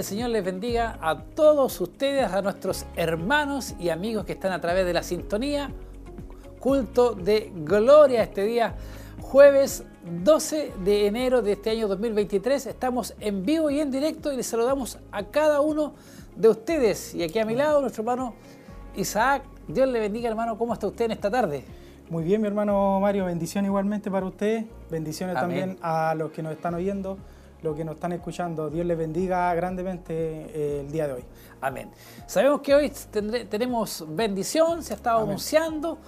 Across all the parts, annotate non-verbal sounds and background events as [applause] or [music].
que el Señor les bendiga a todos ustedes, a nuestros hermanos y amigos que están a través de la sintonía. Culto de gloria este día, jueves 12 de enero de este año 2023. Estamos en vivo y en directo y les saludamos a cada uno de ustedes. Y aquí a mi lado, nuestro hermano Isaac. Dios le bendiga, hermano. ¿Cómo está usted en esta tarde? Muy bien, mi hermano Mario. Bendición igualmente para usted. Bendiciones también a los que nos están oyendo los que nos están escuchando. Dios les bendiga grandemente eh, el día de hoy. Amén. Sabemos que hoy tenemos bendición, se ha estado anunciando.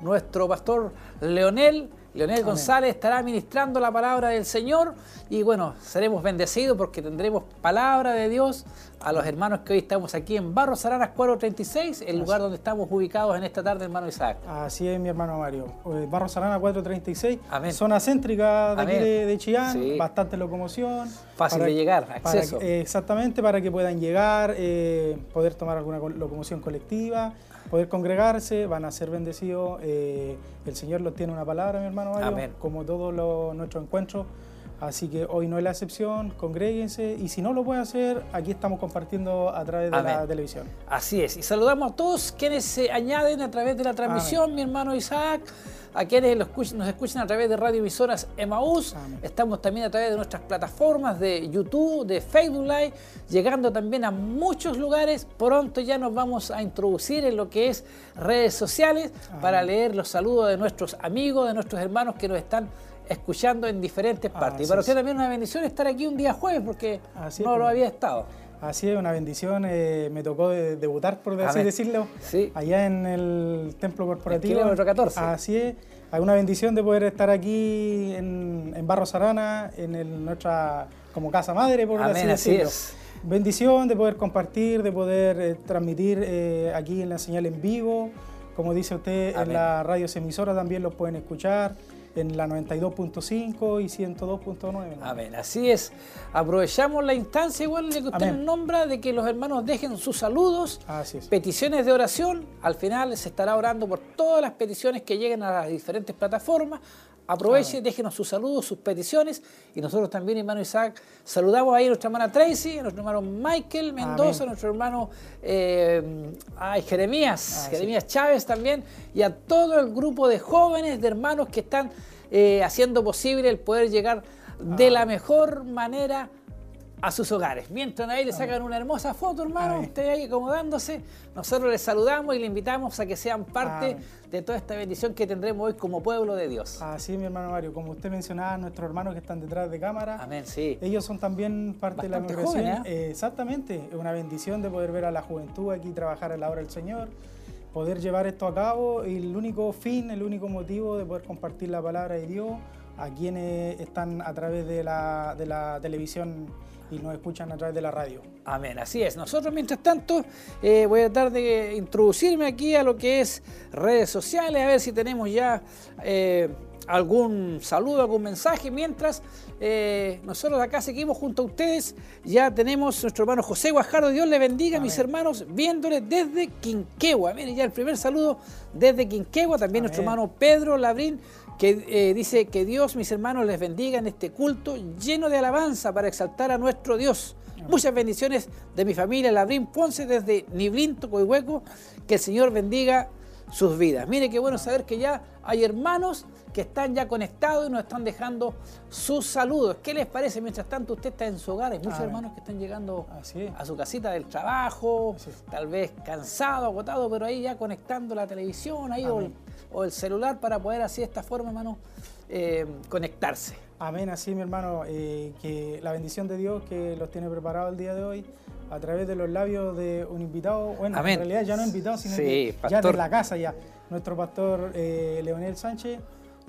Nuestro pastor Leonel Leonel González estará ministrando la palabra del Señor y bueno, seremos bendecidos porque tendremos palabra de Dios a los hermanos que hoy estamos aquí en Barros Aranas 436, el lugar donde estamos ubicados en esta tarde, hermano Isaac. Así es, mi hermano Mario. Barros Aranas 436, zona céntrica de aquí de, Chillán, bastante locomoción. Fácil de llegar, acceso. exactamente, para que puedan llegar, eh, poder tomar alguna locomoción colectiva poder congregarse, van a ser bendecidos. Eh, el Señor los tiene una palabra, mi hermano Mario, como todos nuestros encuentros. Así que hoy no es la excepción, congréguense y si no lo pueden hacer, aquí estamos compartiendo a través de la televisión. Así es, y saludamos a todos quienes se añaden a través de la transmisión, mi hermano Isaac, a quienes nos escuchan a través de radio emisoras Emaús, estamos también a través de nuestras plataformas de YouTube, de Facebook Live, llegando también a muchos lugares. Pronto ya nos vamos a introducir en lo que es redes sociales para leer los saludos de nuestros amigos, de nuestros hermanos que nos están escuchando en diferentes partes. y para usted también una bendición estar aquí un día jueves porque no lo había estado. Así es, una bendición. Eh, me tocó debutar, por así decirlo, allá en el templo corporativo. kilómetro 14. Así es. Hay una bendición de poder estar aquí en, en Barros Arana, en nuestra como casa madre, por así decirlo. Bendición de poder compartir, de poder eh, transmitir eh, aquí en la señal en vivo. Como dice usted, en la radio emisora también lo pueden escuchar en la 92.5 y 102.9. Amén, así es. Aprovechamos la instancia, igual que usted nombra, de que los hermanos dejen sus saludos, peticiones de oración. Al final se estará orando por todas las peticiones que lleguen a las diferentes plataformas. Aproveche, déjenos sus saludos, sus peticiones. Y nosotros también, hermano Isaac, saludamos ahí a nuestra hermana Tracy, a nuestro hermano Michael Mendoza, a nuestro hermano eh, Jeremías, ah, Jeremías Chávez también, y a todo el grupo de jóvenes, de hermanos que están eh, haciendo posible el poder llegar de ah. la mejor manera a sus hogares. Mientras ahí le sacan una hermosa foto, hermano, usted ahí acomodándose, nosotros les saludamos y le invitamos a que sean parte de toda esta bendición que tendremos hoy como pueblo de Dios. Así mi hermano Mario, como usted mencionaba, nuestros hermanos que están detrás de cámara, Amén, sí. ellos son también parte de la congregación. ¿eh? Eh, exactamente, es una bendición de poder ver a la juventud aquí trabajar a la hora del Señor poder llevar esto a cabo y el único fin, el único motivo de poder compartir la palabra de Dios a quienes están a través de la, de la televisión y nos escuchan a través de la radio. Amén, así es. Nosotros, mientras tanto, eh, voy a tratar de introducirme aquí a lo que es redes sociales, a ver si tenemos ya eh, algún saludo, algún mensaje, mientras eh, nosotros acá seguimos junto a ustedes. Ya tenemos nuestro hermano José Guajardo, Dios le bendiga, mis hermanos, viéndole desde Quinquegua. Miren ya el primer saludo desde Quinquegua, también nuestro hermano Pedro Labrín que eh, dice que Dios, mis hermanos, les bendiga en este culto lleno de alabanza para exaltar a nuestro Dios. Muchas bendiciones de mi familia, Labrín Ponce, desde Niblinto, Coihueco. Que el Señor bendiga sus vidas. Mire qué bueno saber que ya hay hermanos que están ya conectados y nos están dejando sus saludos. ¿Qué les parece? Mientras tanto usted está en su hogar, hay muchos hermanos que están llegando a su casita del trabajo, tal vez cansado, agotado, pero ahí ya conectando la televisión ahí o el, celular para poder así de esta forma, hermano, eh, conectarse. Amén, así mi hermano, eh, que la bendición de Dios que los tiene preparado el día de hoy a través de los labios de un invitado, bueno, en realidad ya no invitado, sino que ya de la casa ya, nuestro pastor eh, Leonel Sánchez.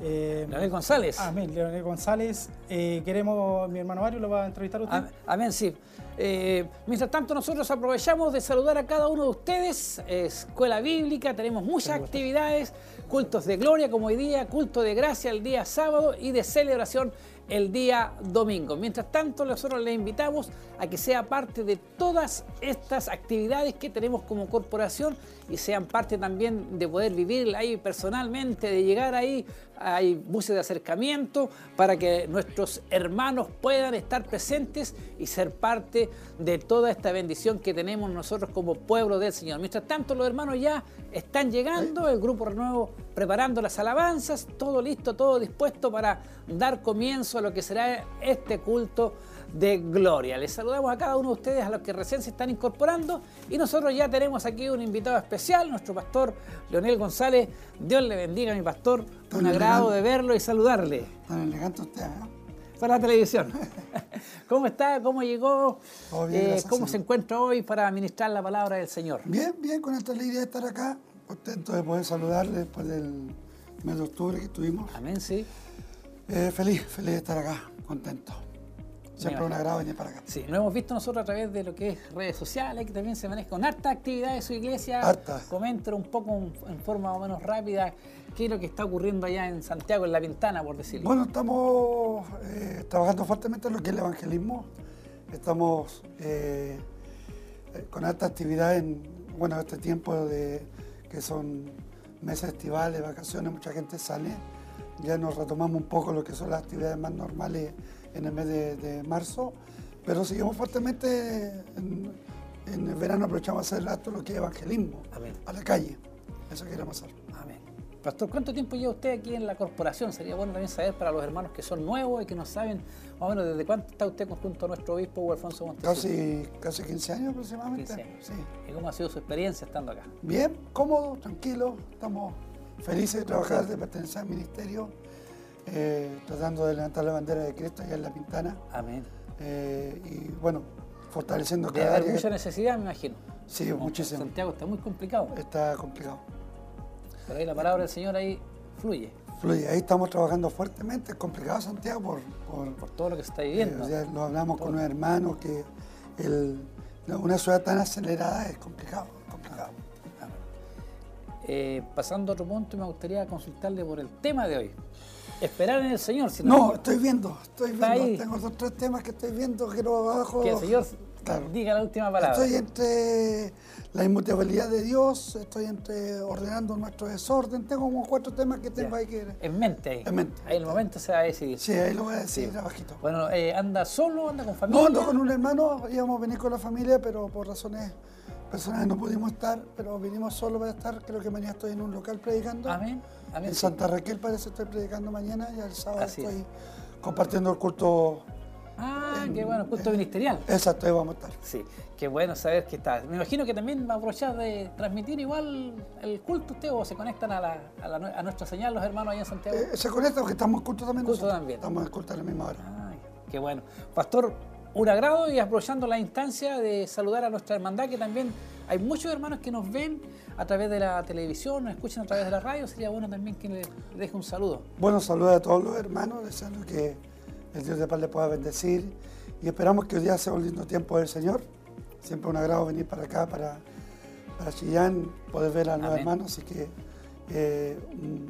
Eh, Leonel González. Amén, Leonel González. Eh, queremos, mi hermano Mario lo va a entrevistar usted. Amén, sí. Eh, mientras tanto, nosotros aprovechamos de saludar a cada uno de ustedes. Escuela Bíblica, tenemos muchas actividades, cultos de gloria como hoy día, culto de gracia el día sábado y de celebración el día domingo. Mientras tanto, nosotros les invitamos a que sea parte de todas estas actividades que tenemos como corporación y sean parte también de poder vivir ahí personalmente, de llegar ahí, hay buses de acercamiento para que nuestros hermanos puedan estar presentes y ser parte de toda esta bendición que tenemos nosotros como pueblo del Señor. Mientras tanto, los hermanos ya están llegando, el grupo Renuevo preparando las alabanzas, todo listo, todo dispuesto para dar comienzo a lo que será este culto de gloria. Les saludamos a cada uno de ustedes, a los que recién se están incorporando y nosotros ya tenemos aquí un invitado especial, nuestro pastor Leonel González. Dios le bendiga, mi pastor. un agrado de verlo y saludarle. Tan elegante usted, ¿eh? Para la televisión. [laughs] ¿Cómo está? ¿Cómo llegó? Eh, ¿Cómo se encuentra hoy para ministrar la palabra del Señor? Bien, bien, con esta alegría de estar acá. Contento de poder saludarle después del mes de octubre que estuvimos. Amén, sí. Eh, feliz, feliz de estar acá, contento. Siempre un agrado venir para acá. Sí, lo hemos visto nosotros a través de lo que es redes sociales, que también se maneja con harta actividad de su iglesia. Harta. Comenta un poco en forma más o menos rápida qué es lo que está ocurriendo allá en Santiago, en La Pintana, por decirlo. Bueno, estamos eh, trabajando fuertemente en lo que es el evangelismo. Estamos eh, eh, con alta actividad en, bueno, este tiempo de que son meses estivales, vacaciones, mucha gente sale. Ya nos retomamos un poco lo que son las actividades más normales en el mes de, marzo, pero seguimos fuertemente en, el verano aprovechamos a hacer acto lo que es evangelismo a la calle. Eso queremos hacer. Amén. Pastor, ¿cuánto tiempo lleva usted aquí en la corporación? Sería bueno también saber para los hermanos que son nuevos y que no saben más o menos desde cuánto está usted junto a nuestro obispo Alfonso Montesinos. Casi, casi 15 años aproximadamente. 15 años. Sí. ¿Y cómo ha sido su experiencia estando acá? Bien, cómodo, tranquilo, estamos felices de trabajar, de pertenecer al ministerio eh, tratando de levantar la bandera de Cristo allá en La Pintana. Amén. Eh, y bueno, fortaleciendo cada área. mucha necesidad, me imagino. Sí, muchísimo. Santiago está muy complicado. Está complicado. Pero ahí la palabra del Señor ahí fluye. Fluye, ahí estamos trabajando fuertemente. Es complicado Santiago por, por, todo lo que se está viviendo. Eh, lo hablamos con un hermano que el, una ciudad tan acelerada es complicado. complicado. pasando a otro punto, me gustaría consultarle por el tema de hoy. Esperar en el Señor. Si no, estoy viendo, estoy viendo. Tengo dos tres temas que estoy viendo, quiero abajo. Que el Señor diga la última palabra. Estoy entre la inmutabilidad de Dios, estoy entre ordenando nuestro desorden. Tengo como cuatro temas que tengo ahí que. En mente ahí. En mente. Ahí en el momento se va a decidir. Sí, ahí lo voy a decir abajito. Bueno, eh, ¿anda solo? ¿Anda con familia? No, ando con un hermano, íbamos a venir con la familia, pero por razones personales no pudimos estar, pero vinimos solo para estar. Creo que mañana estoy en un local predicando. Amén. En Santa Raquel parece estoy predicando mañana y el sábado estoy compartiendo el culto. Ah, qué bueno, culto ministerial. Exacto, ahí vamos a estar. Sí, qué bueno saber que está. Me imagino que también va a aprovechar de transmitir igual el culto usted o se conectan a, la, a, nuestra señal los hermanos allá en Santiago. Eh, se conectan porque estamos en culto también. Culto también. Estamos en culto a la misma hora. Ah, qué bueno. Pastor, un agrado y aprovechando la instancia de saludar a nuestra hermandad que también hay muchos hermanos que nos ven a través de la televisión, nos escuchan a través de la radio. Sería bueno también que le deje un saludo. Bueno, saludos a todos los hermanos, deseando que el Dios de paz les pueda bendecir. Y esperamos que hoy día sea un lindo tiempo del Señor. Siempre un agrado venir para acá, para, para Chillán, poder ver a los hermanos. Así que eh,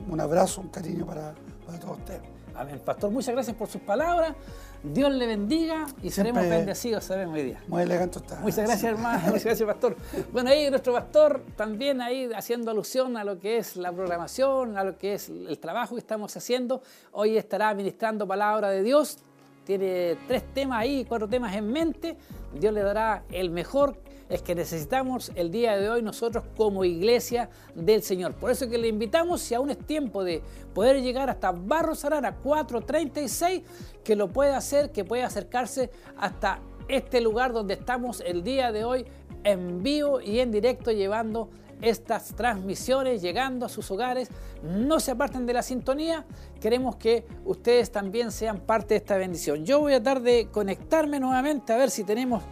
un, abrazo, un cariño para, para todos ustedes. Amén. Pastor, muchas gracias por sus palabras. Dios le bendiga y seremos bendecidos, sabemos hoy día. Muy elegante está. Muchas gracias, hermano. [laughs] Muchas gracias, pastor. Bueno, ahí nuestro pastor también ahí haciendo alusión a lo que es la programación, a lo que es el trabajo que estamos haciendo. Hoy estará ministrando palabra de Dios. Tiene tres temas ahí, cuatro temas en mente. Dios le dará el mejor es que necesitamos el día de hoy nosotros como iglesia del Señor. Por eso que le invitamos, si aún es tiempo de poder llegar hasta Barros Arana 436, que lo pueda hacer, que pueda acercarse hasta este lugar donde estamos el día de hoy en vivo y en directo llevando estas transmisiones llegando a sus hogares. No se aparten de la sintonía. Queremos que ustedes también sean parte de esta bendición. Yo voy a tratar de conectarme nuevamente a ver si tenemos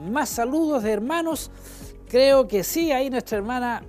más saludos de hermanos. Creo que sí, ahí nuestra hermana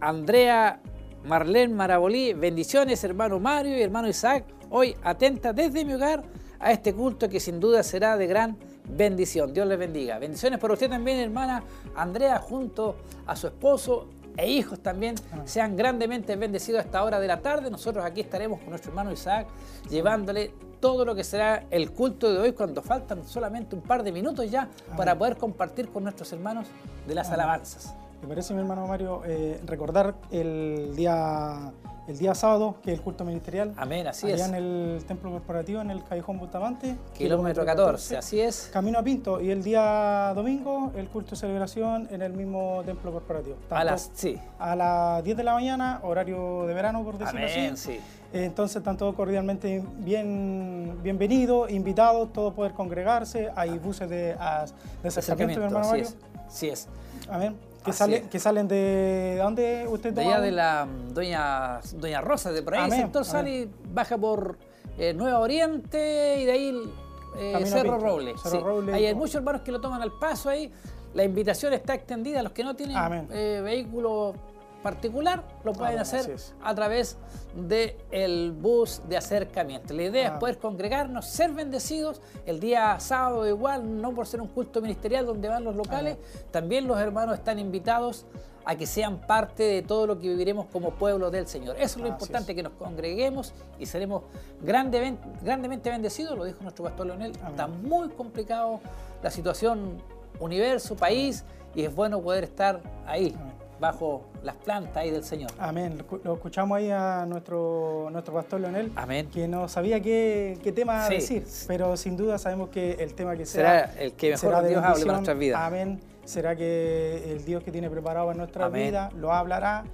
Andrea Marlene Marabolí. Bendiciones, hermano Mario y hermano Isaac. Hoy atenta desde mi hogar a este culto que sin duda será de gran bendición. Dios les bendiga. Bendiciones para usted también, hermana Andrea, junto a su esposo e hijos también sean grandemente bendecidos a esta hora de la tarde. Nosotros aquí estaremos con nuestro hermano Isaac llevándole todo lo que será el culto de hoy cuando faltan solamente un par de minutos ya para poder compartir con nuestros hermanos de las alabanzas. Me parece, mi hermano Mario, eh, recordar el día el día sábado, que es el culto ministerial. Amén, así allá es. en el templo corporativo, en el Callejón Bustamante. Kilómetro 14, así es. Camino a Pinto. Y el día domingo, el culto de celebración en el mismo templo corporativo. a las, sí. A las 10 de la mañana, horario de verano, por decirlo Amén, así. Sí. Entonces están todos cordialmente bien, bienvenidos, invitados, todos poder congregarse. Hay buses de, de acercamiento, mi hermano Mario. Sí es. Amén. Que, sale, que, salen de dónde usted De allá de la doña, doña Rosa, de por ahí el sector sale y baja por eh, Nueva Oriente y de ahí eh, Cerro, Roble. Cerro sí. Roble. Hay muchos hermanos que lo toman al paso ahí. La invitación está extendida a los que no tienen eh, vehículo particular, lo pueden bueno, hacer a través del bus de acercamiento. La idea es Ah. poder congregarnos, ser bendecidos. El día sábado igual, no por ser un culto ministerial donde van los locales, también los hermanos están invitados a que sean parte de todo lo que viviremos como pueblo del Señor. Eso es lo importante, es. que nos congreguemos y seremos grandemente, grandemente bendecidos, lo dijo nuestro pastor Leonel. Amén. Está muy complicado la situación universo, país, y es bueno poder estar ahí, Amén. Bajo las plantas ahí del Señor. Amén. Lo escuchamos ahí a nuestro, nuestro pastor Leonel, Amén. que no sabía qué, qué tema Sí. decir, pero sin duda sabemos que el tema que sea Será el que mejor será Dios hable para nuestras vidas. Amén. Será que el Dios que tiene preparado en nuestras vidas lo hablará.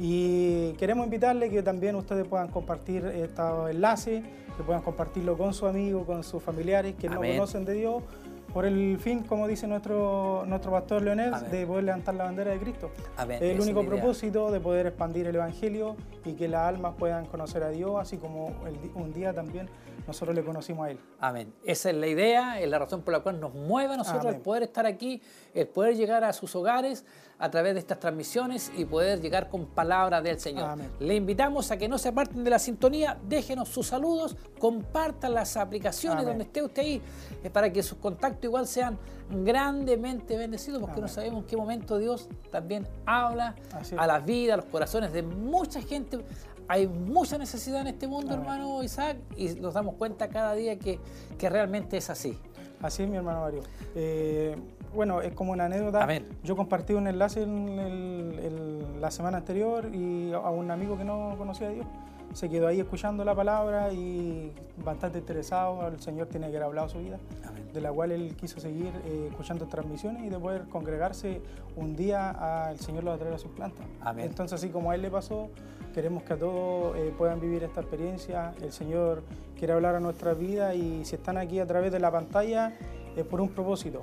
Y queremos invitarle que también ustedes puedan compartir estos enlaces, que puedan compartirlo con sus amigos, con sus familiares que no conocen de Dios, por el fin, como dice nuestro, nuestro pastor Leonel, Amén. de poder levantar la bandera de Cristo. Amén. El único idea. propósito de poder expandir el Evangelio y que las almas puedan conocer a Dios, así como el un día también nosotros le conocimos a Él. Amén. Esa es la idea, es la razón por la cual nos mueve a nosotros Amén. el poder estar aquí, el poder llegar a sus hogares a través de estas transmisiones y poder llegar con palabra del Señor. Amén. Le invitamos a que no se aparten de la sintonía, déjenos sus saludos, compartan las aplicaciones Amén. donde esté usted ahí, eh, para que sus contactos igual sean grandemente bendecidos, porque no sabemos en qué momento Dios también habla a las vidas, a los corazones de mucha gente. Hay mucha necesidad en este mundo, hermano Isaac, y nos damos cuenta cada día que, que realmente es así. Así es, mi hermano Mario. Eh, bueno, es como una anécdota. Amén. Yo compartí un enlace en el- el- la semana anterior y a un amigo que no conocía a Dios se quedó ahí escuchando la palabra y bastante interesado. El Señor tiene que haber hablado su vida, Amén. de la cual él quiso seguir eh, escuchando transmisiones y de poder congregarse un día al Señor lo va a traer a sus plantas. Amén. Entonces, así como a él le pasó, queremos que a todos eh, puedan vivir esta experiencia. El Señor quiere hablar a nuestra vida y si están aquí a través de la pantalla es por un propósito.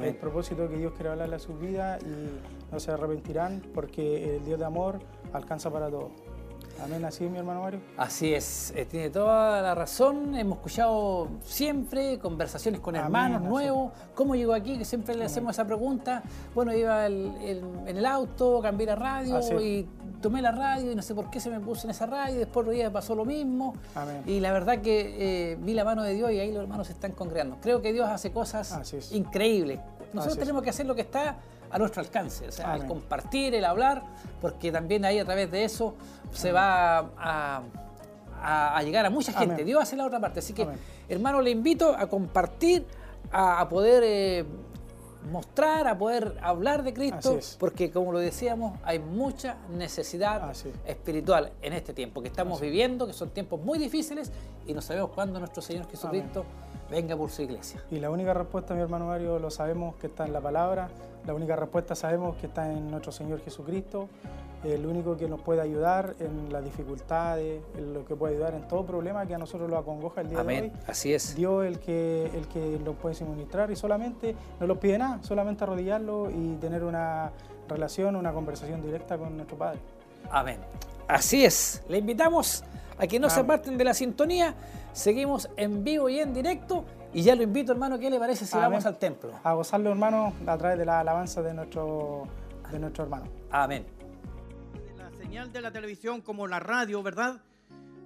El propósito que Dios quiere hablarle a sus vidas y no se arrepentirán porque el Dios de amor alcanza para todos. Amén, así es mi hermano Mario. Así es, eh, tiene toda la razón. Hemos escuchado siempre conversaciones con Amén, hermanos nuevos. ¿Cómo llegó aquí? Que siempre le hacemos esa pregunta. Bueno, iba el- el- en el auto, cambié la radio y tomé la radio y no sé por qué se me puso en esa radio. Después otro día pasó lo mismo. Amén. Y la verdad que eh, vi la mano de Dios y ahí los hermanos se están congregando. Creo que Dios hace cosas increíbles. Nosotros Así es. tenemos que hacer lo que está a nuestro alcance, o sea, el Amén. compartir, el hablar, porque también ahí a través de eso se va a, a- a llegar a mucha gente. Amén. Dios hace la otra parte. Así que, Amén. hermano, le invito a compartir, a, a poder eh, mostrar, a poder hablar de Cristo, porque como lo decíamos, hay mucha necesidad es. espiritual en este tiempo que estamos viviendo, que son tiempos muy difíciles y no sabemos cuándo nuestro Señor Jesucristo venga por su iglesia. Y la única respuesta, mi hermano Mario, lo sabemos que está en la palabra. La única respuesta sabemos que está en nuestro Señor Jesucristo. El único que nos puede ayudar en las dificultades, en lo que puede ayudar en todo problema que a nosotros lo acongoja el día de Amén. hoy. Así es. Dios el que, el que nos puede suministrar y solamente no nos pide nada, solamente arrodillarlo y tener una relación, una conversación directa con nuestro Padre. Amén. Así es. Le invitamos a que no se aparten de la sintonía. Seguimos en vivo y en directo. Y ya lo invito, hermano, ¿qué le parece si Amén. vamos al templo? A gozarlo, hermano, a través de la alabanza de nuestro, de nuestro hermano. Amén. la señal de la televisión como la radio, ¿verdad?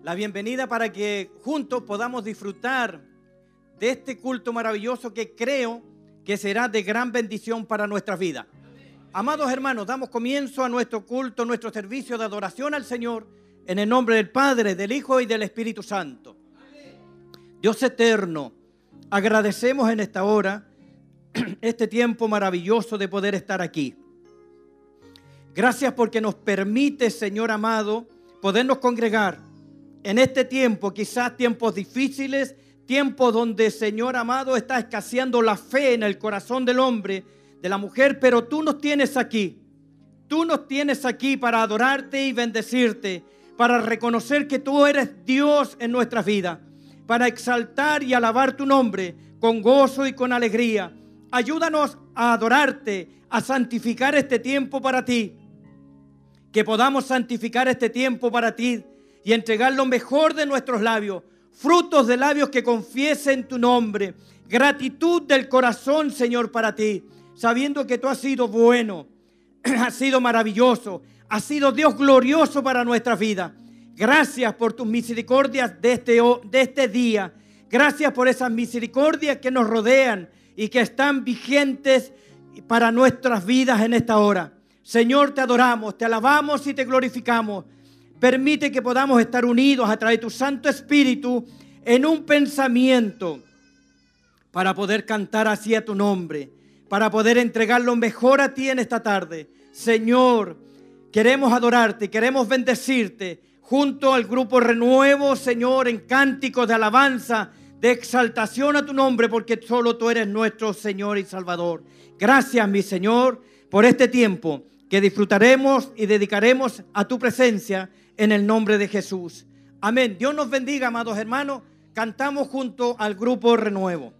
La bienvenida para que juntos podamos disfrutar de este culto maravilloso que creo que será de gran bendición para nuestras vidas. Amados hermanos, damos comienzo a nuestro culto, nuestro servicio de adoración al Señor en el nombre del Padre, del Hijo y del Espíritu Santo. Dios eterno, agradecemos en esta hora [clears throat] este tiempo maravilloso de poder estar aquí. Gracias porque nos permite, Señor amado, podernos congregar en este tiempo, quizás tiempos difíciles, tiempos donde, Señor amado, está escaseando la fe en el corazón del hombre, de la mujer, pero tú nos tienes aquí. Tú nos tienes aquí para adorarte y bendecirte, para reconocer que tú eres Dios en nuestra vida, para exaltar y alabar tu nombre con gozo y con alegría. Ayúdanos a adorarte, a santificar este tiempo para ti. Que podamos santificar este tiempo para ti y entregar lo mejor de nuestros labios, frutos de labios que confiesen tu nombre, gratitud del corazón, Señor, para ti, sabiendo que tú has sido bueno, [clears throat] has sido maravilloso, has sido Dios glorioso para nuestra vida. Gracias por tus misericordias de este, de este día. Gracias por esas misericordias que nos rodean y que están vigentes para nuestras vidas en esta hora. Señor, te adoramos, te alabamos y te glorificamos. Permite que podamos estar unidos a través de tu Santo Espíritu en un pensamiento para poder cantar así a tu nombre, para poder entregar lo mejor a ti en esta tarde. Señor, queremos adorarte, queremos bendecirte junto al grupo Renuevo, Señor, en cánticos de alabanza, de exaltación a tu nombre, porque solo tú eres nuestro Señor y Salvador. Gracias, mi Señor, por este tiempo que disfrutaremos y dedicaremos a tu presencia en el nombre de Jesús. Amén. Dios nos bendiga, amados hermanos. Cantamos junto al grupo Renuevo.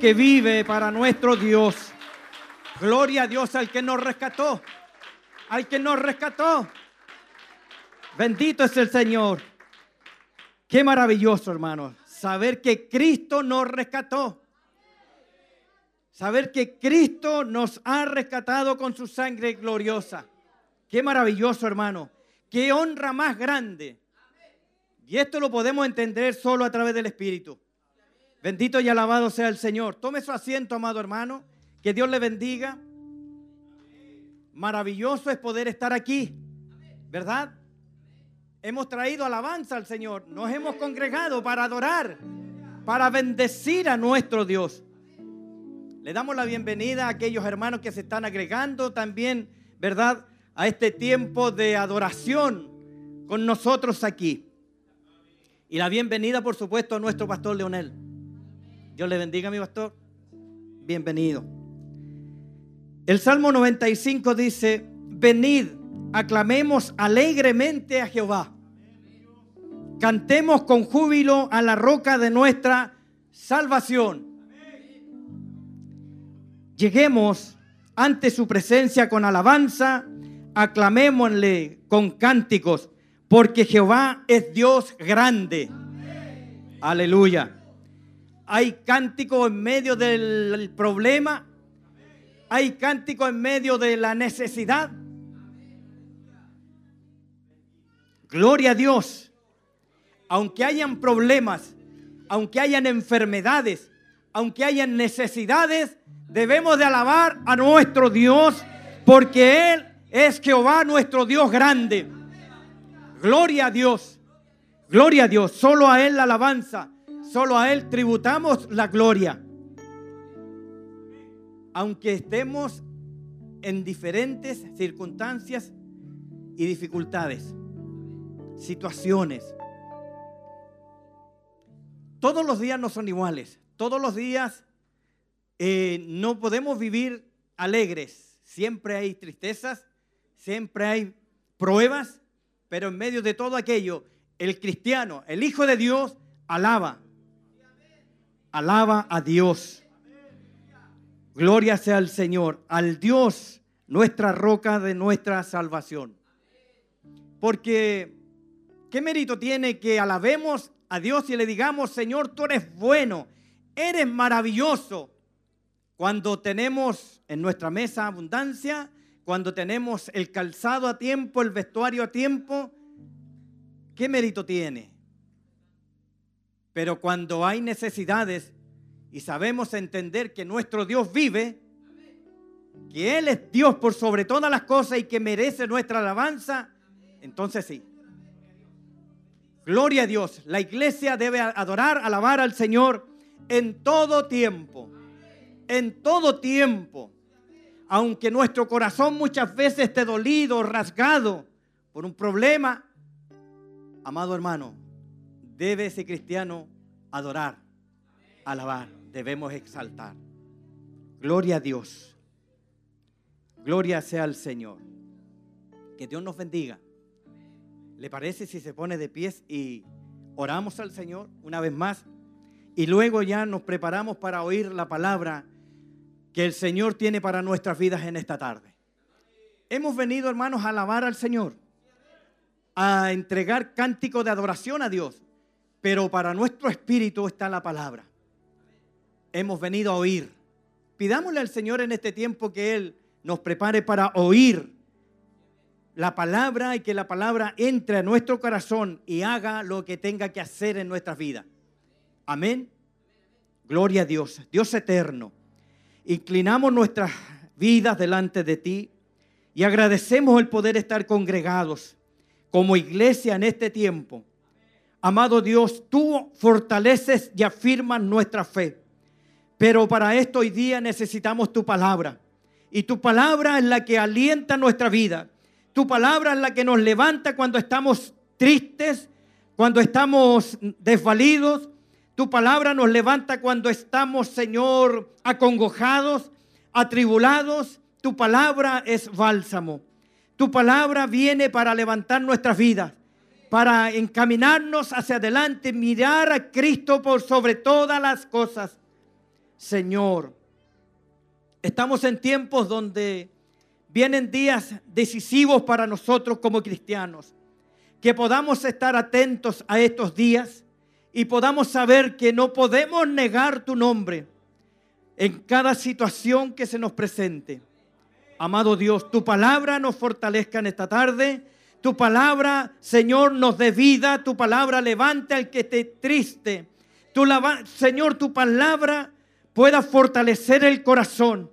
Que vive, para nuestro Dios. Gloria a Dios al que nos rescató, al que nos rescató. Bendito es el Señor. Qué maravilloso, hermanos, saber que Cristo nos rescató. Saber que Cristo nos ha rescatado con su sangre gloriosa. Qué maravilloso, hermano. Qué honra más grande. Y esto lo podemos entender solo a través del Espíritu. Bendito y alabado sea el Señor. Tome su asiento, amado hermano. Que Dios le bendiga. Maravilloso es poder estar aquí, ¿verdad? Hemos traído alabanza al Señor. Nos hemos congregado para adorar, para bendecir a nuestro Dios. Le damos la bienvenida a aquellos hermanos que se están agregando también, ¿verdad? A este tiempo de adoración con nosotros aquí. Y la bienvenida, por supuesto, a nuestro pastor Leonel. Dios le bendiga, mi pastor. Bienvenido. El Salmo 95 dice, venid, aclamemos alegremente a Jehová. Cantemos con júbilo a la roca de nuestra salvación. Lleguemos ante su presencia con alabanza, aclamémosle con cánticos, porque Jehová es Dios grande. Aleluya. Hay cántico en medio del problema. Hay cántico en medio de la necesidad. Gloria a Dios. Aunque hayan problemas, aunque hayan enfermedades, aunque hayan necesidades, debemos de alabar a nuestro Dios porque Él es Jehová nuestro Dios grande. Gloria a Dios. Gloria a Dios. Solo a Él la alabanza. Solo a Él tributamos la gloria. Aunque estemos en diferentes circunstancias y dificultades, situaciones. Todos los días no son iguales. Todos los días eh, no podemos vivir alegres. Siempre hay tristezas, siempre hay pruebas, pero en medio de todo aquello, el cristiano, el Hijo de Dios, alaba. Alaba a Dios. Gloria sea al Señor, al Dios, nuestra roca de nuestra salvación. Porque, ¿qué mérito tiene que alabemos a Dios y le digamos, Señor, tú eres bueno, eres maravilloso? Cuando tenemos en nuestra mesa abundancia, cuando tenemos el calzado a tiempo, el vestuario a tiempo, ¿qué mérito tiene? Pero cuando hay necesidades y sabemos entender que nuestro Dios vive, que Él es Dios por sobre todas las cosas y que merece nuestra alabanza, entonces sí. Gloria a Dios. La iglesia debe adorar, alabar al Señor en todo tiempo. En todo tiempo. Aunque nuestro corazón muchas veces esté dolido, rasgado por un problema, amado hermano, debe ese cristiano adorar, alabar, debemos exaltar. Gloria a Dios. Gloria sea al Señor. Que Dios nos bendiga. ¿Le parece si se pone de pies y oramos al Señor una vez más? Y luego ya nos preparamos para oír la palabra que el Señor tiene para nuestras vidas en esta tarde. Hemos venido, hermanos, a alabar al Señor, a entregar cántico de adoración a Dios, pero para nuestro espíritu está la palabra. Hemos venido a oír. Pidámosle al Señor en este tiempo que Él nos prepare para oír la palabra y que la palabra entre a nuestro corazón y haga lo que tenga que hacer en nuestras vidas. Amén. Gloria a Dios, Dios eterno. Inclinamos nuestras vidas delante de ti y agradecemos el poder estar congregados como iglesia en este tiempo. Amado Dios, tú fortaleces y afirmas nuestra fe. Pero para esto hoy día necesitamos tu palabra. Y tu palabra es la que alienta nuestra vida tu palabra es la que nos levanta cuando estamos tristes, cuando estamos desvalidos. Tu palabra nos levanta cuando estamos, Señor, acongojados, atribulados. Tu palabra es bálsamo. Tu palabra viene para levantar nuestras vidas, para encaminarnos hacia adelante, mirar a Cristo por sobre todas las cosas. Señor, estamos en tiempos donde Vienen días decisivos para nosotros como cristianos. Que podamos estar atentos a estos días y podamos saber que no podemos negar tu nombre en cada situación que se nos presente. Amado Dios, tu palabra nos fortalezca en esta tarde. Tu palabra, Señor, nos dé vida. Tu palabra levanta al que esté triste. Tu, Señor, tu palabra pueda fortalecer el corazón.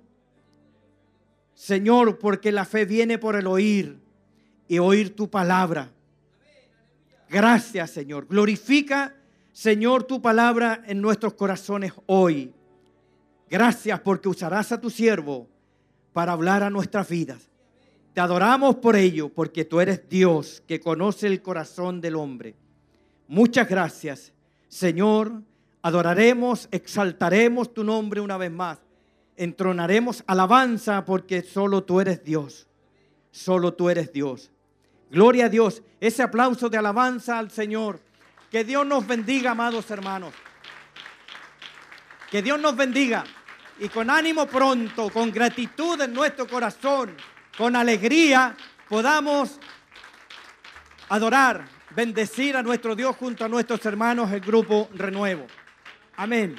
Señor, porque la fe viene por el oír y oír tu palabra. Gracias, Señor. Glorifica, Señor, tu palabra en nuestros corazones hoy. Gracias porque usarás a tu siervo para hablar a nuestras vidas. Te adoramos por ello, porque tú eres Dios que conoce el corazón del hombre. Muchas gracias, Señor, adoraremos, exaltaremos tu nombre una vez más. Entronaremos alabanza porque solo tú eres Dios. Solo tú eres Dios. Gloria a Dios. Ese aplauso de alabanza al Señor. Que Dios nos bendiga, amados hermanos. Que Dios nos bendiga. Y con ánimo pronto, con gratitud en nuestro corazón, con alegría, podamos adorar, bendecir a nuestro Dios junto a nuestros hermanos, el grupo Renuevo. Amén.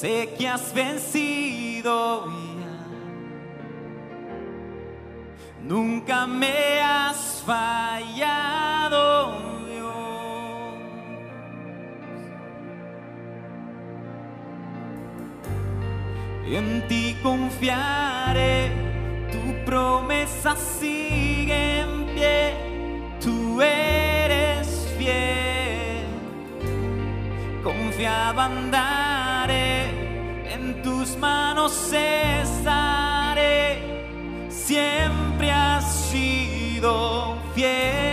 Sé que has vencido ya. Nunca me has fallado, En ti confiaré, tu promesa sigue en pie, tú eres fiel. Confiaba andar tus manos estaré, siempre has sido fiel.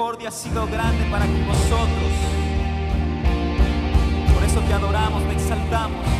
misericordia ha sido grande para con nosotros. Por eso te adoramos, te exaltamos.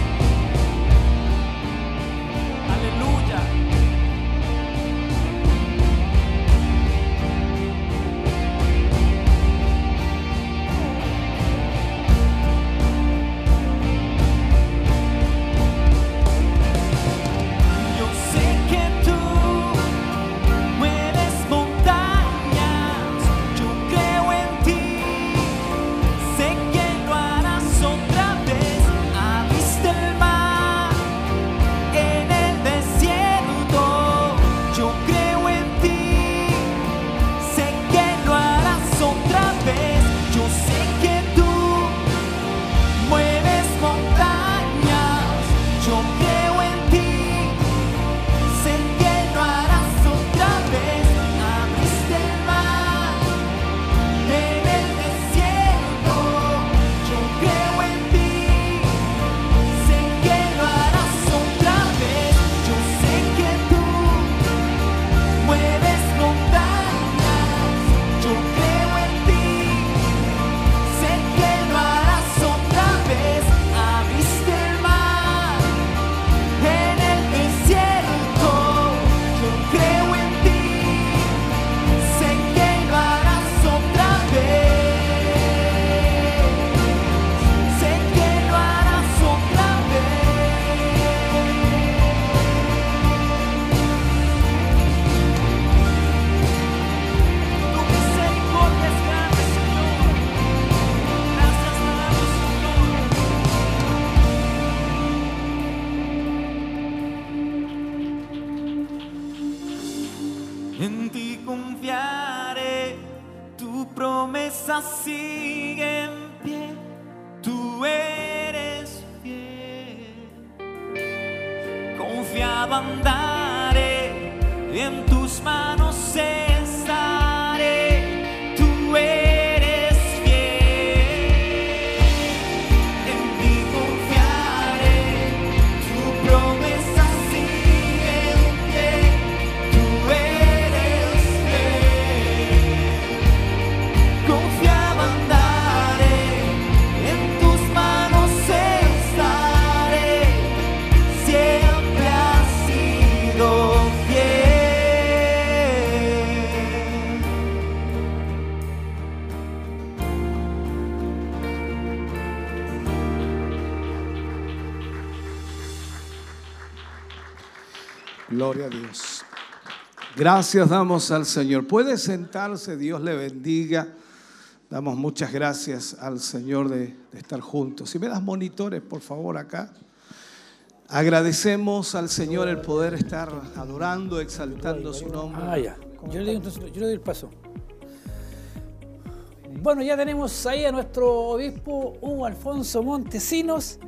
Gloria a Dios. Gracias damos al Señor. Puede sentarse, Dios le bendiga. Damos muchas gracias al Señor de, estar juntos. Si me das monitores, por favor, acá. Agradecemos al Señor el poder estar adorando, exaltando su nombre. Ah, ya. Yo le, doy, yo le doy el paso. Bueno, ya tenemos ahí a nuestro obispo Hugo Alfonso Montesinos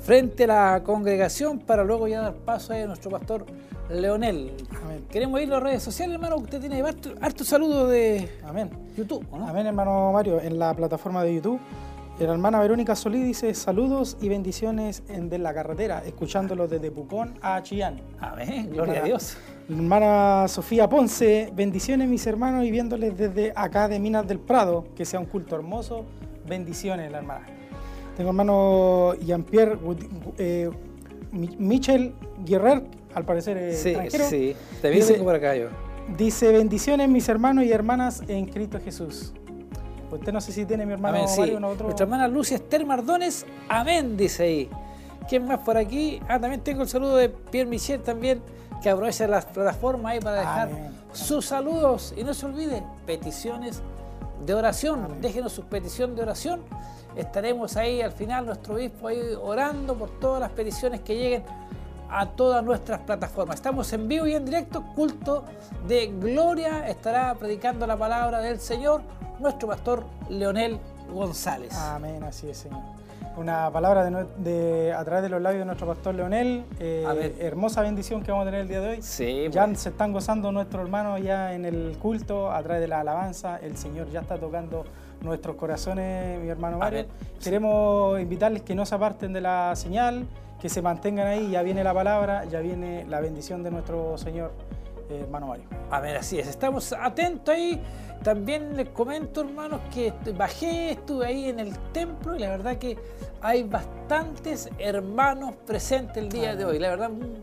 frente a la congregación para luego ya dar paso ahí a nuestro pastor Leonel. Amén. Queremos ir a las redes sociales, hermano. Usted tiene harto, harto saludo de Amén. YouTube, ¿o ¿no? Amén, hermano Mario. En la plataforma de YouTube, la hermana Verónica Solí dice saludos y bendiciones en de la carretera, escuchándolo desde Pucón a Chillán. Amén, gloria a Dios. La hermana Sofía Ponce, bendiciones mis hermanos y viéndoles desde acá de Minas del Prado, que sea un culto hermoso. Bendiciones, la hermana. Tengo hermano Jean-Pierre eh, Mi- Michel Guerrer, al parecer es Sí, extranjero. sí. Te vi Dice- por acá yo. Dice bendiciones mis hermanos y hermanas en Cristo Jesús. Usted no sé si tiene mi hermano Amén, sí. Mario uno otro. Nuestra hermana Lucia Esther Mardones, amén, dice ahí. ¿Quién más por aquí? Ah, también tengo el saludo de Pierre Michel también, que aprovecha las plataformas ahí para dejar Amén. sus saludos. Y no se olvide, peticiones de oración. Déjenos sus peticiones de oración. Estaremos ahí al final, nuestro obispo ahí orando por todas las peticiones que lleguen a todas nuestras plataformas. Estamos en vivo y en directo, culto de gloria. Estará predicando la palabra del Señor nuestro pastor Leonel González. Amén, así es, Señor. Una palabra de, a través de los labios de nuestro pastor Leonel. eh, hermosa bendición que vamos a tener el día de hoy. Sí, Ya pues. se están gozando nuestros hermanos ya en el culto, a través de la alabanza. El Señor ya está tocando nuestros corazones, mi hermano Mario. Queremos invitarles que no se aparten de la señal, que se mantengan ahí. Ya viene la palabra, ya viene la bendición de nuestro Señor, eh, hermano Mario. A ver, así es. Estamos atentos ahí. También les comento, hermanos, que bajé, estuve ahí en el templo y la verdad que hay bastantes hermanos presentes el día de hoy. La verdad, un,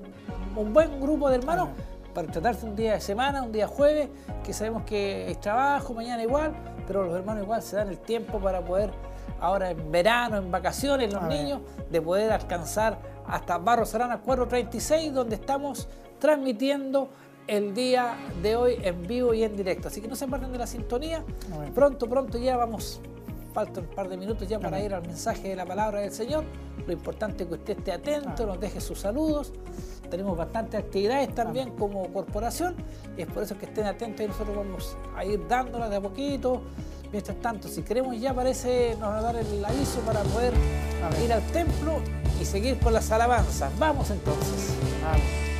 un buen grupo de hermanos para tratarse un día de semana, un día jueves, que sabemos que es trabajo, mañana igual, pero los hermanos igual se dan el tiempo para poder, ahora en verano, en vacaciones, los niños, de poder alcanzar hasta Barros Arana 436, donde estamos transmitiendo el día de hoy en vivo y en directo. Así que no se aparten de la sintonía. Pronto, pronto ya vamos, faltan un par de minutos ya para ir al mensaje de la palabra del Señor. Lo importante es que usted esté atento, nos deje sus saludos. Tenemos bastantes actividades también como corporación y es por eso que estén atentos y nosotros vamos a ir dándolas de a poquito. Mientras tanto, si queremos ya parece nos va a dar el aviso para poder ir al templo y seguir con las alabanzas. Vamos entonces. Amén.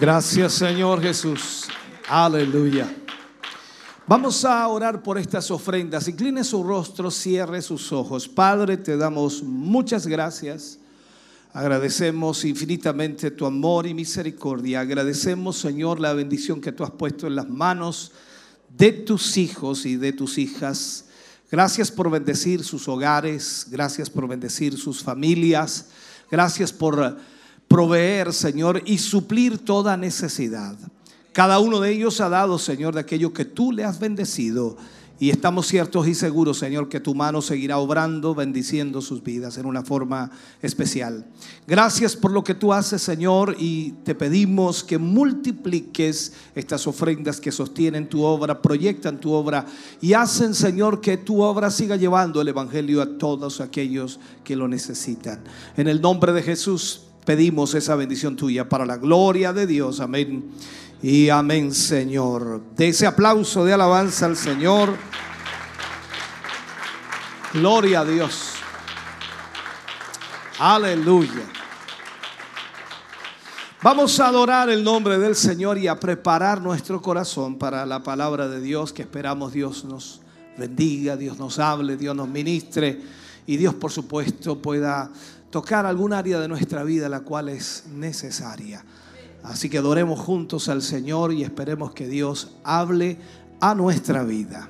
Gracias Señor Jesús. Aleluya. Vamos a orar por estas ofrendas. Incline su rostro, cierre sus ojos. Padre, te damos muchas gracias. Agradecemos infinitamente tu amor y misericordia. Agradecemos, Señor, la bendición que tú has puesto en las manos de tus hijos y de tus hijas. Gracias por bendecir sus hogares. Gracias por bendecir sus familias. Gracias por proveer, Señor, y suplir toda necesidad. Cada uno de ellos ha dado, Señor, de aquello que tú le has bendecido. Y estamos ciertos y seguros, Señor, que tu mano seguirá obrando, bendiciendo sus vidas en una forma especial. Gracias por lo que tú haces, Señor, y te pedimos que multipliques estas ofrendas que sostienen tu obra, proyectan tu obra y hacen, Señor, que tu obra siga llevando el Evangelio a todos aquellos que lo necesitan. En el nombre de Jesús pedimos esa bendición tuya para la gloria de Dios. Amén y amén, Señor. De ese aplauso de alabanza al Señor. Gloria a Dios. Aleluya. Vamos a adorar el nombre del Señor y a preparar nuestro corazón para la palabra de Dios que esperamos Dios nos bendiga, Dios nos hable, Dios nos ministre y Dios por supuesto pueda tocar algún área de nuestra vida la cual es necesaria. Así que adoremos juntos al Señor y esperemos que Dios hable a nuestra vida.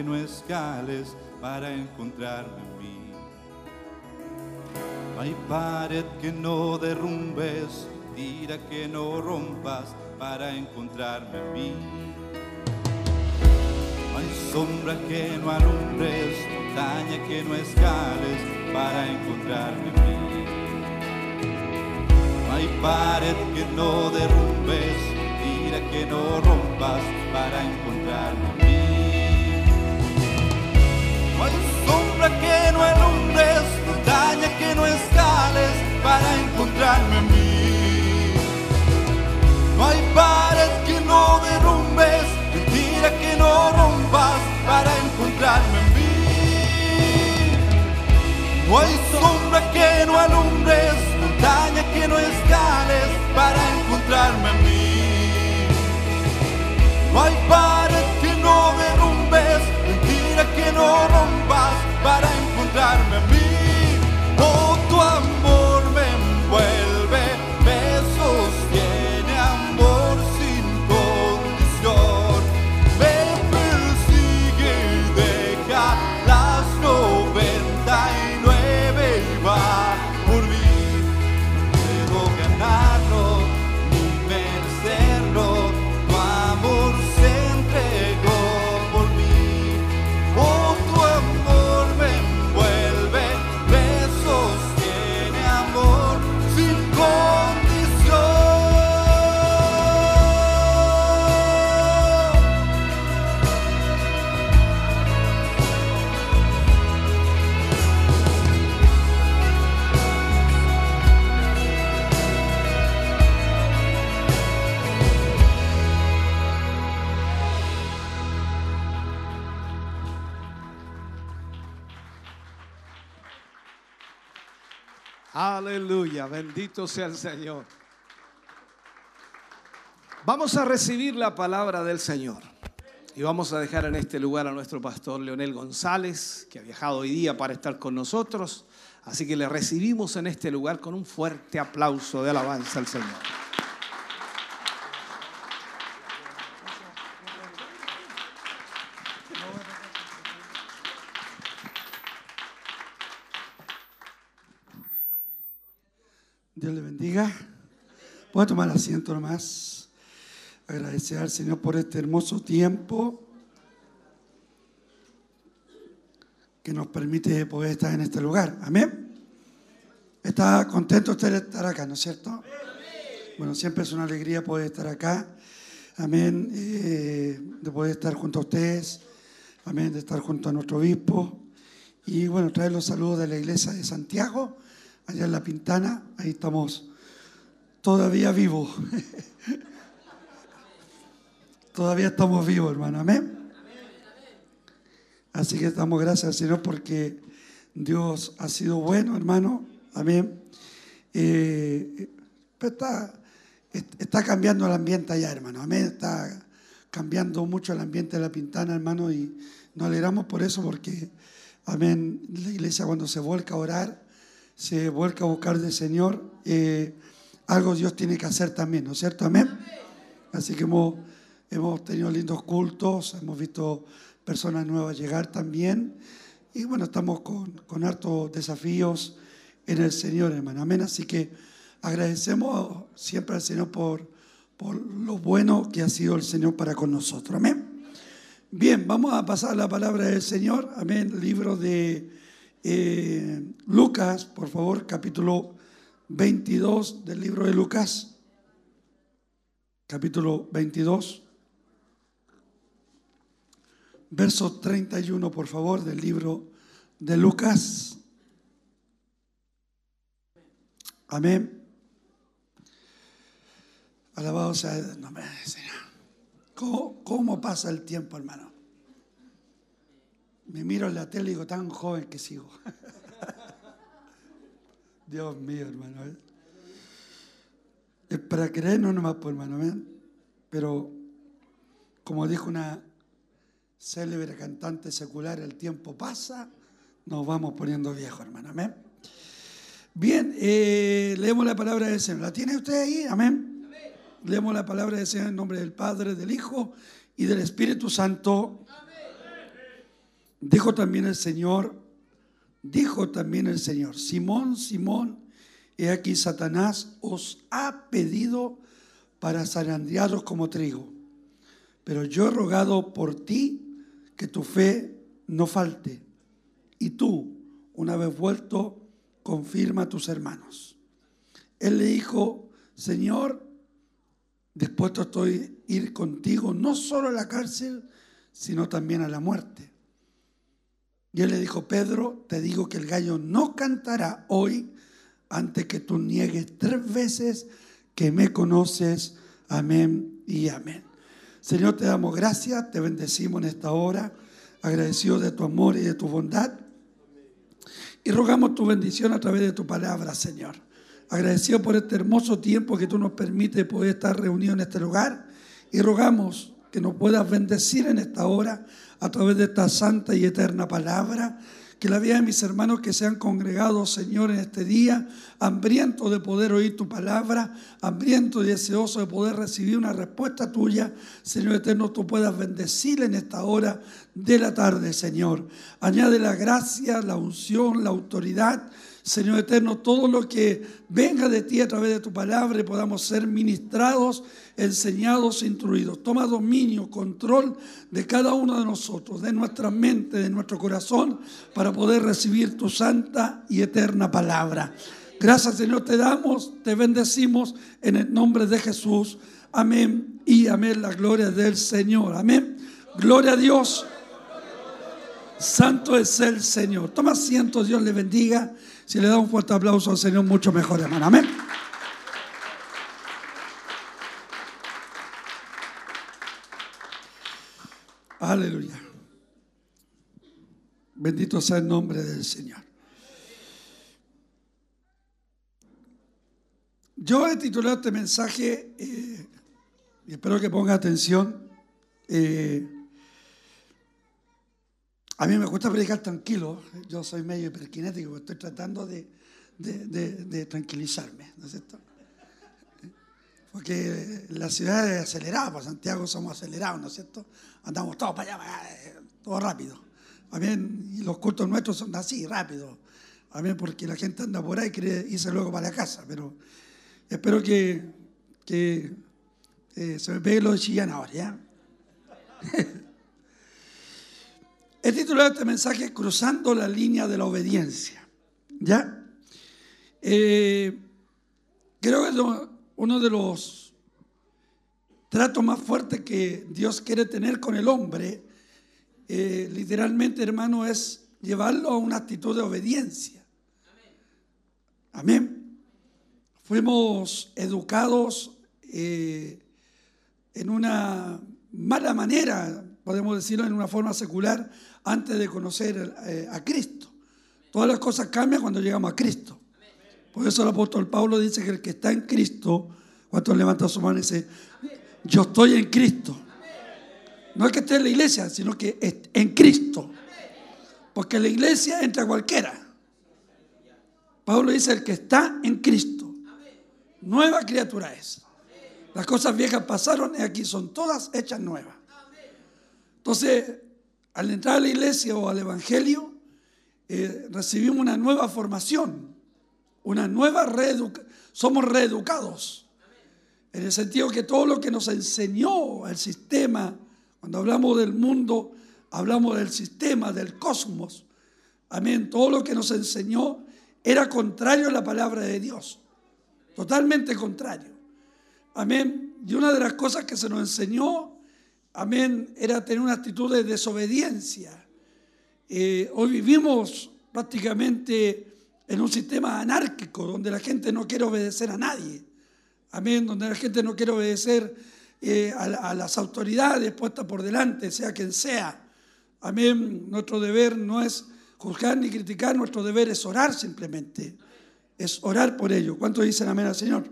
No escales para encontrarme en mí. No hay pared que no derrumbes, tira que no rompas para encontrarme en mí. No hay sombra que no alumbres, montaña que no escales para encontrarme en mí. No hay pared que no derrumbes, tira que no rompas para encontrarme encontrarme a mí. No hay pared que no derrumbes, mentira que no rompas para encontrarme a mí. No hay sombra que no alumbres, montaña que no escales para encontrarme a mí. Bendito sea el Señor. Vamos a recibir la palabra del Señor. Y vamos a dejar en este lugar a nuestro pastor Leonel González, que ha viajado hoy día para estar con nosotros. Así que le recibimos en este lugar con un fuerte aplauso de alabanza al Señor. Dios le bendiga. Voy a tomar asiento nomás. Agradecer al Señor por este hermoso tiempo que nos permite poder estar en este lugar. Amén. ¿Está contento usted de estar acá, no es cierto? Bueno, siempre es una alegría poder estar acá. Amén. Eh, de poder estar junto a ustedes. Amén. De estar junto a nuestro obispo. Y bueno, traer los saludos de la iglesia de Santiago, allá en La Pintana. Ahí estamos todavía vivos. [laughs] todavía estamos vivos, hermano. Amén. Así que damos gracias al Señor porque Dios ha sido bueno, hermano. Amén. Eh, está, está cambiando el ambiente allá, hermano. Amén. Está cambiando mucho el ambiente de la Pintana, hermano, y nos alegramos por eso porque, amén, la iglesia cuando se vuelca a orar, se vuelca a buscar del Señor, eh, algo Dios tiene que hacer también, ¿no es cierto? Amén. Así que hemos, hemos tenido lindos cultos, hemos visto personas nuevas llegar también, y bueno, estamos con, con hartos desafíos en el Señor, hermano. Amén. Así que agradecemos siempre al Señor por, por lo bueno que ha sido el Señor para con nosotros. Amén. Bien, vamos a pasar la palabra del Señor. Amén. Libro de eh, Lucas, por favor, capítulo 22 del libro de Lucas. Capítulo 22. Verso 31, por favor, del libro de Lucas. Amén. Alabado sea el nombre del Señor. ¿Cómo, ¿Cómo, pasa el tiempo, hermano? Me miro en la tele y digo, tan joven que sigo. [laughs] Dios mío, hermano. ¿eh? Es para creer, no nomás por hermano. ¿eh? Pero, como dijo una célebre cantante secular, el tiempo pasa, nos vamos poniendo viejos, hermano. Amén. Bien, eh, leemos la palabra del Señor. ¿La tiene usted ahí? Amén. Amén. Leemos la palabra del Señor en nombre del Padre, del Hijo y del Espíritu Santo. Dijo también el Señor, dijo también el Señor, Simón, Simón, he aquí Satanás os ha pedido para zarandearos como trigo. Pero yo he rogado por ti que tu fe no falte. Y tú, una vez vuelto, confirma a tus hermanos. Él le dijo, Señor, dispuesto estoy a ir contigo no solo a la cárcel, sino también a la muerte. Y él le dijo, Pedro, te digo que el gallo no cantará hoy antes que tú niegues tres veces que me conoces. Amén y amén. Señor, te damos gracias, te bendecimos en esta hora, agradecido de tu amor y de tu bondad. Y rogamos tu bendición a través de tu palabra, Señor. Agradecido por este hermoso tiempo que tú nos permites poder estar reunidos en este lugar. Y rogamos que nos puedas bendecir en esta hora a través de esta santa y eterna palabra. Que la vida de mis hermanos que se han congregado, Señor, en este día, hambriento de poder oír tu palabra, hambriento y deseoso de poder recibir una respuesta tuya, Señor eterno, tú puedas bendecir en esta hora de la tarde, Señor. Añade la gracia, la unción, la autoridad Señor eterno, todo lo que venga de ti a través de tu palabra podamos ser ministrados, enseñados, instruidos. Toma dominio, control de cada uno de nosotros, de nuestra mente, de nuestro corazón, para poder recibir tu santa y eterna palabra. Gracias Señor te damos, te bendecimos en el nombre de Jesús. Amén y amén. La gloria del Señor. Amén. Gloria a Dios. Santo es el Señor. Toma asiento, Dios le bendiga. Si le da un fuerte aplauso al Señor, mucho mejor, hermano. Amén. Aleluya. Bendito sea el nombre del Señor. Yo he titulado este mensaje, eh, y espero que ponga atención, eh, a mí me gusta predicar tranquilo, yo soy medio hiperkinético, estoy tratando de, tranquilizarme, ¿no es cierto? Porque la ciudad es acelerada, para Santiago somos acelerados, ¿no es cierto? Andamos todos para allá, eh, todo rápido. También, y los cultos nuestros son así, rápido. También porque la gente anda por ahí y quiere irse luego para la casa, pero espero que, eh, se me pegue lo de Chillán ahora, ¿ya? [laughs] He titulado este mensaje Cruzando la línea de la obediencia. ¿Ya? Eh, creo que es uno de los tratos más fuertes que Dios quiere tener con el hombre, eh, literalmente, hermano, es llevarlo a una actitud de obediencia. Amén. Fuimos educados eh, en una mala manera, podemos decirlo en una forma secular, antes de conocer eh, a Cristo. Todas las cosas cambian cuando llegamos a Cristo. Por eso el apóstol Pablo dice que el que está en Cristo, cuando levanta su mano y dice, yo estoy en Cristo. No es que esté en la iglesia, sino que en Cristo. Porque la iglesia entra cualquiera. Pablo dice, el que está en Cristo, nueva criatura es. Las cosas viejas pasaron y aquí son todas hechas nuevas. Entonces, al entrar a la iglesia o al Evangelio, eh, recibimos una nueva formación, una nueva reeducación. Somos reeducados. En el sentido que todo lo que nos enseñó el sistema, cuando hablamos del mundo, hablamos del sistema, del cosmos. Amén. Todo lo que nos enseñó era contrario a la palabra de Dios. Totalmente contrario. Amén. Y una de las cosas que se nos enseñó amén, era tener una actitud de desobediencia. Eh, hoy vivimos prácticamente en un sistema anárquico donde la gente no quiere obedecer a nadie. Amén, donde la gente no quiere obedecer eh, a, las autoridades puestas por delante, sea quien sea. Amén, nuestro deber no es juzgar ni criticar, nuestro deber es orar simplemente. Es orar por ello. ¿Cuántos dicen amén al Señor?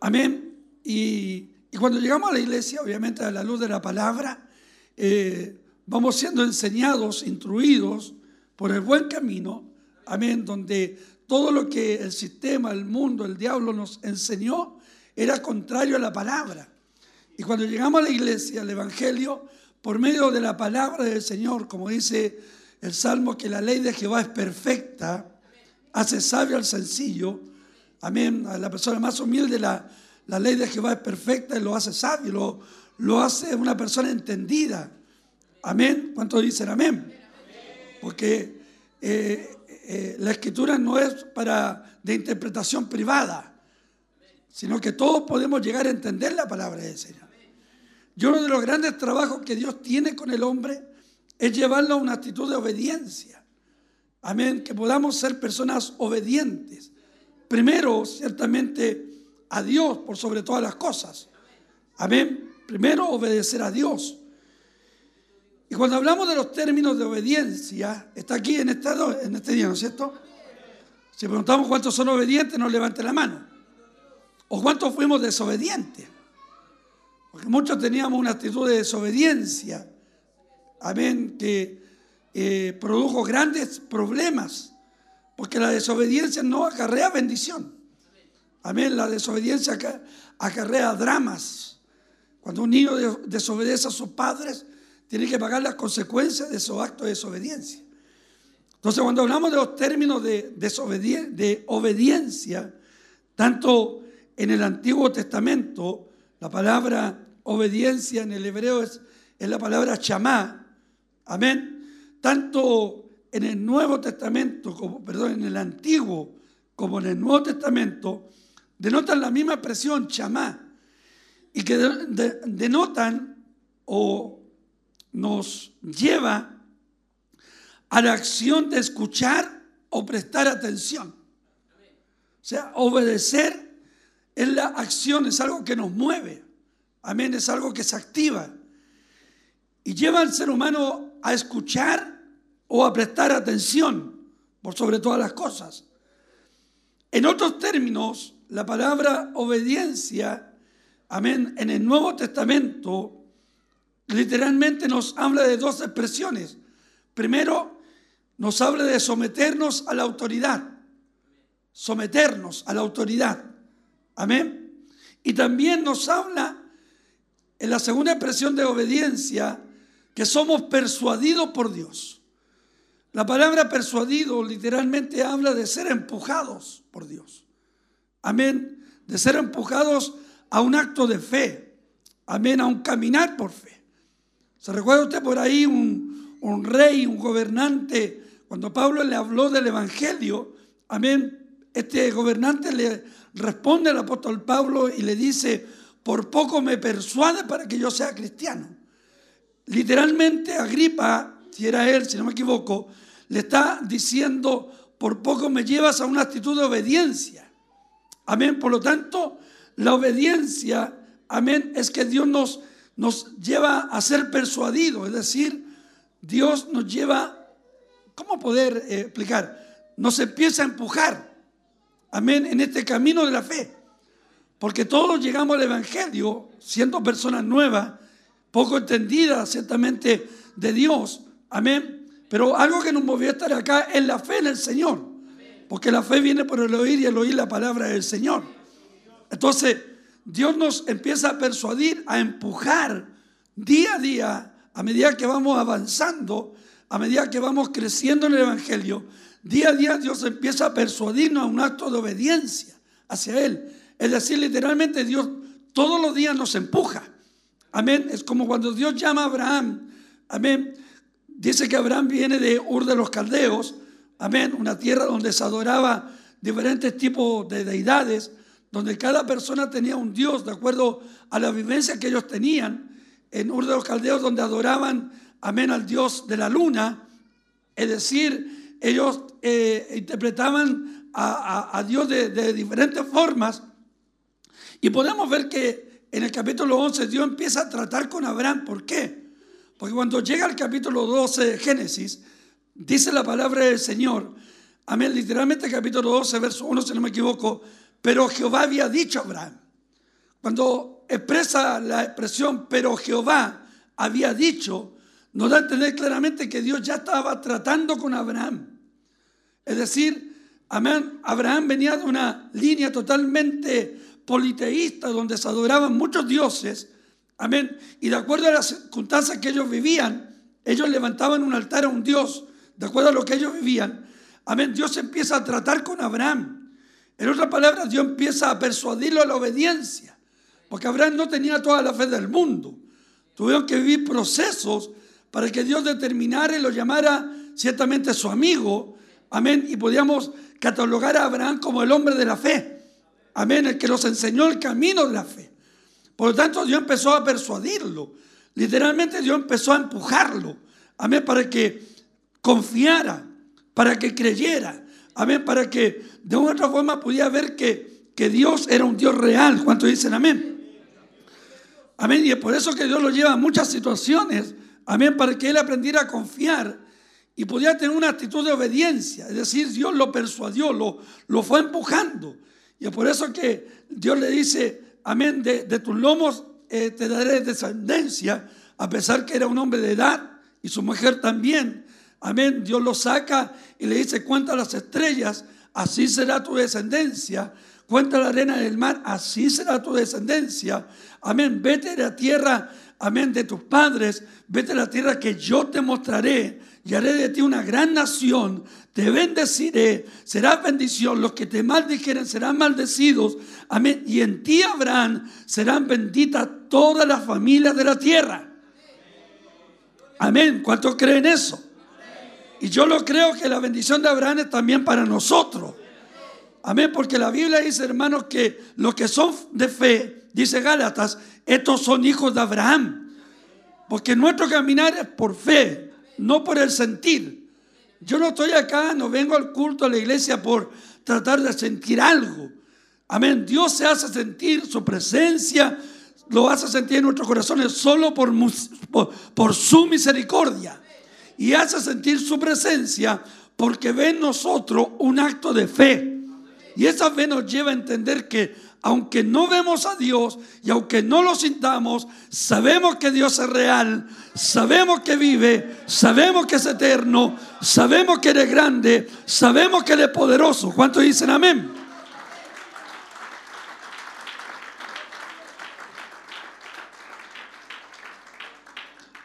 Amén. Y y cuando llegamos a la iglesia, obviamente a la luz de la palabra, eh, vamos siendo enseñados, instruidos por el buen camino, amén, donde todo lo que el sistema, el mundo, el diablo nos enseñó era contrario a la palabra. Y cuando llegamos a la iglesia, al Evangelio, por medio de la palabra del Señor, como dice el Salmo, que la ley de Jehová es perfecta, hace sabio al sencillo, amén, a la persona más humilde la la ley de Jehová es perfecta y lo hace sabio, lo, lo hace una persona entendida. Amén. ¿Cuántos dicen amén? Porque eh, eh, la escritura no es para de interpretación privada. sino que todos podemos llegar a entender la palabra del Señor. Y uno de los grandes trabajos que Dios tiene con el hombre es llevarlo a una actitud de obediencia. Amén, que podamos ser personas obedientes. Primero, ciertamente, a Dios por sobre todas las cosas. Amén. Primero, obedecer a Dios. Y cuando hablamos de los términos de obediencia, está aquí en este, en este día, ¿no es cierto? Si preguntamos cuántos son obedientes, no levante la mano. O cuántos fuimos desobedientes. Porque muchos teníamos una actitud de desobediencia. Amén. Que eh, produjo grandes problemas. Porque la desobediencia no acarrea bendición. Amén. La desobediencia acarrea dramas. Cuando un niño desobedece a sus padres, tiene que pagar las consecuencias de su acto de desobediencia. Entonces, cuando hablamos de los términos de, de obediencia, tanto en el Antiguo Testamento, la palabra obediencia en el hebreo es, es la palabra chamá, amén, tanto en el Nuevo Testamento, como, perdón, en el Antiguo como en el Nuevo Testamento, denotan la misma expresión, chamá, y que denotan o nos lleva a la acción de escuchar o prestar atención. O sea, obedecer es la acción, es algo que nos mueve. Amén, es algo que se activa. Y lleva al ser humano a escuchar o a prestar atención por sobre todas las cosas. En otros términos, la palabra obediencia, amén, en el Nuevo Testamento literalmente nos habla de dos expresiones. Primero, nos habla de someternos a la autoridad. Someternos a la autoridad. Amén. Y también nos habla en la segunda expresión de obediencia que somos persuadidos por Dios. La palabra persuadido literalmente habla de ser empujados por Dios. Amén. De ser empujados a un acto de fe. Amén. A un caminar por fe. ¿Se recuerda usted por ahí un, un rey, un gobernante? Cuando Pablo le habló del Evangelio, amén, este gobernante le responde al apóstol Pablo y le dice, por poco me persuade para que yo sea cristiano. Literalmente Agripa, si era él, si no me equivoco, le está diciendo, por poco me llevas a una actitud de obediencia. Amén. Por lo tanto, la obediencia, amén, es que Dios nos nos lleva a ser persuadidos, es decir, Dios nos lleva, ¿cómo poder eh, explicar? Nos empieza a empujar, amén, en este camino de la fe. Porque todos llegamos al Evangelio siendo personas nuevas, poco entendidas ciertamente de Dios, amén. Pero algo que nos movió a estar acá es la fe en el Señor. Porque la fe viene por el oír y el oír la palabra del Señor. Entonces, Dios nos empieza a persuadir, a empujar día a día, a medida que vamos avanzando, a medida que vamos creciendo en el Evangelio, día a día Dios empieza a persuadirnos a un acto de obediencia hacia Él. Es decir, literalmente Dios todos los días nos empuja. Amén. Es como cuando Dios llama a Abraham. Amén. Dice que Abraham viene de Ur de los Caldeos. Amén. Una tierra donde se adoraba diferentes tipos de deidades donde cada persona tenía un Dios de acuerdo a la vivencia que ellos tenían. En Ur de los Caldeos, donde adoraban, amén, al Dios de la luna, es decir, ellos eh, interpretaban a, Dios de, de, diferentes formas. Y podemos ver que en el capítulo 11 Dios empieza a tratar con Abraham. ¿Por qué? Porque cuando llega al capítulo 12 de Génesis, dice la palabra del Señor, amén, literalmente capítulo 12, verso 1, si no me equivoco, pero Jehová había dicho a Abraham. Cuando expresa la expresión, pero Jehová había dicho, nos da a entender claramente que Dios ya estaba tratando con Abraham. Es decir, amén, Abraham venía de una línea totalmente politeísta donde se adoraban muchos dioses. Amén. Y de acuerdo a las circunstancias que ellos vivían, ellos levantaban un altar a un Dios, de acuerdo a lo que ellos vivían. Amén. Dios empieza a tratar con Abraham. En otras palabras, Dios empieza a persuadirlo a la obediencia, porque Abraham no tenía toda la fe del mundo. Tuvieron que vivir procesos para que Dios determinara y lo llamara ciertamente su amigo. Amén. Y podíamos catalogar a Abraham como el hombre de la fe. Amén, el que nos enseñó el camino de la fe. Por lo tanto, Dios empezó a persuadirlo. Literalmente Dios empezó a empujarlo. Amén, para que confiara, para que creyera. Amén, para que de una otra forma pudiera ver que, que Dios era un Dios real. ¿Cuántos dicen amén? Amén, y es por eso que Dios lo lleva a muchas situaciones. Amén, para que él aprendiera a confiar y pudiera tener una actitud de obediencia. Es decir, Dios lo persuadió, lo, lo fue empujando. Y es por eso que Dios le dice, amén, de, tus lomos eh, te daré descendencia, a pesar que era un hombre de edad y su mujer también. Amén, Dios lo saca y le dice, cuenta las estrellas, así será tu descendencia. Cuenta la arena del mar, así será tu descendencia. Amén, vete de la tierra, amén, de tus padres, vete a la tierra que yo te mostraré y haré de ti una gran nación, te bendeciré, será bendición, los que te maldijeren serán maldecidos, amén, y en ti Abraham serán benditas todas las familias de la tierra. Amén, ¿cuántos creen eso? Y yo lo creo que la bendición de Abraham es también para nosotros. Amén, porque la Biblia dice, hermanos, que los que son de fe, dice Gálatas, estos son hijos de Abraham. Porque nuestro caminar es por fe, no por el sentir. Yo no estoy acá, no vengo al culto a la iglesia por tratar de sentir algo. Amén. Dios se hace sentir su presencia, lo hace sentir en nuestros corazones solo por, por, su misericordia. Y hace sentir su presencia porque ve en nosotros un acto de fe. Y esa fe nos lleva a entender que aunque no vemos a Dios y aunque no lo sintamos, sabemos que Dios es real, sabemos que vive, sabemos que es eterno, sabemos que Él es grande, sabemos que Él es poderoso. ¿Cuántos dicen amén?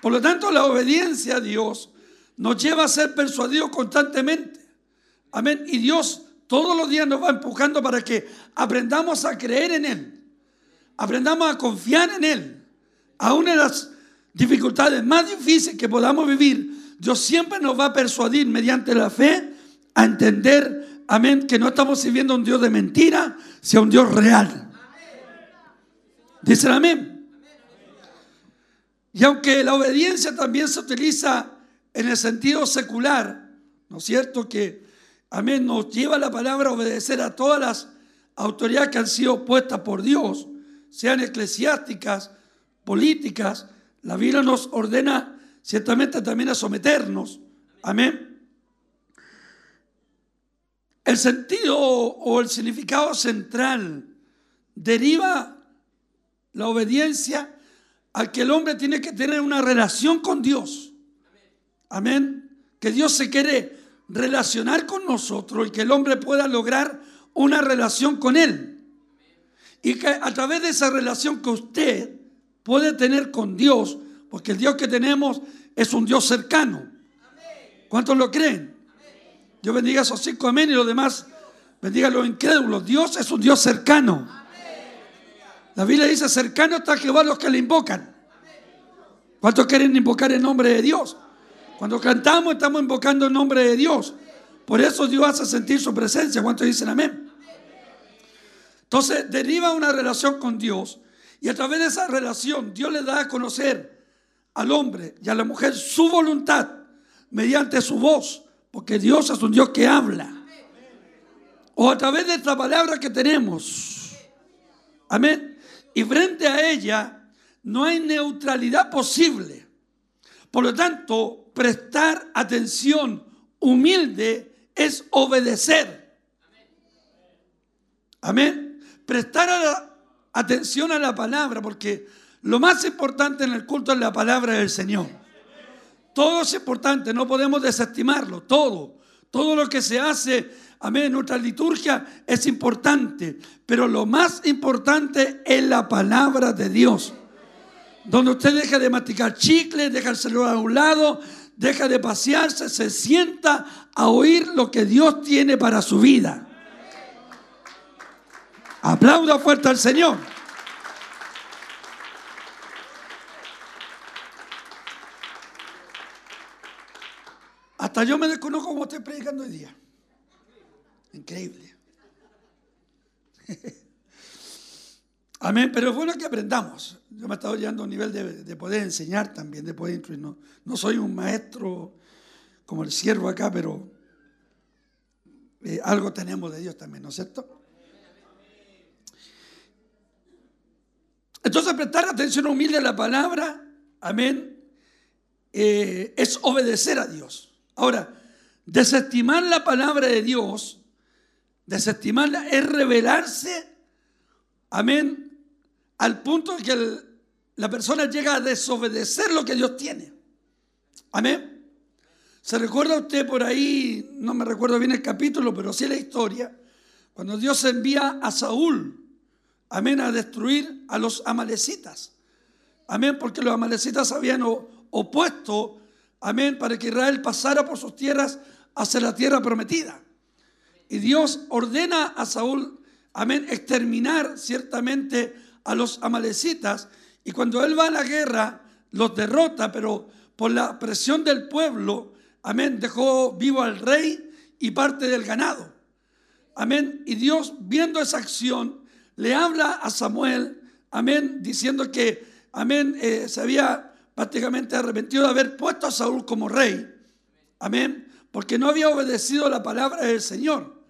Por lo tanto, la obediencia a Dios nos lleva a ser persuadidos constantemente. Amén. Y Dios todos los días nos va empujando para que aprendamos a creer en Él, aprendamos a confiar en Él, aún en las dificultades más difíciles que podamos vivir. Dios siempre nos va a persuadir mediante la fe a entender, amén, que no estamos sirviendo a un Dios de mentira, sino a un Dios real. Dicen amén. Y aunque la obediencia también se utiliza en el sentido secular, ¿no es cierto? Que amén, nos lleva la palabra a obedecer a todas las autoridades que han sido puestas por Dios, sean eclesiásticas, políticas. La Biblia nos ordena ciertamente también a someternos. Amén. El sentido o el significado central deriva la obediencia al que el hombre tiene que tener una relación con Dios. Amén. Que Dios se quiere relacionar con nosotros y que el hombre pueda lograr una relación con Él. Y que a través de esa relación que usted puede tener con Dios, porque el Dios que tenemos es un Dios cercano. ¿Cuántos lo creen? Yo bendiga a esos cinco amén y los demás bendiga a los incrédulos. Dios es un Dios cercano. La Biblia dice cercano está Jehová los que le invocan. ¿Cuántos quieren invocar el nombre de Dios? Cuando cantamos estamos invocando el nombre de Dios. Por eso Dios hace sentir su presencia. ¿Cuántos dicen amén? Entonces deriva una relación con Dios y a través de esa relación Dios le da a conocer al hombre y a la mujer su voluntad mediante su voz, porque Dios es un Dios que habla. O a través de esta palabra que tenemos. Amén. Y frente a ella no hay neutralidad posible. Por lo tanto, prestar atención humilde es obedecer. Amén. Prestar atención a la palabra, porque lo más importante en el culto es la palabra del Señor. Todo es importante, no podemos desestimarlo, todo. Todo lo que se hace, amén, en nuestra liturgia es importante, pero lo más importante es la palabra de Dios. Donde usted deja de masticar chicle, deja a un lado, deja de pasearse, se sienta a oír lo que Dios tiene para su vida. Aplauda fuerte al Señor. Hasta yo me desconozco como estoy predicando hoy día. Increíble. [laughs] Amén, pero es bueno que aprendamos. Yo me he estado llegando a un nivel de, poder enseñar también, de poder instruir. No, no soy un maestro como el siervo acá, pero eh, algo tenemos de Dios también, ¿no es cierto? Entonces, prestar atención humilde a la palabra, amén, eh, es obedecer a Dios. Ahora, desestimar la palabra de Dios, desestimarla es revelarse, amén, al punto de que la persona llega a desobedecer lo que Dios tiene. Amén. ¿Se recuerda usted por ahí, no me recuerdo bien el capítulo, pero sí la historia, cuando Dios envía a Saúl, amén, a destruir a los amalecitas? Amén, porque los amalecitas habían opuesto, amén, para que Israel pasara por sus tierras hacia la tierra prometida. Y Dios ordena a Saúl, amén, exterminar ciertamente a los amalecitas. Y cuando él va a la guerra, los derrota, pero por la presión del pueblo, Amén. Dejó vivo al rey y parte del ganado. Amén. Y Dios, viendo esa acción, le habla a Samuel, amén, diciendo que, amén, eh, se había prácticamente arrepentido de haber puesto a Saúl como rey. Amén. Porque no había obedecido la palabra del Señor.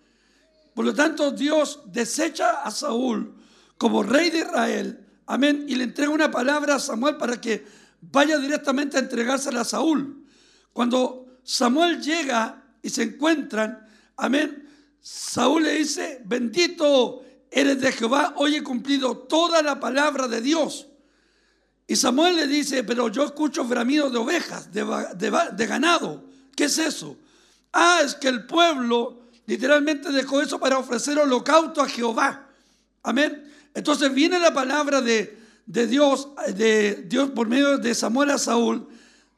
Por lo tanto, Dios desecha a Saúl como rey de Israel. Amén. Y le entrega una palabra a Samuel para que vaya directamente a entregársela a Saúl. Cuando Samuel llega y se encuentran, amén. Saúl le dice, bendito eres de Jehová, hoy he cumplido toda la palabra de Dios. Y Samuel le dice, pero yo escucho bramidos de ovejas, de, ganado. ¿Qué es eso? Ah, es que el pueblo literalmente dejó eso para ofrecer holocausto a Jehová. Amén. Entonces viene la palabra de, de Dios, de Dios por medio de Samuel a Saúl,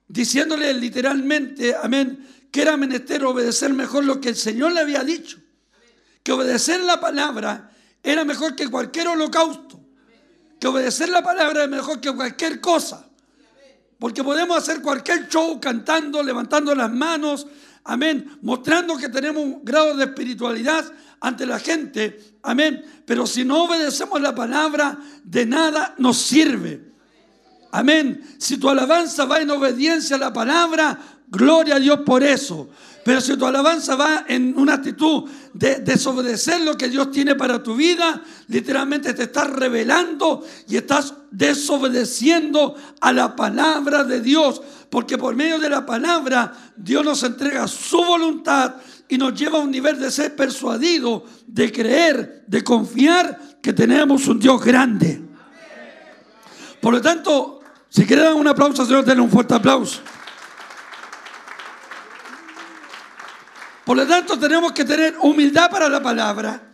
diciéndole literalmente, amén, que era menester obedecer mejor lo que el Señor le había dicho. Que obedecer la palabra era mejor que cualquier holocausto. Que obedecer la palabra es mejor que cualquier cosa. Porque podemos hacer cualquier show cantando, levantando las manos, amén, mostrando que tenemos un grado de espiritualidad ante la gente, amén. Pero si no obedecemos la palabra, de nada nos sirve. Amén. Si tu alabanza va en obediencia a la palabra, gloria a Dios por eso. Pero si tu alabanza va en una actitud de desobedecer lo que Dios tiene para tu vida, literalmente te estás revelando y estás desobedeciendo a la palabra de Dios. Porque por medio de la palabra Dios nos entrega su voluntad y nos lleva a un nivel de ser persuadido, de creer, de confiar que tenemos un Dios grande. Por lo tanto, si quieren dar un aplauso, Señor, denle un fuerte aplauso. Por lo tanto, tenemos que tener humildad para la palabra.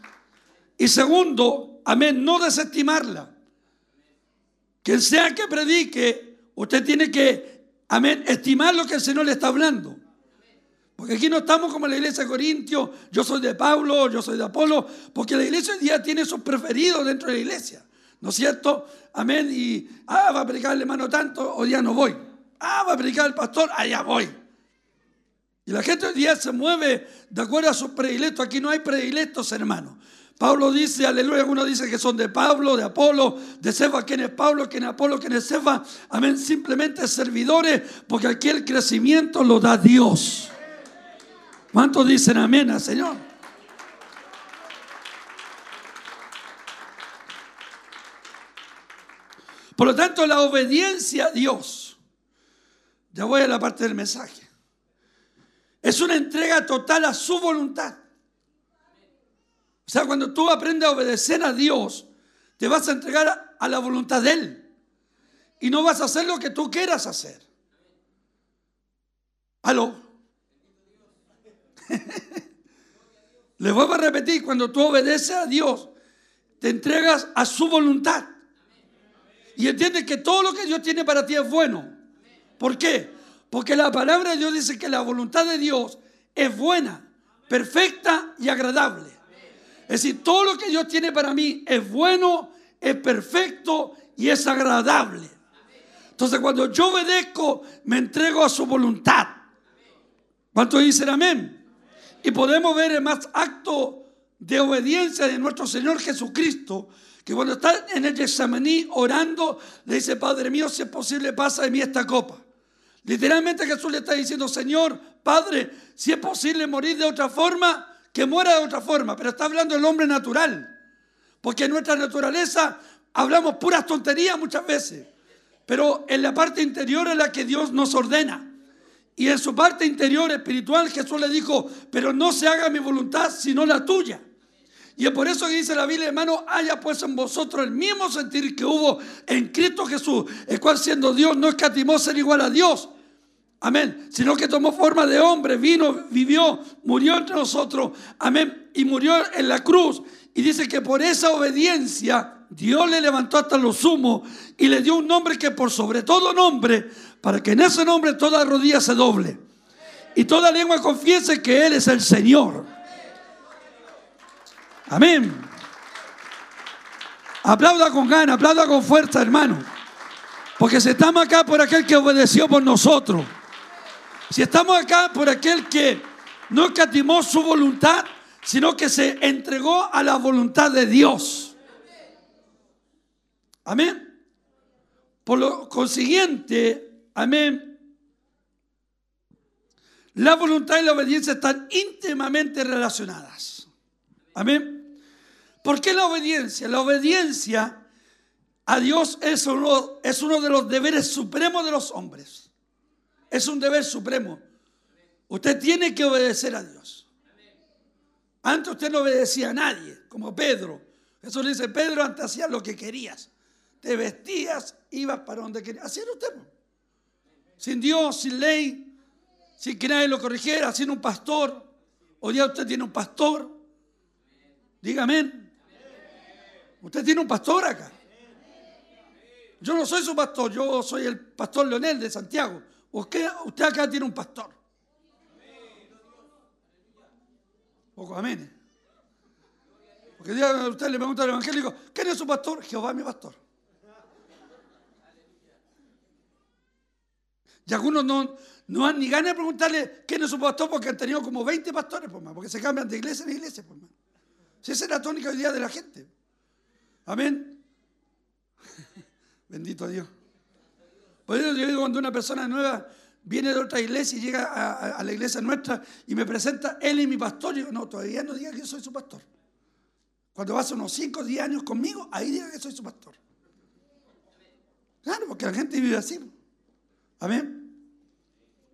Y segundo, amén, no desestimarla. Quien sea que predique, usted tiene que, amén, estimar lo que el Señor le está hablando. Porque aquí no estamos como la iglesia de Corintios, yo soy de Pablo, yo soy de Apolo, porque la iglesia hoy día tiene sus preferidos dentro de la iglesia. ¿No es cierto? Amén. Y, ah, va a predicar el hermano tanto, hoy día no voy. Ah, va a predicar el pastor, allá voy. Y la gente hoy día se mueve de acuerdo a sus predilectos. Aquí no hay predilectos, hermano. Pablo dice, aleluya, algunos dicen que son de Pablo, de Apolo, de Cefa, quién es Pablo, quién es Apolo, quién es Cefa. Amén, simplemente servidores, porque aquí el crecimiento lo da Dios. ¿Cuántos dicen amén al Señor? Por lo tanto, la obediencia a Dios, ya voy a la parte del mensaje, es una entrega total a su voluntad. O sea, cuando tú aprendes a obedecer a Dios, te vas a entregar a la voluntad de Él. Y no vas a hacer lo que tú quieras hacer. ¿Aló? [laughs] Le voy a repetir, cuando tú obedeces a Dios, te entregas a su voluntad y entiendes que todo lo que Dios tiene para ti es bueno. ¿Por qué? Porque la palabra de Dios dice que la voluntad de Dios es buena, perfecta y agradable. Es decir, todo lo que Dios tiene para mí es bueno, es perfecto y es agradable. Entonces cuando yo obedezco, me entrego a su voluntad. ¿Cuántos dicen amén? Y podemos ver el más acto de obediencia de nuestro Señor Jesucristo, que cuando está en el Getsemaní orando, le dice, Padre mío, si es posible, pasa de mí esta copa. Literalmente Jesús le está diciendo, Señor, Padre, si es posible morir de otra forma, que muera de otra forma. Pero está hablando del hombre natural. Porque en nuestra naturaleza hablamos puras tonterías muchas veces. Pero en la parte interior es la que Dios nos ordena. Y en su parte interior espiritual Jesús le dijo, pero no se haga mi voluntad sino la tuya. Y es por eso que dice la Biblia, hermano, haya pues en vosotros el mismo sentir que hubo en Cristo Jesús, el cual siendo Dios no escatimó ser igual a Dios. Amén. Sino que tomó forma de hombre, vino, vivió, murió entre nosotros. Amén. Y murió en la cruz. Y dice que por esa obediencia Dios le levantó hasta lo sumo y le dio un nombre que por sobre todo nombre, para que en ese nombre toda rodilla se doble. Y toda lengua confiese que Él es el Señor. Amén. Aplauda con ganas, aplauda con fuerza, hermano. Porque si estamos acá por aquel que obedeció por nosotros, si estamos acá por aquel que no escatimó su voluntad, sino que se entregó a la voluntad de Dios. Amén. Por lo consiguiente, amén. La voluntad y la obediencia están íntimamente relacionadas. Amén. ¿Por qué la obediencia? La obediencia a Dios es uno, es uno de los deberes supremos de los hombres. Es un deber supremo. Usted tiene que obedecer a Dios. Antes usted no obedecía a nadie, como Pedro. Eso le dice, Pedro, antes hacías lo que querías. Te vestías, ibas para donde querías. Así era usted. Sin Dios, sin ley, sin que nadie lo corrigiera, sin un pastor. Hoy día usted tiene un pastor. Dígame. Usted tiene un pastor acá. Yo no soy su pastor, yo soy el pastor Leonel de Santiago. Usted, acá tiene un pastor. Poco amén. Porque usted le pregunta al evangélico, ¿quién es su pastor? Jehová es mi pastor. Y algunos no, no han ni ganas de preguntarle quién es su pastor porque han tenido como 20 pastores, por más, porque se cambian de iglesia en iglesia. Por más. Si esa es la tónica hoy día de la gente. Amén. [laughs] Bendito Dios. Por eso yo digo, cuando una persona nueva viene de otra iglesia y llega a, la iglesia nuestra y me presenta él y mi pastor, yo digo, no, todavía no diga que soy su pastor. Cuando vas unos 5 o 10 años conmigo, ahí diga que soy su pastor. Claro, porque la gente vive así. Amén.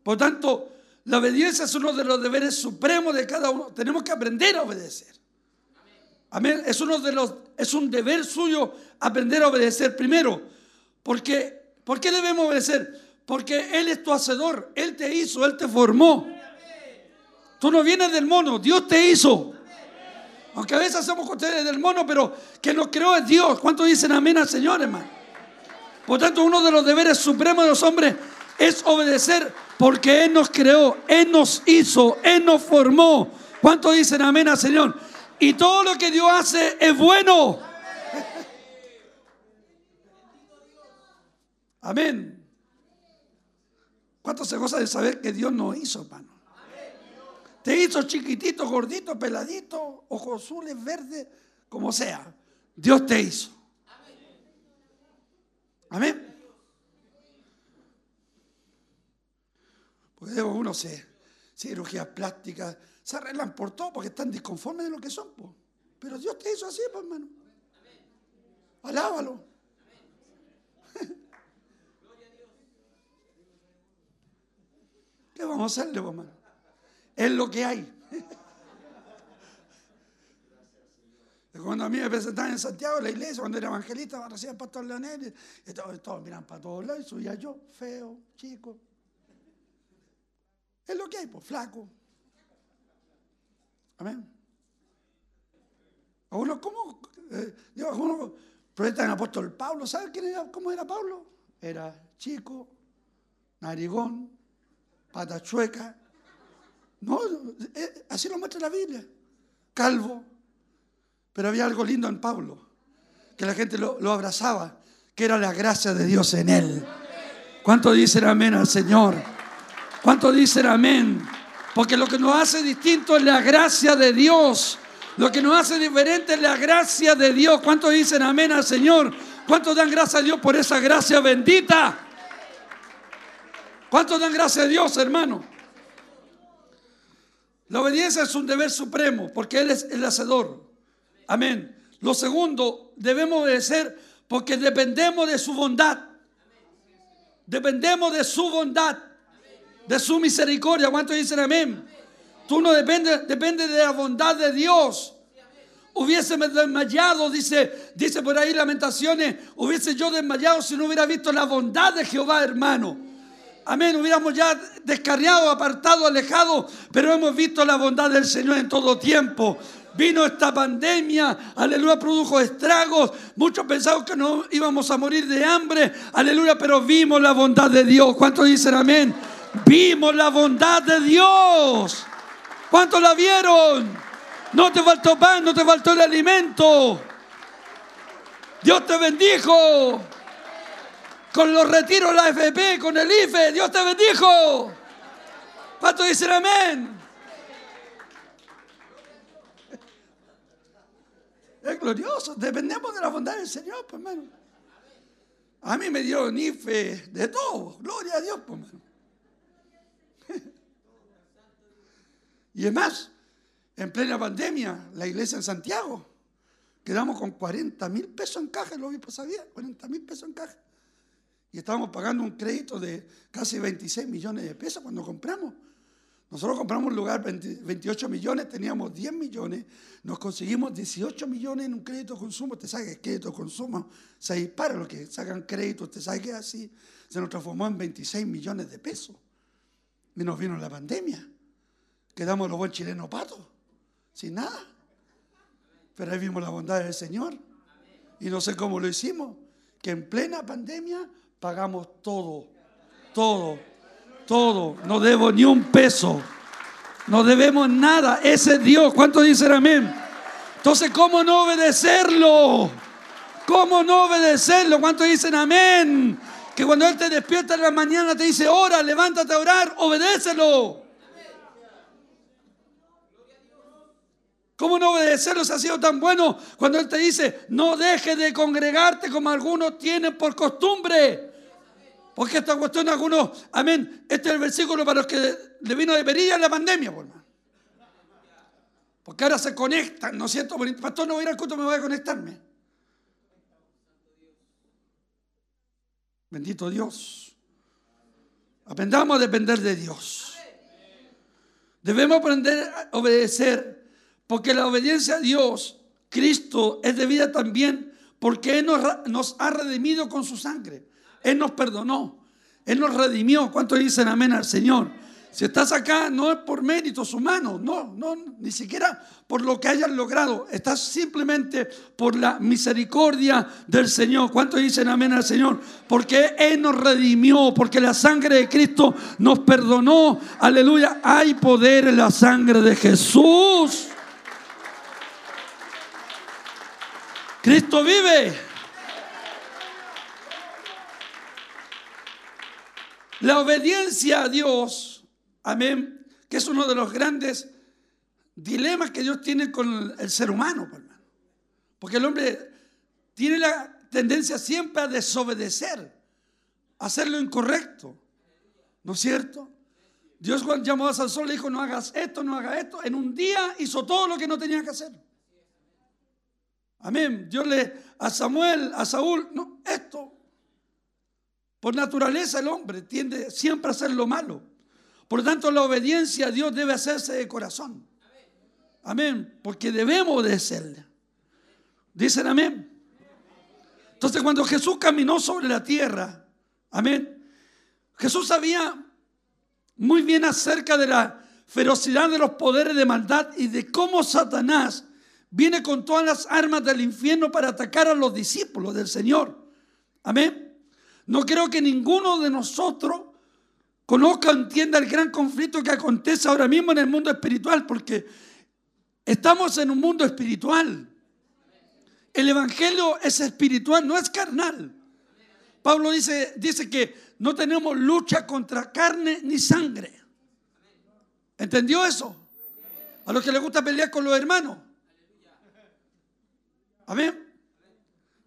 Por tanto, la obediencia es uno de los deberes supremos de cada uno. Tenemos que aprender a obedecer. Amén. Es uno de los, es un deber suyo aprender a obedecer primero. Porque, ¿Por qué debemos obedecer? Porque Él es tu hacedor, Él te hizo, Él te formó. Tú no vienes del mono, Dios te hizo. Aunque a veces hacemos ustedes del mono, pero que nos creó es Dios. ¿Cuántos dicen amén al Señor, hermano? Por tanto, uno de los deberes supremos de los hombres es obedecer porque Él nos creó, Él nos hizo, Él nos formó. ¿Cuántos dicen amén al Señor? Y todo lo que Dios hace es bueno. Amén. ¿Cuánto se goza de saber que Dios nos hizo, hermano? Te hizo chiquitito, gordito, peladito, ojos azules, verdes, como sea. Dios te hizo. Amén. Porque uno se cirugías plásticas, se arreglan por todo porque están disconformes de lo que son. Pero Dios te hizo así, hermano. Alábalo. ¿Qué vamos a hacerle, hermano? Es lo que hay. [laughs] Cuando a mí me presentaban en Santiago, en la iglesia, cuando era evangelista, recién pastor Leonel, y todos, miran para todos lados, y subía yo, feo, chico. Es lo que hay, pues, flaco. Amén. A uno, ¿cómo? Eh, digo, uno proyectan apóstol Pablo. ¿Sabe quién era, cómo era Pablo? Era chico, narigón, pata chueca. No, eh, así lo muestra la Biblia. Calvo. Pero había algo lindo en Pablo, que la gente lo, abrazaba, que era la gracia de Dios en él. ¿Cuánto dicen amén al Señor? ¿Cuánto dicen amén? Porque lo que nos hace distinto es la gracia de Dios. Lo que nos hace diferente es la gracia de Dios. ¿Cuántos dicen amén al Señor? ¿Cuántos dan gracias a Dios por esa gracia bendita? ¿Cuántos dan gracias a Dios, hermano? La obediencia es un deber supremo porque Él es el hacedor. Amén. Lo segundo, debemos obedecer porque dependemos de su bondad. Dependemos de su bondad, de su misericordia. ¿Cuántos dicen amén? Tú no dependes, depende de la bondad de Dios. Hubiese desmayado, dice, dice por ahí Lamentaciones, hubiese yo desmayado si no hubiera visto la bondad de Jehová, hermano. Amén, hubiéramos ya descarriado, apartado, alejado, pero hemos visto la bondad del Señor en todo tiempo. Vino esta pandemia, aleluya, produjo estragos. Muchos pensaban que no íbamos a morir de hambre, aleluya, pero vimos la bondad de Dios. ¿Cuántos dicen amén? Vimos la bondad de Dios. ¿Cuántos la vieron? No te faltó pan, no te faltó el alimento. Dios te bendijo. Con los retiros la FP, con el IFE, Dios te bendijo. ¿Cuántos dicen amén? Es glorioso, dependemos de la bondad del Señor, pues hermano. A mí me dio IFE de todo, gloria a Dios, pues hermano. Y es más, en plena pandemia, la iglesia en Santiago, quedamos con 40 mil pesos en caja, lo obispo sabía, 40 mil pesos en caja. Y estábamos pagando un crédito de casi 26 millones de pesos cuando compramos. Nosotros compramos un lugar 28 millones, teníamos 10 millones, nos conseguimos 18 millones en un crédito de consumo. Usted sabe que el crédito de consumo se dispara, los que sacan crédito, usted sabe así. Se nos transformó en 26 millones de pesos. Y nos vino la pandemia. Quedamos los buen chilenos patos sin nada. Pero ahí vimos la bondad del Señor. Y no sé cómo lo hicimos, que en plena pandemia pagamos todo, todo, todo. No debo ni un peso. No debemos nada. Ese es Dios. ¿Cuántos dicen amén? Entonces, ¿cómo no obedecerlo? ¿Cómo no obedecerlo? ¿Cuántos dicen amén? Que cuando Él te despierta en la mañana te dice, ora, levántate a orar, obedécelo. ¿Cómo no obedecerlo si ha sido tan bueno cuando Él te dice, no dejes de congregarte como algunos tienen por costumbre? Porque esta cuestión algunos, amén, este es el versículo para los que le vino de perilla en la pandemia, por más. Porque ahora se conectan, ¿no es cierto? Pastor, no voy a ir me voy a conectarme. Bendito Dios. Aprendamos a depender de Dios. Debemos aprender a obedecer porque la obediencia a Dios, Cristo, es debida también porque Él nos, ha redimido con su sangre. Él nos perdonó. Él nos redimió. ¿Cuántos dicen amén al Señor? Si estás acá no es por méritos humanos, no, no, ni siquiera por lo que hayas logrado. Estás simplemente por la misericordia del Señor. ¿Cuántos dicen amén al Señor? Porque Él nos redimió, porque la sangre de Cristo nos perdonó. Aleluya. Hay poder en la sangre de Jesús. Cristo vive. La obediencia a Dios, amén, que es uno de los grandes dilemas que Dios tiene con el ser humano, pues, hermano. Porque el hombre tiene la tendencia siempre a desobedecer, a hacer lo incorrecto. ¿No es cierto? Dios cuando llamó a Sansón le dijo, no hagas esto, no hagas esto. En un día hizo todo lo que no tenía que hacer. Amén. Dios le a Samuel, a Saúl, no, esto. Por naturaleza el hombre tiende siempre a hacer lo malo. Por lo tanto, la obediencia a Dios debe hacerse de corazón. Amén. Porque debemos obedecerle. Dicen amén. Entonces, cuando Jesús caminó sobre la tierra, amén, Jesús sabía muy bien acerca de la ferocidad de los poderes de maldad y de cómo Satanás viene con todas las armas del infierno para atacar a los discípulos del Señor. Amén. No creo que ninguno de nosotros conozca o entienda el gran conflicto que acontece ahora mismo en el mundo espiritual, porque estamos en un mundo espiritual. El Evangelio es espiritual, no es carnal. Pablo dice, dice que no tenemos lucha contra carne ni sangre. ¿Entendió eso? A los que les gusta pelear con los hermanos. Amén.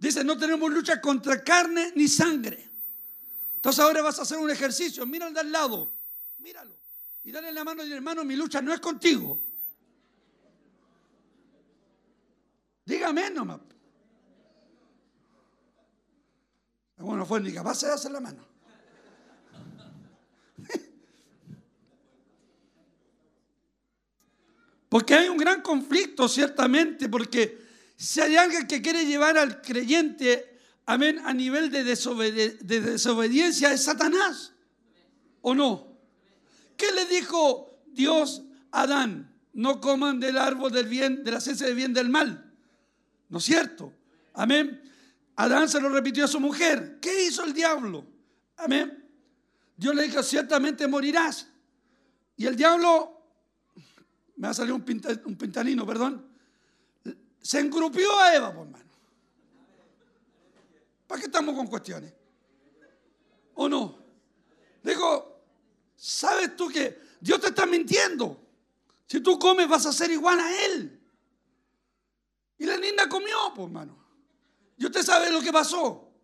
Dice, no tenemos lucha contra carne ni sangre. Entonces ahora vas a hacer un ejercicio. Mira al de al lado. Míralo. Y dale la mano y hermano, mi lucha no es contigo. Dígame nomás. Bueno, fue ni hacer la mano. [laughs] Porque hay un gran conflicto, ciertamente, porque si hay alguien que quiere llevar al creyente, amén, a nivel de, desobediencia, es Satanás. ¿O no? ¿Qué le dijo Dios a Adán? No coman del árbol del bien, de la ciencia del bien del mal. ¿No es cierto? Amén. Adán se lo repitió a su mujer. ¿Qué hizo el diablo? Amén. Dios le dijo, ciertamente morirás. Y el diablo me ha salido un, un pintanino, perdón, se engrupió a Eva, por mano. ¿Para qué estamos con cuestiones? ¿O no? Digo, ¿sabes tú que Dios te está mintiendo? Si tú comes vas a ser igual a Él. Y la linda comió, por mano. Y usted sabe lo que pasó.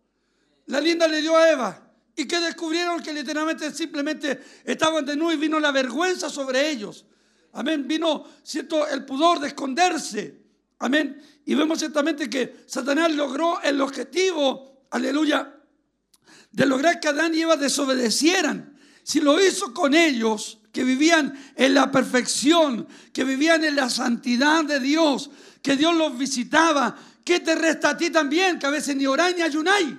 La linda le dio a Eva. Y que descubrieron que literalmente simplemente estaban de nuevo y vino la vergüenza sobre ellos. Amén. Vino, ¿cierto? El pudor de esconderse. Amén. Y vemos ciertamente que Satanás logró el objetivo, aleluya, de lograr que Adán y Eva desobedecieran. Si lo hizo con ellos, que vivían en la perfección, que vivían en la santidad de Dios, que Dios los visitaba, ¿qué te resta a ti también? Que a veces ni oráis ni ayunáis.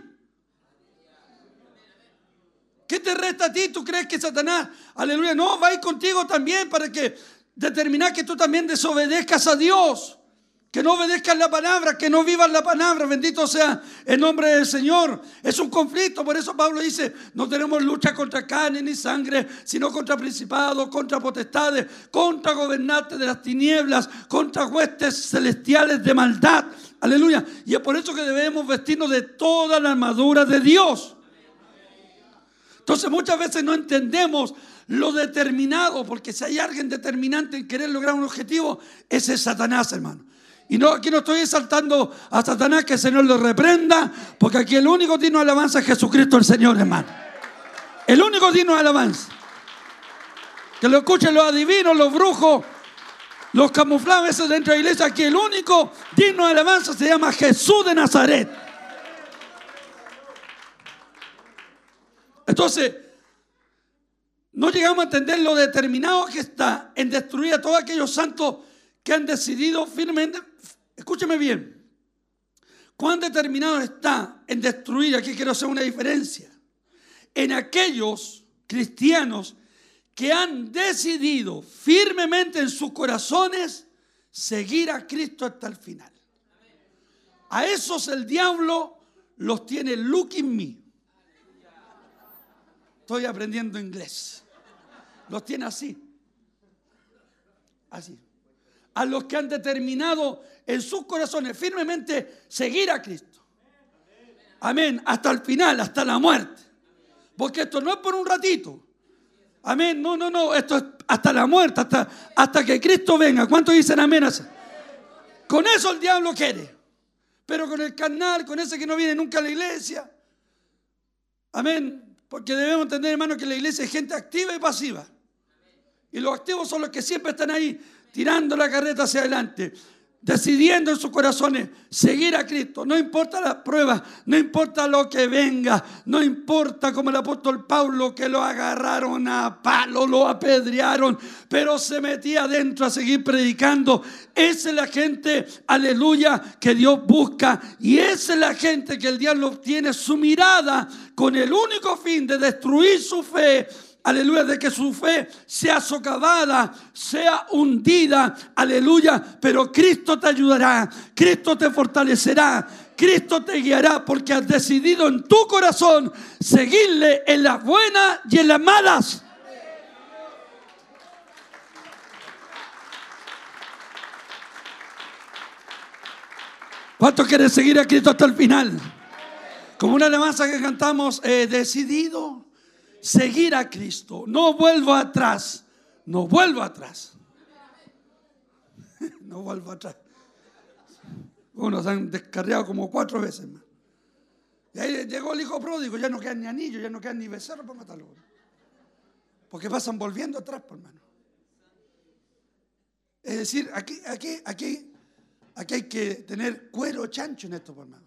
¿Qué te resta a ti? ¿Tú crees que Satanás, aleluya, no, va a ir contigo también para que determinar que tú también desobedezcas a Dios. Que no obedezcas la palabra, que no vivas la palabra. Bendito sea el nombre del Señor. Es un conflicto, por eso Pablo dice, no tenemos lucha contra carne ni sangre, sino contra principados, contra potestades, contra gobernantes de las tinieblas, contra huestes celestiales de maldad. Aleluya. Y es por eso que debemos vestirnos de toda la armadura de Dios. Entonces muchas veces no entendemos lo determinado, porque si hay alguien determinante en querer lograr un objetivo, ese es Satanás, hermano. Y no, aquí no estoy exaltando a Satanás, que el Señor lo reprenda, porque aquí el único digno de alabanza es Jesucristo el Señor, hermano. El único digno de alabanza. Que lo escuchen los adivinos, los brujos, los camuflados esos dentro de la iglesia. Aquí el único digno de alabanza se llama Jesús de Nazaret. Entonces, no llegamos a entender lo determinado que está en destruir a todos aquellos santos que han decidido firmemente, escúcheme bien, cuán determinado está en destruir, aquí quiero hacer una diferencia, en aquellos cristianos que han decidido firmemente en sus corazones seguir a Cristo hasta el final. A esos el diablo los tiene look in me. Estoy aprendiendo inglés. Los tiene así. Así. A los que han determinado en sus corazones firmemente seguir a Cristo. Amén. Hasta el final, hasta la muerte. Porque esto no es por un ratito. Amén. No, no, no. Esto es hasta la muerte, hasta, hasta que Cristo venga. ¿Cuántos dicen amén? Con eso el diablo quiere. Pero con el carnal, con ese que no viene nunca a la iglesia. Amén. Porque debemos entender, hermano, que la iglesia es gente activa y pasiva. Y los activos son los que siempre están ahí, tirando la carreta hacia adelante decidiendo en sus corazones seguir a Cristo. No importa las pruebas, no importa lo que venga, no importa como el apóstol Pablo que lo agarraron a palo, lo apedrearon, pero se metía adentro a seguir predicando. Esa es la gente, aleluya, que Dios busca y esa es la gente que el diablo tiene su mirada con el único fin de destruir su fe aleluya, de que su fe sea socavada, sea hundida, aleluya, pero Cristo te ayudará, Cristo te fortalecerá, Cristo te guiará porque has decidido en tu corazón seguirle en las buenas y en las malas. ¿Cuántos quieren seguir a Cristo hasta el final? Como una alabanza que cantamos, decidido seguir a Cristo. No vuelvo atrás. No vuelvo atrás. [laughs] No vuelvo atrás. Unos han descarriado como cuatro veces más. Y ahí llegó el hijo pródigo, ya no quedan ni anillos, ya no quedan ni becerros para matarlo. Porque pasan volviendo atrás, por hermano. Es decir, aquí, aquí, aquí, aquí hay que tener cuero chancho en esto, por hermano.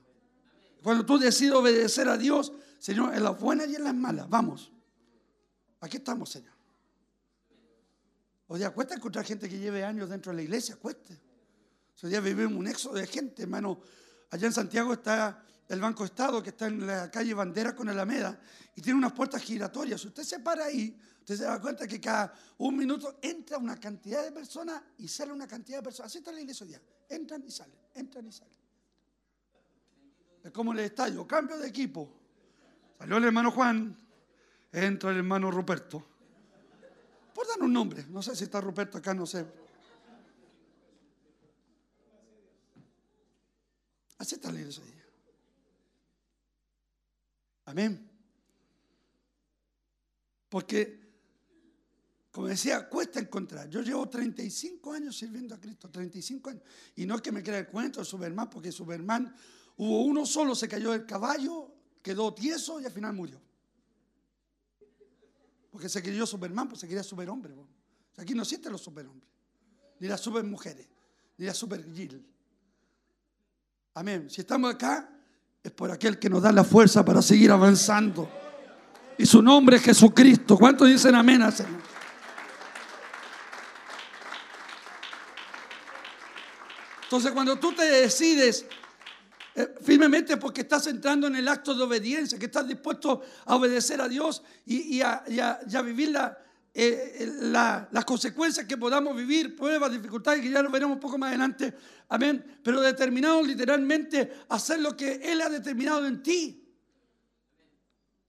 Cuando tú decides obedecer a Dios, Señor, en las buenas y en las malas, vamos. Aquí estamos, Señor. Hoy día cuesta encontrar gente que lleve años dentro de la iglesia, cuesta. Hoy día vivimos un éxodo de gente, hermano. Allá en Santiago está el Banco Estado, que está en la calle Bandera con Alameda, y tiene unas puertas giratorias. Si usted se para ahí, usted se da cuenta que cada un minuto entra una cantidad de personas y sale una cantidad de personas. Así está la iglesia hoy día. Entran y salen, entran y salen. Es como el estadio, cambio de equipo. Salió el hermano Juan, entra el hermano Ruperto. Por dar un nombre, no sé si está Ruperto acá, no sé. Así está la iglesia. Amén. Porque, como decía, cuesta encontrar. Yo llevo 35 años sirviendo a Cristo, 35 años. Y no es que me crea el cuento de Superman, porque Superman hubo uno solo, se cayó del caballo, quedó tieso y al final murió. Porque se quería Superman, pues se quería superhombre. aquí no existen los superhombres, ni las supermujeres, ni las supergil. Amén. Si estamos acá, es por aquel que nos da la fuerza para seguir avanzando. Y su nombre es Jesucristo. ¿Cuántos dicen amén al Señor? Entonces cuando tú te decides firmemente porque estás entrando en el acto de obediencia, que estás dispuesto a obedecer a Dios y, a, vivir la, eh, las consecuencias que podamos vivir, pruebas, dificultades, que ya lo veremos un poco más adelante. Amén. Pero determinado literalmente a hacer lo que Él ha determinado en ti.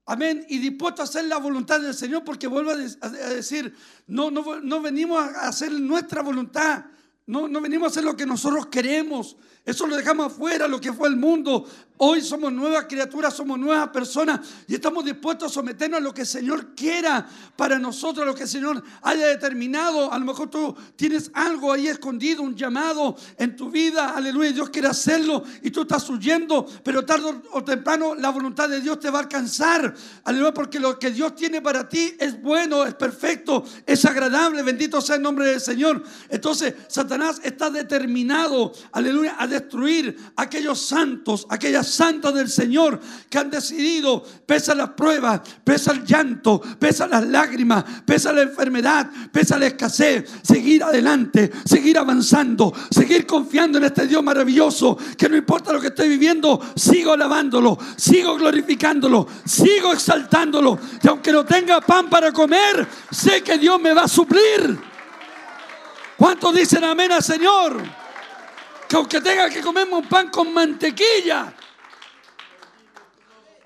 Amén. Y dispuesto a hacer la voluntad del Señor, porque vuelvo a decir, no, no, no venimos a hacer nuestra voluntad, no, no venimos a hacer lo que nosotros queremos. Eso lo dejamos afuera, lo que fue el mundo. Hoy somos nuevas criaturas, somos nuevas personas y estamos dispuestos a someternos a lo que el Señor quiera para nosotros, a lo que el Señor haya determinado. A lo mejor tú tienes algo ahí escondido, un llamado en tu vida. Aleluya, Dios quiere hacerlo y tú estás huyendo, pero tarde o temprano la voluntad de Dios te va a alcanzar. Aleluya, porque lo que Dios tiene para ti es bueno, es perfecto, es agradable. Bendito sea el nombre del Señor. Entonces, Satanás está determinado, aleluya, a destruir aquellos santos, aquellas santas del Señor que han decidido, pese a las pruebas, pese al llanto, pese a las lágrimas, pese a la enfermedad, pese a la escasez, seguir adelante, seguir avanzando, seguir confiando en este Dios maravilloso, que no importa lo que estoy viviendo, sigo alabándolo, sigo glorificándolo, sigo exaltándolo. Y aunque no tenga pan para comer, sé que Dios me va a suplir. ¿Cuántos dicen amén al Señor? que aunque tenga que comerme un pan con mantequilla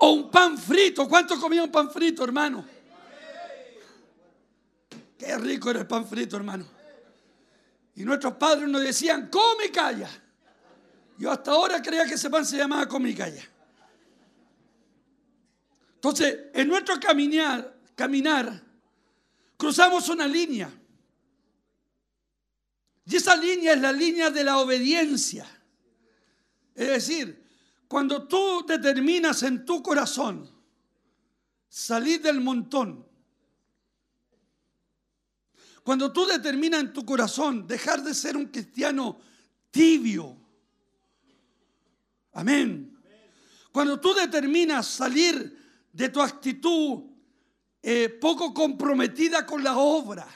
o un pan frito, ¿cuánto comía un pan frito, hermano? Qué rico era el pan frito, hermano. Y nuestros padres nos decían, come y calla. Yo hasta ahora creía que ese pan se llamaba come y calla. Entonces, en nuestro caminar, caminar, cruzamos una línea. Y esa línea es la línea de la obediencia. Es decir, cuando tú determinas en tu corazón salir del montón, cuando tú determinas en tu corazón dejar de ser un cristiano tibio, amén. Cuando tú determinas salir de tu actitud eh, poco comprometida con la obra,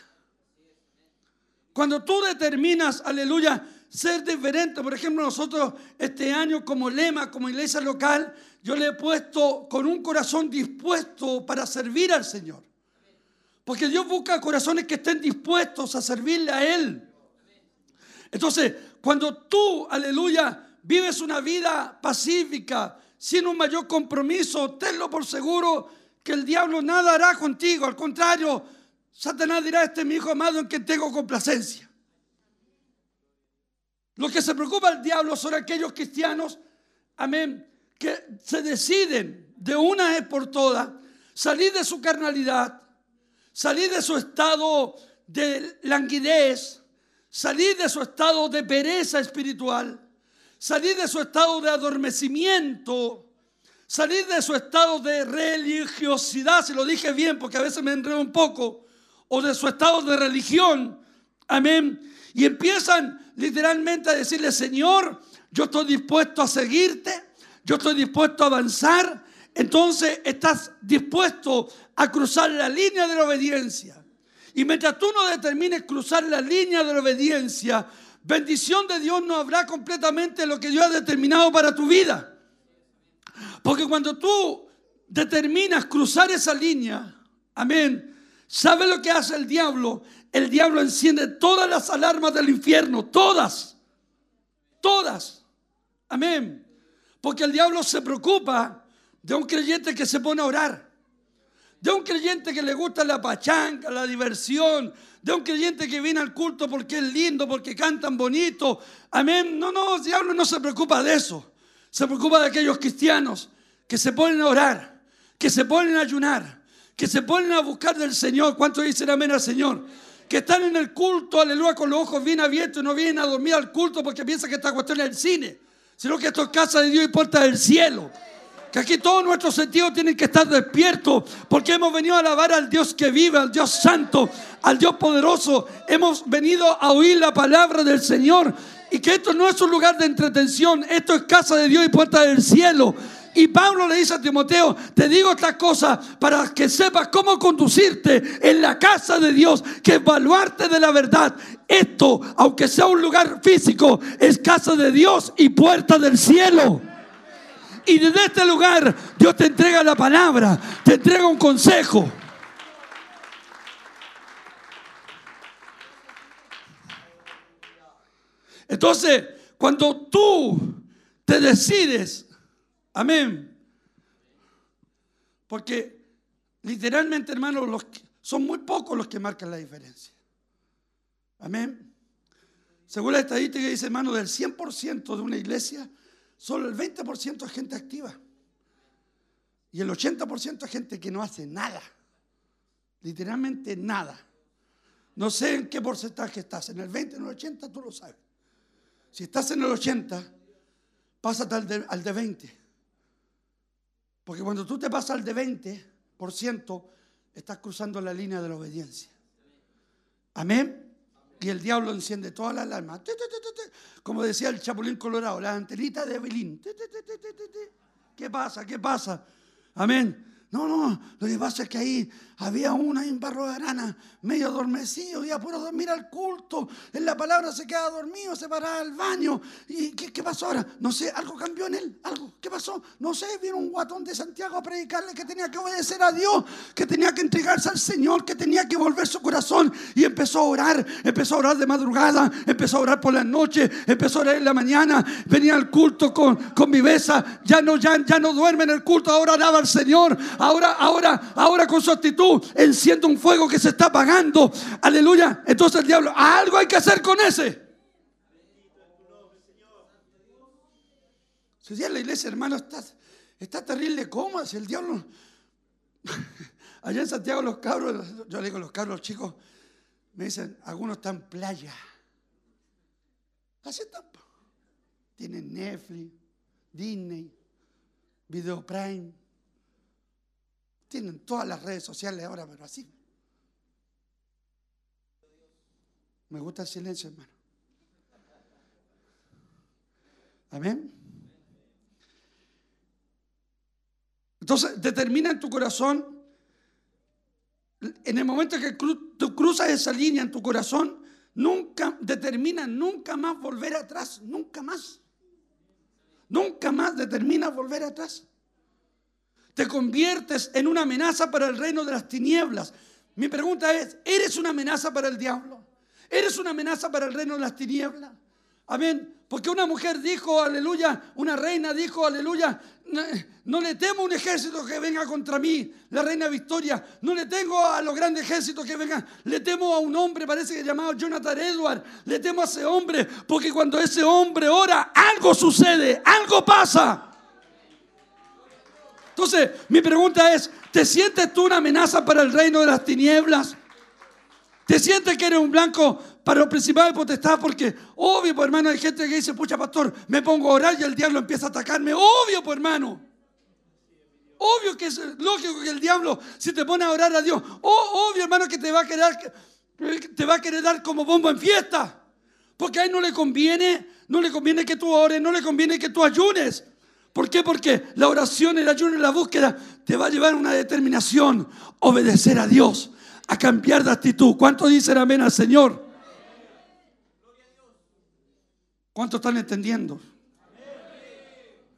cuando tú determinas, aleluya, ser diferente, por ejemplo, nosotros este año como lema, como iglesia local, yo le he puesto con un corazón dispuesto para servir al Señor. Porque Dios busca corazones que estén dispuestos a servirle a Él. Entonces, cuando tú, aleluya, vives una vida pacífica, sin un mayor compromiso, tenlo por seguro que el diablo nada hará contigo. Al contrario, Satanás dirá, este es mi hijo amado en que tengo complacencia. Lo que se preocupa el diablo son aquellos cristianos, amén, que se deciden de una vez por todas salir de su carnalidad, salir de su estado de languidez, salir de su estado de pereza espiritual, salir de su estado de adormecimiento, salir de su estado de religiosidad, si lo dije bien porque a veces me enredo un poco, o de su estado de religión, amén, y empiezan literalmente a decirle, Señor, yo estoy dispuesto a seguirte, yo estoy dispuesto a avanzar, entonces estás dispuesto a cruzar la línea de la obediencia. Y mientras tú no determines cruzar la línea de la obediencia, bendición de Dios no habrá completamente lo que Dios ha determinado para tu vida. Porque cuando tú determinas cruzar esa línea, amén, ¿sabe lo que hace el diablo? El diablo enciende todas las alarmas del infierno, todas, todas, amén. Porque el diablo se preocupa de un creyente que se pone a orar de un creyente que le gusta la pachanga, la diversión, de un creyente que viene al culto porque es lindo, porque cantan bonito. Amén. No, no, el diablo no se preocupa de eso. Se preocupa de aquellos cristianos que se ponen a orar, que se ponen a ayunar, que se ponen a buscar del Señor. ¿Cuántos dicen amén al Señor? Que están en el culto, aleluya, con los ojos bien abiertos y no vienen a dormir al culto porque piensan que esta cuestión es el cine, sino que esto es casa de Dios y puerta del cielo que aquí todos nuestros sentidos tienen que estar despiertos, porque hemos venido a alabar al Dios que vive, al Dios santo, al Dios poderoso. Hemos venido a oír la palabra del Señor y que esto no es un lugar de entretención, esto es casa de Dios y puerta del cielo. Y Pablo le dice a Timoteo, te digo estas cosas para que sepas cómo conducirte en la casa de Dios, que evaluarte de la verdad. Esto, aunque sea un lugar físico, es casa de Dios y puerta del cielo. Y desde este lugar Dios te entrega la palabra, te entrega un consejo. Entonces, cuando tú te decides, amén, porque literalmente, hermanos, los, son muy pocos los que marcan la diferencia. Amén. Según la estadística dice, hermano, del 100% de una iglesia, Solo el 20% es gente activa. Y el 80% es gente que no hace nada. Literalmente nada. No sé en qué porcentaje estás, en el 20, en el 80, tú lo sabes. Si estás en el 80, pásate al de, al de 20. Porque cuando tú te pasas al de 20%, estás cruzando la línea de la obediencia. Amén. Y el diablo enciende todas las alarmas. Como decía el Chapulín Colorado, la antenita de Belín. ¿Qué pasa? ¿Qué pasa? Amén. No, no, lo que pasa es que ahí había una en Barro de Arana, medio adormecido, y apuro dormir al culto. En la palabra se queda dormido, se para al baño. ¿Y qué, pasó ahora? No sé, algo cambió en él, algo. ¿Qué pasó? No sé, vino un guatón de Santiago a predicarle que tenía que obedecer a Dios, que tenía que entregarse al Señor, que tenía que volver su corazón. Y empezó a orar, empezó a orar de madrugada, empezó a orar por la noche, empezó a orar en la mañana, venía al culto con, con viveza, ya no, ya, ya no duerme en el culto, ahora oraba al Señor ahora, ahora, ahora con su actitud enciende un fuego que se está apagando. Aleluya. Entonces el diablo, algo hay que hacer con ese. Si la iglesia, hermano, está, terrible cómo si el diablo. [laughs] Allá en Santiago los cabros, yo le digo los cabros chicos, me dicen, algunos están en playa. Así están. Tienen Netflix, Disney, Video Prime. Tienen todas las redes sociales ahora, pero así. Me gusta el silencio, hermano. Amén. Entonces, determina en tu corazón, en el momento que tú cruzas esa línea en tu corazón, nunca, determina nunca más volver atrás, nunca más. Nunca más determina volver atrás te conviertes en una amenaza para el reino de las tinieblas. Mi pregunta es, ¿eres una amenaza para el diablo? ¿Eres una amenaza para el reino de las tinieblas? Amén. Porque una mujer dijo, aleluya, una reina dijo, aleluya, no, le temo a un ejército que venga contra mí, la reina Victoria, no le tengo a los grandes ejércitos que vengan, le temo a un hombre, parece que llamado Jonathan Edward, le temo a ese hombre, porque cuando ese hombre ora, algo sucede, algo pasa. Entonces, mi pregunta es, ¿te sientes tú una amenaza para el reino de las tinieblas? Te sientes que eres un blanco para los principales potestad porque, obvio, pues hermano, hay gente que dice, pucha, pastor, me pongo a orar y el diablo empieza a atacarme. Obvio, pues hermano. Obvio que es lógico que el diablo, si te pone a orar a Dios, obvio, hermano, que te va a querer, te va a querer dar como bomba en fiesta. Porque a él no le conviene, no le conviene que tú ores, no le conviene que tú ayunes. ¿Por qué? Porque la oración, el ayuno y la búsqueda te va a llevar a una determinación, obedecer a Dios a cambiar de actitud. ¿Cuántos dicen amén al Señor? ¿Cuántos están entendiendo?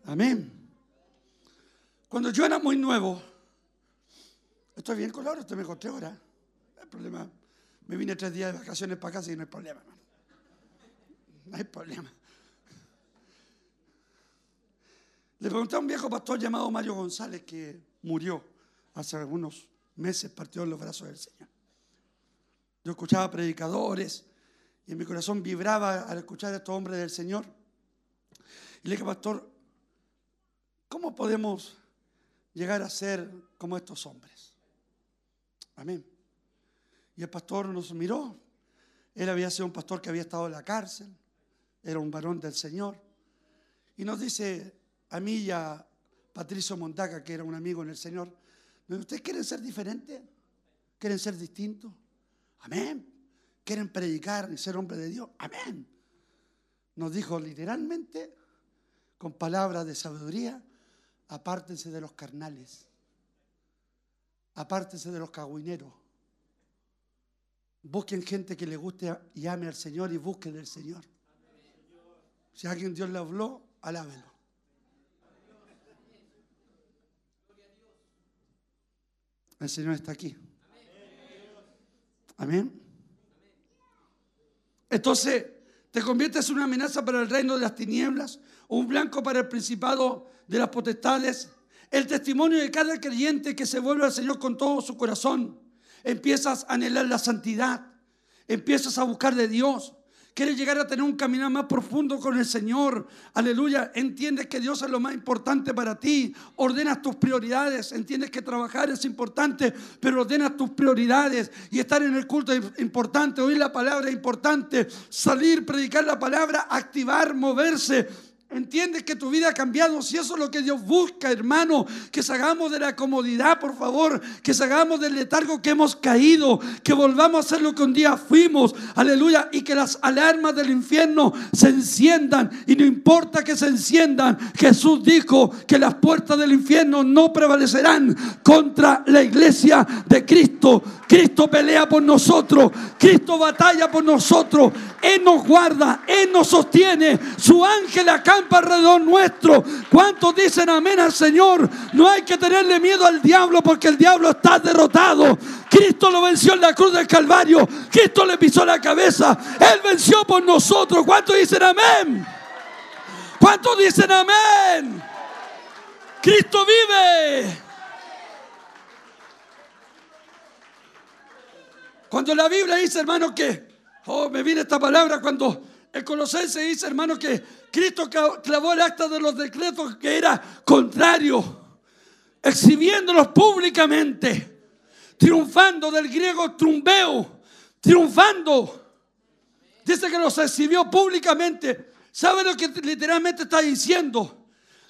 Amén. Cuando yo era muy nuevo, estoy bien con Laura, usted me conté ahora. No hay problema. Me vine tres días de vacaciones para casa y no hay problema. No hay problema. Le pregunté a un viejo pastor llamado Mario González que murió hace algunos meses partió en los brazos del Señor. Yo escuchaba predicadores y en mi corazón vibraba al escuchar a estos hombres del Señor. Y le dije, pastor, ¿cómo podemos llegar a ser como estos hombres? Amén. Y el pastor nos miró. Él había sido un pastor que había estado en la cárcel. Era un varón del Señor. Y nos dice a mí y a Patricio Montaca, que era un amigo en el Señor, ¿Ustedes quieren ser diferentes? ¿Quieren ser distintos? Amén. ¿Quieren predicar y ser hombre de Dios? Amén. Nos dijo literalmente, con palabras de sabiduría, apártense de los carnales. Apártense de los cagüineros. Busquen gente que le guste y ame al Señor y busquen del Señor. Si alguien Dios le habló, alábelo. El Señor está aquí. Amén. Entonces, te conviertes en una amenaza para el reino de las tinieblas, un blanco para el principado de las potestades. El testimonio de cada creyente que se vuelve al Señor con todo su corazón. Empiezas a anhelar la santidad. Empiezas a buscar de Dios. Quieres llegar a tener un caminar más profundo con el Señor. Aleluya. Entiendes que Dios es lo más importante para ti. Ordenas tus prioridades. Entiendes que trabajar es importante, pero ordenas tus prioridades. Y estar en el culto es importante. Oír la palabra es importante. Salir, predicar la palabra, activar, moverse Entiendes que tu vida ha cambiado. Si eso es lo que Dios busca, hermano, que salgamos de la comodidad, por favor, que salgamos del letargo que hemos caído, que volvamos a ser lo que un día fuimos, aleluya, y que las alarmas del infierno se enciendan. Y no importa que se enciendan, Jesús dijo que las puertas del infierno no prevalecerán contra la iglesia de Cristo. Cristo pelea por nosotros, Cristo batalla por nosotros, Él nos guarda, Él nos sostiene, su ángel acampa alrededor nuestro. ¿Cuántos dicen amén al Señor? No hay que tenerle miedo al diablo porque el diablo está derrotado. Cristo lo venció en la cruz del Calvario, Cristo le pisó la cabeza, Él venció por nosotros. ¿Cuántos dicen amén? ¿Cuántos dicen amén? Cristo vive. Cuando la Biblia dice, hermano, que, oh, me viene esta palabra, cuando el Colosense dice, hermano, que Cristo clavó el acta de los decretos que era contrario, exhibiéndolos públicamente, triunfando del griego trumbeo, triunfando. Dice que los exhibió públicamente. ¿Sabe lo que literalmente está diciendo?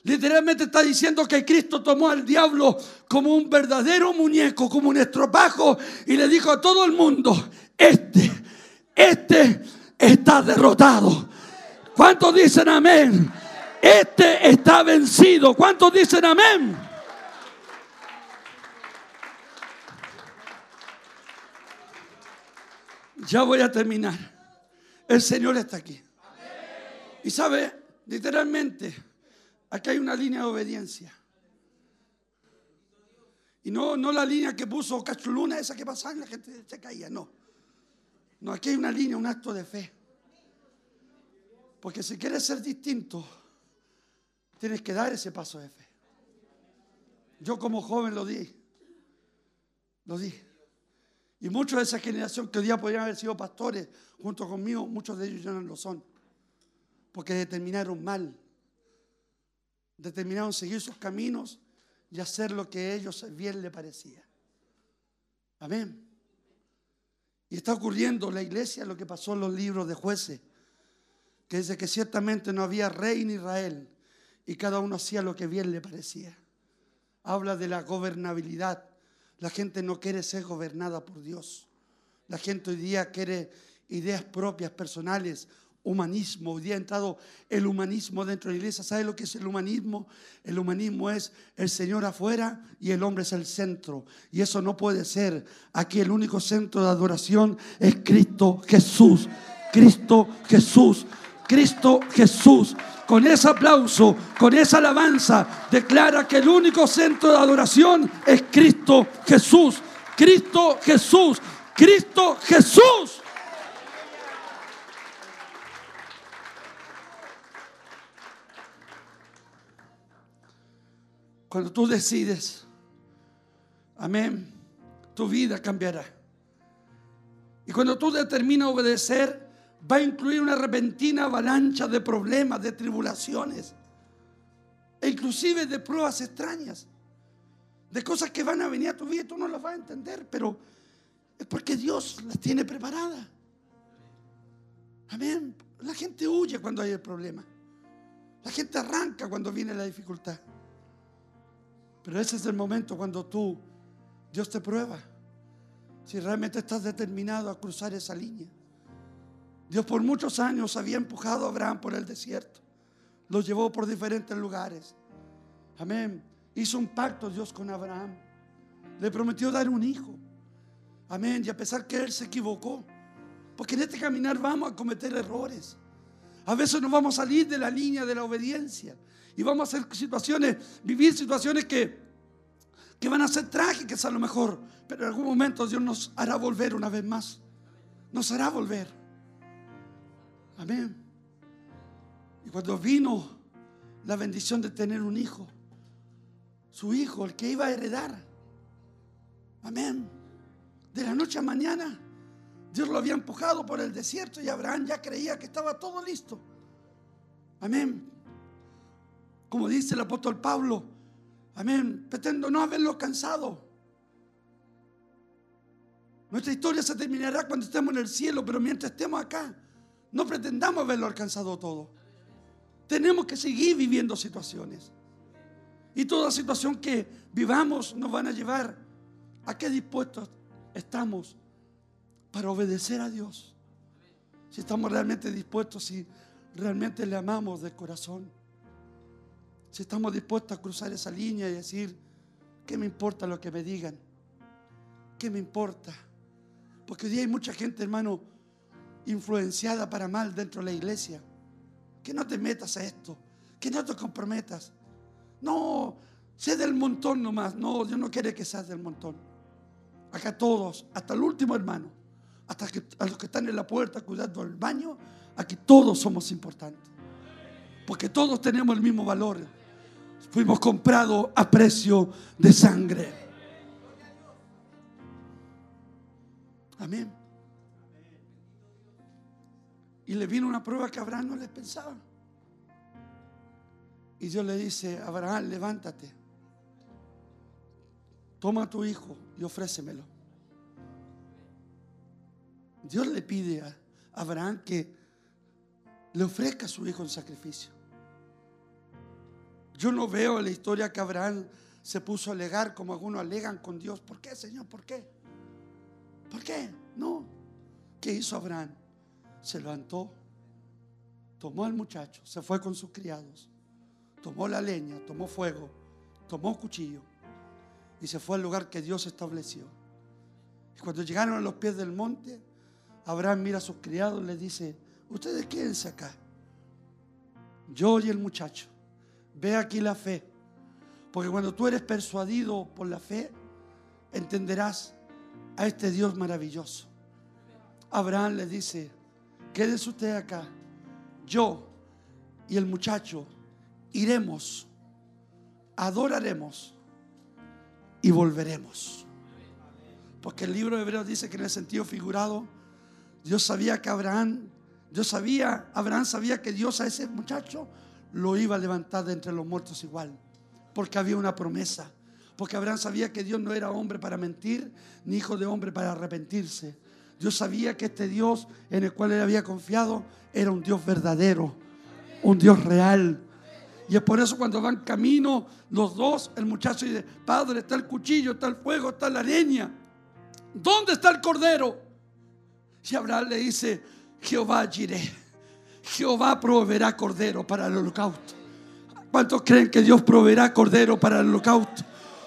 Literalmente está diciendo que Cristo tomó al diablo como un verdadero muñeco, como un estropajo, y le dijo a todo el mundo, este, este está derrotado. ¿Cuántos dicen amén? Este está vencido. ¿Cuántos dicen amén? Ya voy a terminar. El Señor está aquí. Y sabe, literalmente, Aquí hay una línea de obediencia. Y no, no la línea que puso Cachuluna, esa que pasaba y la gente se caía, no. No, aquí hay una línea, un acto de fe. Porque si quieres ser distinto, tienes que dar ese paso de fe. Yo como joven lo di. Lo di. Y muchos de esa generación que hoy día podrían haber sido pastores junto conmigo, muchos de ellos ya no lo son. Porque determinaron mal determinaron seguir sus caminos y hacer lo que a ellos bien le parecía. Amén. Y está ocurriendo en la iglesia lo que pasó en los libros de jueces, que dice que ciertamente no había rey en Israel y cada uno hacía lo que bien le parecía. Habla de la gobernabilidad. La gente no quiere ser gobernada por Dios. La gente hoy día quiere ideas propias, personales, humanismo. Hoy día ha entrado el humanismo dentro de la iglesia. ¿Sabe lo que es el humanismo? El humanismo es el Señor afuera y el hombre es el centro. Y eso no puede ser. Aquí el único centro de adoración es Cristo Jesús. Cristo Jesús. Cristo Jesús con ese aplauso, con esa alabanza, declara que el único centro de adoración es Cristo Jesús. Cristo Jesús. Cristo Jesús. Cuando tú decides, amén, tu vida cambiará. Y cuando tú determinas obedecer, va a incluir una repentina avalancha de problemas, de tribulaciones, e inclusive de pruebas extrañas, de cosas que van a venir a tu vida y tú no las vas a entender, pero es porque Dios las tiene preparadas. Amén. La gente huye cuando hay el problema. La gente arranca cuando viene la dificultad. Pero ese es el momento cuando tú, Dios te prueba. Si realmente estás determinado a cruzar esa línea. Dios por muchos años había empujado a Abraham por el desierto. Lo llevó por diferentes lugares. Amén. Hizo un pacto Dios con Abraham. Le prometió dar un hijo. Amén. Y a pesar que él se equivocó. Porque en este caminar vamos a cometer errores. A veces nos vamos a salir de la línea de la obediencia. Y vamos a hacer situaciones, vivir situaciones que, que van a ser trágicas a lo mejor. Pero en algún momento Dios nos hará volver una vez más. Nos hará volver. Amén. Y cuando vino la bendición de tener un hijo, su hijo, el que iba a heredar, amén. De la noche a mañana, Dios lo había empujado por el desierto y Abraham ya creía que estaba todo listo. Amén. Como dice el apóstol Pablo, amén. Pretendo no haberlo cansado. Nuestra historia se terminará cuando estemos en el cielo, pero mientras estemos acá, no pretendamos haberlo alcanzado todo. Tenemos que seguir viviendo situaciones. Y toda situación que vivamos nos van a llevar a qué dispuestos estamos para obedecer a Dios. Si estamos realmente dispuestos, si realmente le amamos de corazón. Si estamos dispuestos a cruzar esa línea y decir, ¿qué me importa lo que me digan? ¿Qué me importa? Porque hoy día hay mucha gente, hermano, influenciada para mal dentro de la iglesia. Que no te metas a esto, que no te comprometas. No, sé del montón nomás. No, Dios no quiere que seas del montón. Acá todos, hasta el último hermano, hasta que, a los que están en la puerta cuidando el baño, aquí todos somos importantes. Porque todos tenemos el mismo valor. Fuimos comprados a precio de sangre. Amén. Y le vino una prueba que Abraham no le pensaba. Y Dios le dice, Abraham, levántate. Toma tu hijo y ofrécemelo. Dios le pide a Abraham que le ofrezca a su hijo en sacrificio. Yo no veo la historia que Abraham se puso a alegar como algunos alegan con Dios. ¿Por qué, Señor? ¿Por qué? ¿Por qué? No. ¿Qué hizo Abraham? se levantó, tomó al muchacho, se fue con sus criados, tomó la leña, tomó fuego, tomó cuchillo y se fue al lugar que Dios estableció. Y cuando llegaron a los pies del monte, Abraham mira a sus criados y le dice, ustedes quédense acá. Yo y el muchacho, ve aquí la fe. Porque cuando tú eres persuadido por la fe, entenderás a este Dios maravilloso. Abraham le dice, quédese usted acá. Yo y el muchacho iremos, adoraremos y volveremos. Porque el libro de Hebreos dice que en el sentido figurado, Dios sabía que Abraham, Dios sabía, Abraham sabía que Dios a ese muchacho lo iba a levantar de entre los muertos igual. Porque había una promesa. Porque Abraham sabía que Dios no era hombre para mentir, ni hijo de hombre para arrepentirse. Dios sabía que este Dios en el cual él había confiado era un Dios verdadero, un Dios real. Y es por eso cuando van camino los dos, el muchacho dice, Padre, está el cuchillo, está el fuego, está la leña. ¿Dónde está el cordero? Y Abraham le dice, Jehová iré. Jehová proveerá cordero para el holocausto. ¿Cuántos creen que Dios proveerá cordero para el holocausto?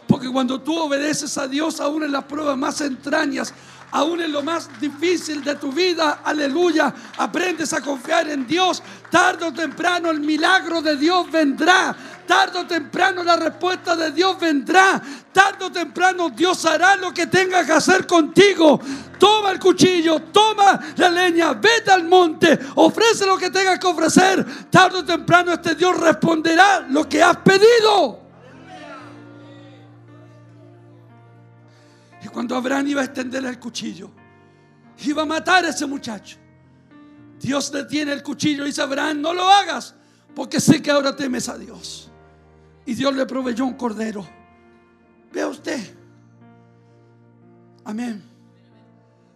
Porque cuando tú obedeces a Dios, aún en las pruebas más entrañas, aún en lo más difícil de tu vida, aleluya, aprendes a confiar en Dios. Tarde o temprano el milagro de Dios vendrá. Tarde o temprano la respuesta de Dios vendrá. Tarde o temprano Dios hará lo que tenga que hacer contigo. Toma el cuchillo, toma la leña, vete al monte, ofrece lo que tengas que ofrecer. Tarde o temprano este Dios responderá lo que has pedido. Cuando Abraham iba a extender el cuchillo, iba a matar a ese muchacho. Dios detiene el cuchillo y dice, Abraham, no lo hagas, porque sé que ahora temes a Dios. Y Dios le proveyó un cordero. Vea usted. Amén.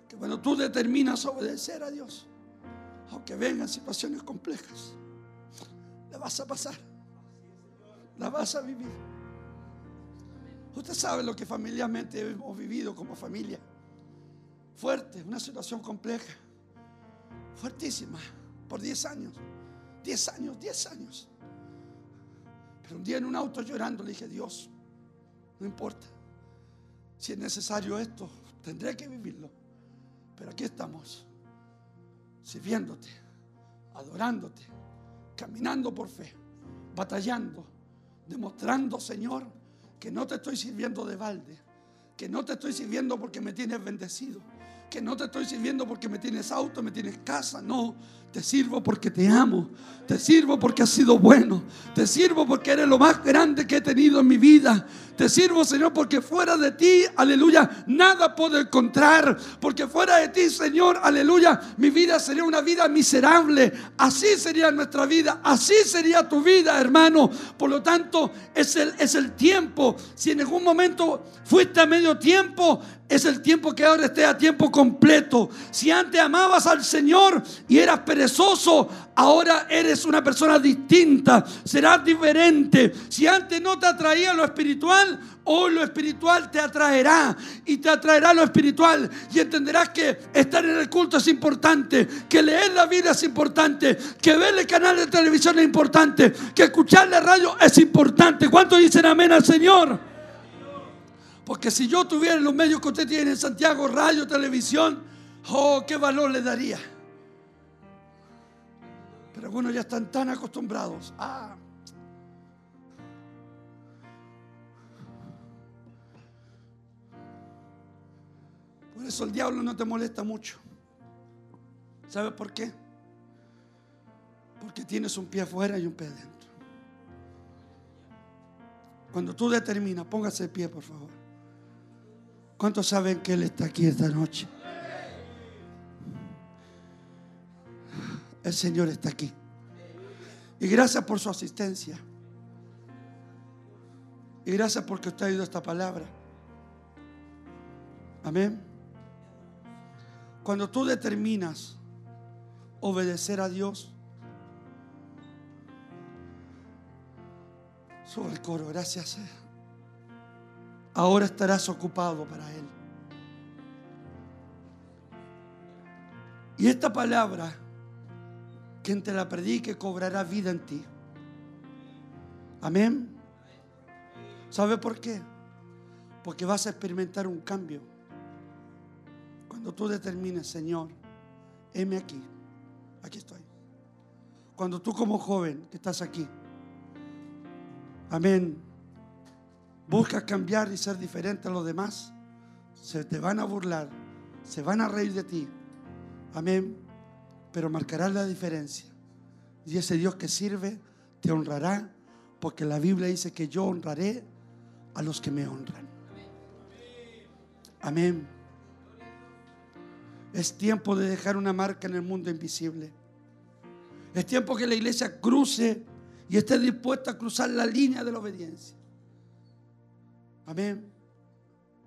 Que cuando tú determinas obedecer a Dios, aunque vengan situaciones complejas, la vas a pasar. La vas a vivir. Usted sabe lo que familiarmente hemos vivido como familia. Fuerte, una situación compleja. Fuertísima. Por 10 años. 10 años, 10 años. Pero un día en un auto llorando le dije, Dios, no importa. Si es necesario esto, tendré que vivirlo. Pero aquí estamos, sirviéndote, adorándote, caminando por fe, batallando, demostrando, Señor, que no te estoy sirviendo de balde, que no te estoy sirviendo porque me tienes bendecido, que no te estoy sirviendo porque me tienes auto, me tienes casa, no, te sirvo porque te amo. Te sirvo porque has sido bueno. Te sirvo porque eres lo más grande que he tenido en mi vida. Te sirvo, Señor, porque fuera de ti, aleluya, nada puedo encontrar. Porque fuera de ti, Señor, aleluya, mi vida sería una vida miserable. Así sería nuestra vida. Así sería tu vida, hermano. Por lo tanto, es el, es el tiempo. Si en algún momento fuiste a medio tiempo, es el tiempo que ahora esté a tiempo completo. Si antes amabas al Señor y eras perezoso, ahora eres una persona distinta, serás diferente. Si antes no te atraía lo espiritual, hoy lo espiritual te atraerá y te atraerá lo espiritual y entenderás que estar en el culto es importante, que leer la Biblia es importante, que ver el canal de televisión es importante, que escuchar la radio es importante. ¿Cuántos dicen amén al Señor? Porque si yo tuviera los medios que usted tiene en Santiago, radio, televisión, oh, qué valor le daría. Pero algunos ya están tan acostumbrados. Ah. Por eso el diablo no te molesta mucho. ¿Sabes por qué? Porque tienes un pie afuera y un pie adentro. Cuando tú determinas, póngase de pie, por favor. ¿Cuántos saben que Él está aquí esta noche? El Señor está aquí. Y gracias por su asistencia. Y gracias porque usted ha oído esta palabra. Amén. Cuando tú determinas obedecer a Dios, sube el coro, gracias. Eh ahora estarás ocupado para Él. Y esta palabra, quien te la predique, cobrará vida en ti. Amén. ¿Sabe por qué? Porque vas a experimentar un cambio. Cuando tú determines, Señor, heme aquí. Aquí estoy. Cuando tú como joven que estás aquí, amén, buscas cambiar y ser diferente a los demás, se te van a burlar, se van a reír de ti. Amén. Pero marcarás la diferencia. Y ese Dios que sirve te honrará, porque la Biblia dice que yo honraré a los que me honran. Amén. Es tiempo de dejar una marca en el mundo invisible. Es tiempo que la iglesia cruce y esté dispuesta a cruzar la línea de la obediencia. Amén.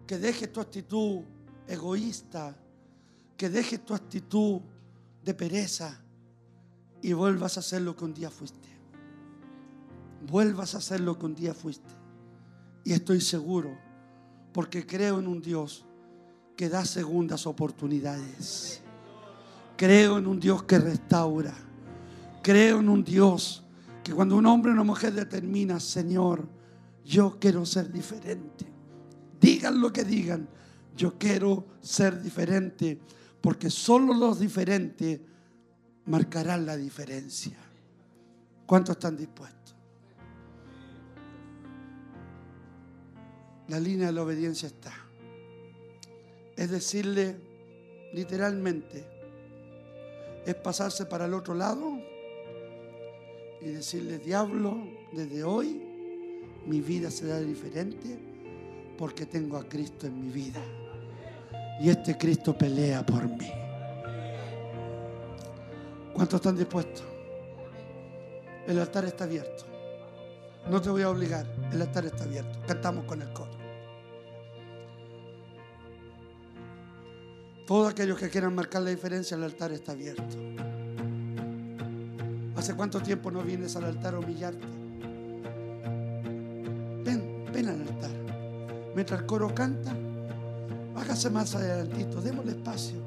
Que deje tu actitud egoísta que dejes tu actitud de pereza y vuelvas a hacer lo que un día fuiste. Vuelvas a hacer lo que un día fuiste. Y estoy seguro, porque creo en un Dios que da segundas oportunidades. Creo en un Dios que restaura. Creo en un Dios que cuando un hombre o una mujer determina, Señor, yo quiero ser diferente. Digan lo que digan, yo quiero ser diferente, porque solo los diferentes marcarán la diferencia. ¿Cuántos están dispuestos? La línea de la obediencia está. Es decirle literalmente, es pasarse para el otro lado y decirle, diablo, desde hoy mi vida será diferente porque tengo a Cristo en mi vida. Y este Cristo pelea por mí. ¿Cuántos están dispuestos? El altar está abierto. No te voy a obligar, el altar está abierto. Cantamos con el coro. Todos aquellos que quieran marcar la diferencia, el altar está abierto. ¿Hace cuánto tiempo no vienes al altar a humillarte? Ven, ven al altar. Mientras el coro canta, más adelantito, démosle espacio.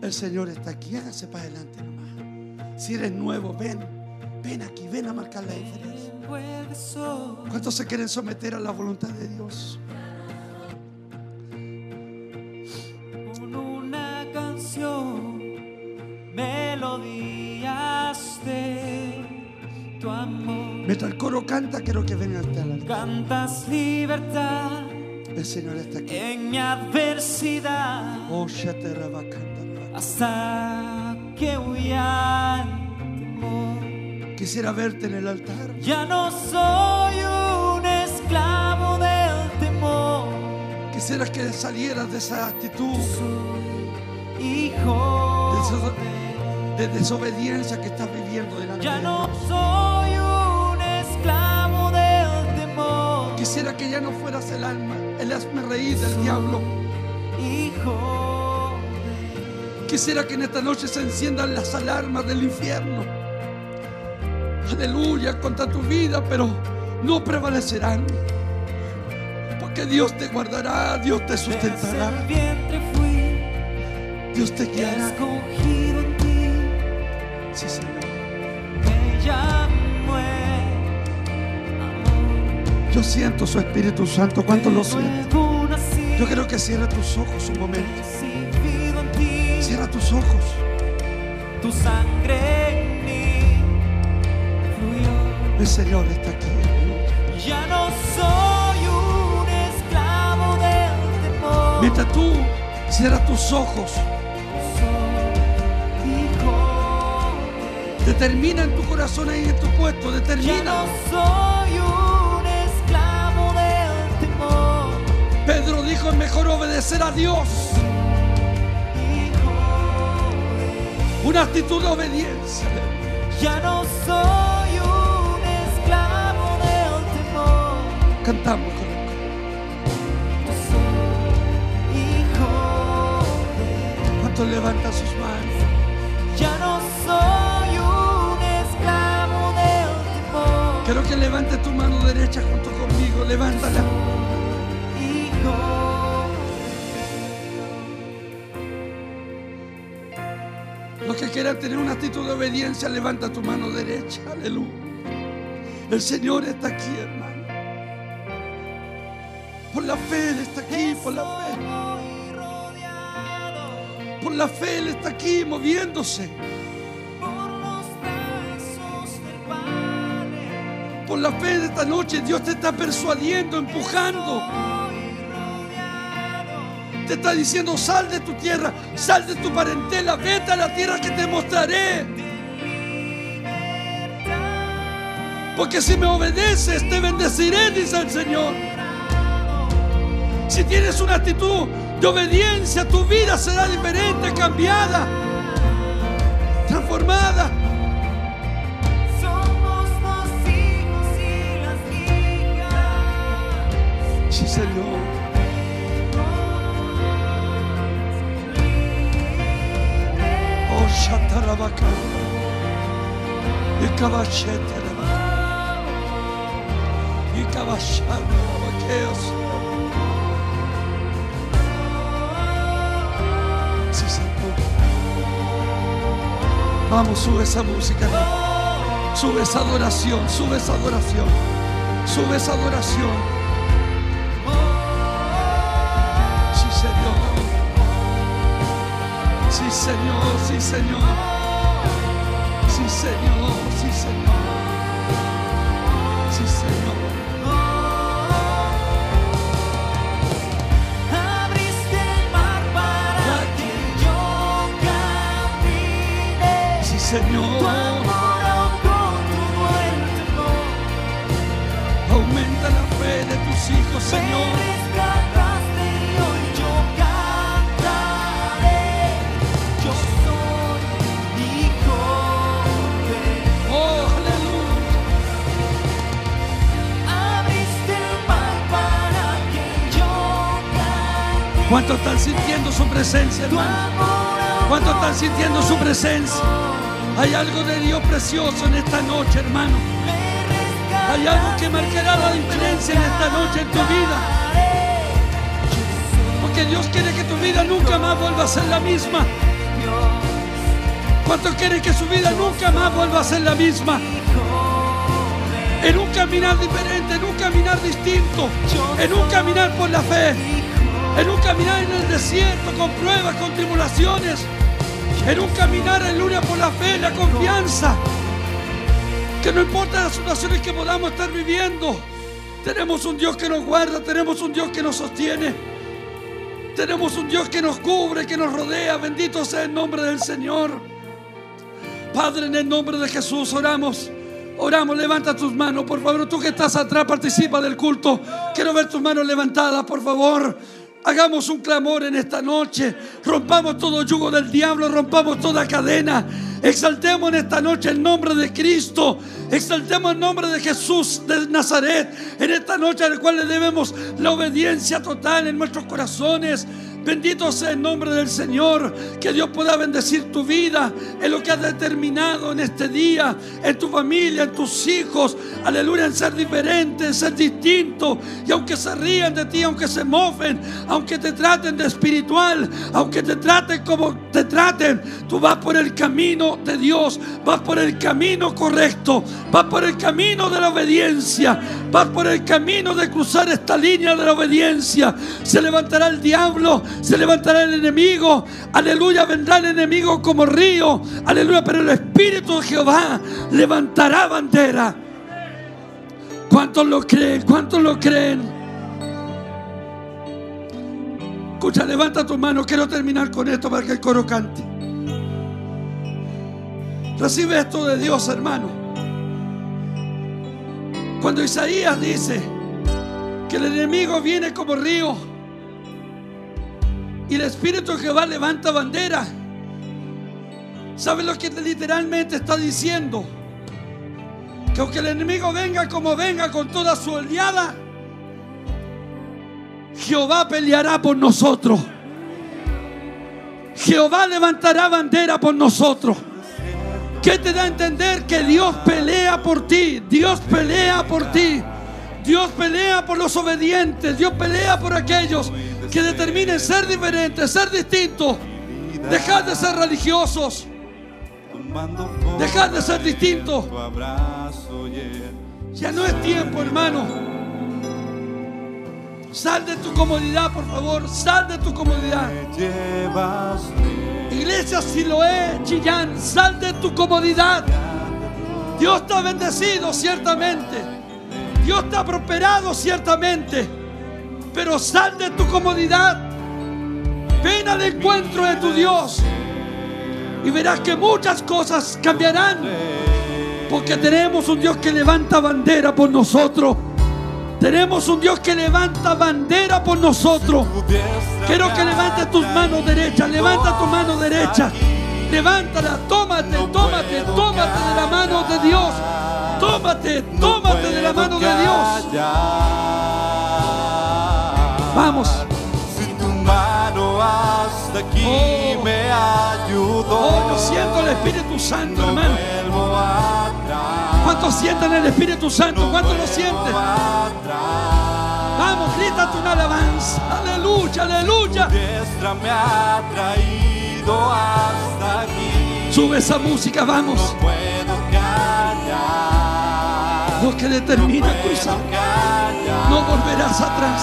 El Señor está aquí, hágase para adelante nomás. Si eres nuevo, ven, ven aquí, ven a marcar la diferencia. ¿Cuántos se quieren someter a la voluntad de Dios? Con una canción, melodías de tu amor. Mientras el coro canta, quiero que vengan hasta altar. Cantas libertad El Señor está aquí. en mi adversidad Oh, hasta que huya el temor. Quisiera verte en el altar. Ya no soy un esclavo del temor, Quisiera que salieras de esa actitud hijo. de, deso- de desobediencia que estás viviendo delante Ya de no Dios. soy un esclavo del temor, Quisiera que ya no fueras el alma, el hazme reír del diablo. hijo. Quisiera que en esta noche se enciendan las alarmas del infierno. Aleluya contra tu vida, pero no prevalecerán. Porque Dios te guardará, Dios te sustentará, Dios te guiará. Yo siento su Espíritu Santo. ¿Cuánto lo siento? Yo creo que cierra tus ojos un momento. Cierra tus ojos. Tu sangre en mí. El Señor está aquí. Ya no soy un esclavo del temor. Mientras tú cierras tus ojos, determina en tu corazón ahí en tu puesto, determina. Dijo, es mejor obedecer a Dios. Hijo. Una actitud de obediencia. Ya no soy un esclavo del temor. Cantamos con el. Soy hijo. ¿Cuántos levantan sus manos? Ya no soy un esclavo del temor. Quiero que levantes tu mano derecha junto conmigo. Levántala. Quieran tener una actitud de obediencia, levanta tu mano derecha. Aleluya. El Señor está aquí, hermano. Por la fe Él está aquí, por la fe. Por la fe Él está aquí moviéndose. Por la fe de esta noche Dios te está persuadiendo, empujando. Te está diciendo, sal de tu tierra, sal de tu parentela, vete a la tierra que te mostraré. Porque si me obedeces, te bendeciré, dice el Señor. Si tienes una actitud de obediencia, tu vida será diferente, cambiada, transformada. Somos los hijos y las hijas. Sí, Señor. La vaca. Y cabachete la vaca. Y cabachana la vaqueos. Sí, Señor. Vamos, sube esa música. Sube esa adoración, sube esa adoración. Sube esa adoración. Sí, Señor. Sí, Señor, Señor. Sí, Señor, sí, Señor. Abriste el mar para que yo camine. Tu Señor. amor ahogó todo el temor. Aumenta la fe de tus hijos, Señor. ¿Cuántos están sintiendo su presencia, hermano? ¿Cuántos están sintiendo su presencia? Hay algo de Dios precioso en esta noche, hermano. Hay algo que marcará la diferencia en esta noche en tu vida. Porque Dios quiere que tu vida nunca más vuelva a ser la misma. ¿Cuántos quieren que su vida nunca más vuelva a ser la misma? En un caminar diferente, en un caminar distinto, en un caminar por la fe, en un caminar en el desierto con pruebas, con tribulaciones, en un caminar lucha por la fe, la confianza, que no importa las situaciones que podamos estar viviendo, tenemos un Dios que nos guarda, tenemos un Dios que nos sostiene, tenemos un Dios que nos cubre, que nos rodea, bendito sea el nombre del Señor. Padre, en el nombre de Jesús oramos. Oramos, levanta tus manos, por favor. Tú que estás atrás, participa del culto. Quiero ver tus manos levantadas, por favor. Hagamos un clamor en esta noche. Rompamos todo yugo del diablo, rompamos toda cadena. Exaltemos en esta noche el nombre de Cristo. Exaltemos el nombre de Jesús de Nazaret. En esta noche al cual le debemos la obediencia total en nuestros corazones. Bendito sea el nombre del Señor. Que Dios pueda bendecir tu vida en lo que has determinado en este día, en tu familia, en tus hijos. Aleluya, en ser diferente, en ser distinto. Y aunque se rían de ti, aunque se mofen, aunque te traten de espiritual, aunque te traten como te traten, tú vas por el camino de Dios, vas por el camino correcto, vas por el camino de la obediencia, vas por el camino de cruzar esta línea de la obediencia. Se levantará el diablo, se levantará el enemigo. Aleluya, vendrá el enemigo como río. Aleluya, pero el Espíritu de Jehová levantará bandera. ¿Cuántos lo creen? ¿Cuántos lo creen? Escucha, levanta tu mano. Quiero terminar con esto para que el coro cante. Recibe esto de Dios, hermano. Cuando Isaías dice que el enemigo viene como río y el Espíritu de Jehová levanta bandera, ¿sabe lo que literalmente está diciendo? Que aunque el enemigo venga como venga con toda su oleada, Jehová peleará por nosotros. Jehová levantará bandera por nosotros. ¿Qué te da a entender que Dios pelea por ti? Dios pelea por ti. Dios pelea por los obedientes. Dios pelea por aquellos que determinen ser diferentes, ser distintos. Dejar de ser religiosos. Dejar de ser distintos. Ya no es tiempo, hermano. Sal de tu comodidad, por favor. Sal de tu comodidad. Iglesia Siloé, Chillán, sal de tu comodidad. Dios te bendecido ciertamente. Dios te ha prosperado ciertamente. Pero sal de tu comodidad. Ven al encuentro de tu Dios. Y verás que muchas cosas cambiarán. Porque tenemos un Dios que levanta bandera por nosotros. Tenemos un Dios que levanta bandera por nosotros. Quiero que levantes tus manos derechas. Levanta tu mano derecha. Levántala. Tómate, tómate, tómate de la mano de Dios. Tómate, tómate de la mano de Dios. Vamos. Si tu mano has hasta aquí Oh. me ayudó. Oh, yo siento el Espíritu Santo, No hermano. ¿Cuántos sienten el Espíritu Santo? No ¿Cuántos lo sienten? atrás. Vamos, grítate una alabanza. Aleluya, aleluya. Tu diestra me ha traído hasta aquí. Sube esa música, No vamos. puedo callar. Lo que determina cruzar. callar. No volverás atrás.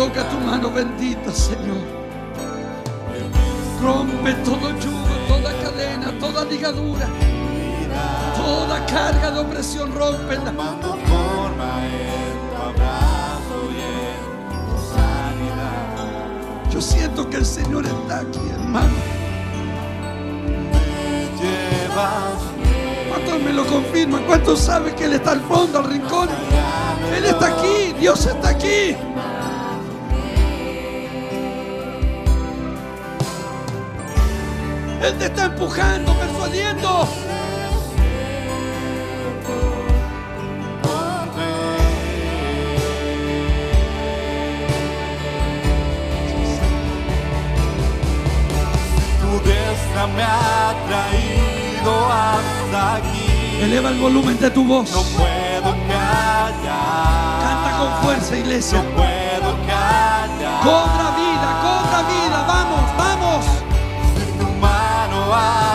Coloca tu mano bendita, Señor. Rompe todo yugo, toda cadena, toda ligadura, toda carga de opresión, rómpela. Tomando forma en tu abrazo y en tu sanidad. Yo siento que el Señor está aquí, hermano. ¿Cuántos me lo confirman? ¿Cuántos saben que Él está al fondo, al rincón? Él está aquí, Dios está aquí. Él te está empujando, persuadiendo. me ha traído hasta aquí. Eleva el volumen de tu voz. No puedo callar. Canta con fuerza, iglesia. No puedo callar. Cobra mano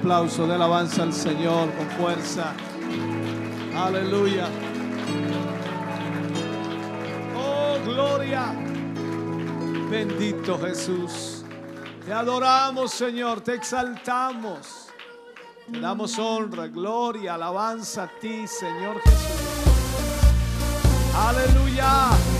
aplauso de alabanza al Señor con fuerza. Aleluya. Oh, gloria. Bendito Jesús. Te adoramos, Señor. Te exaltamos. Te damos honra, gloria, alabanza a ti, Señor Jesús. Aleluya.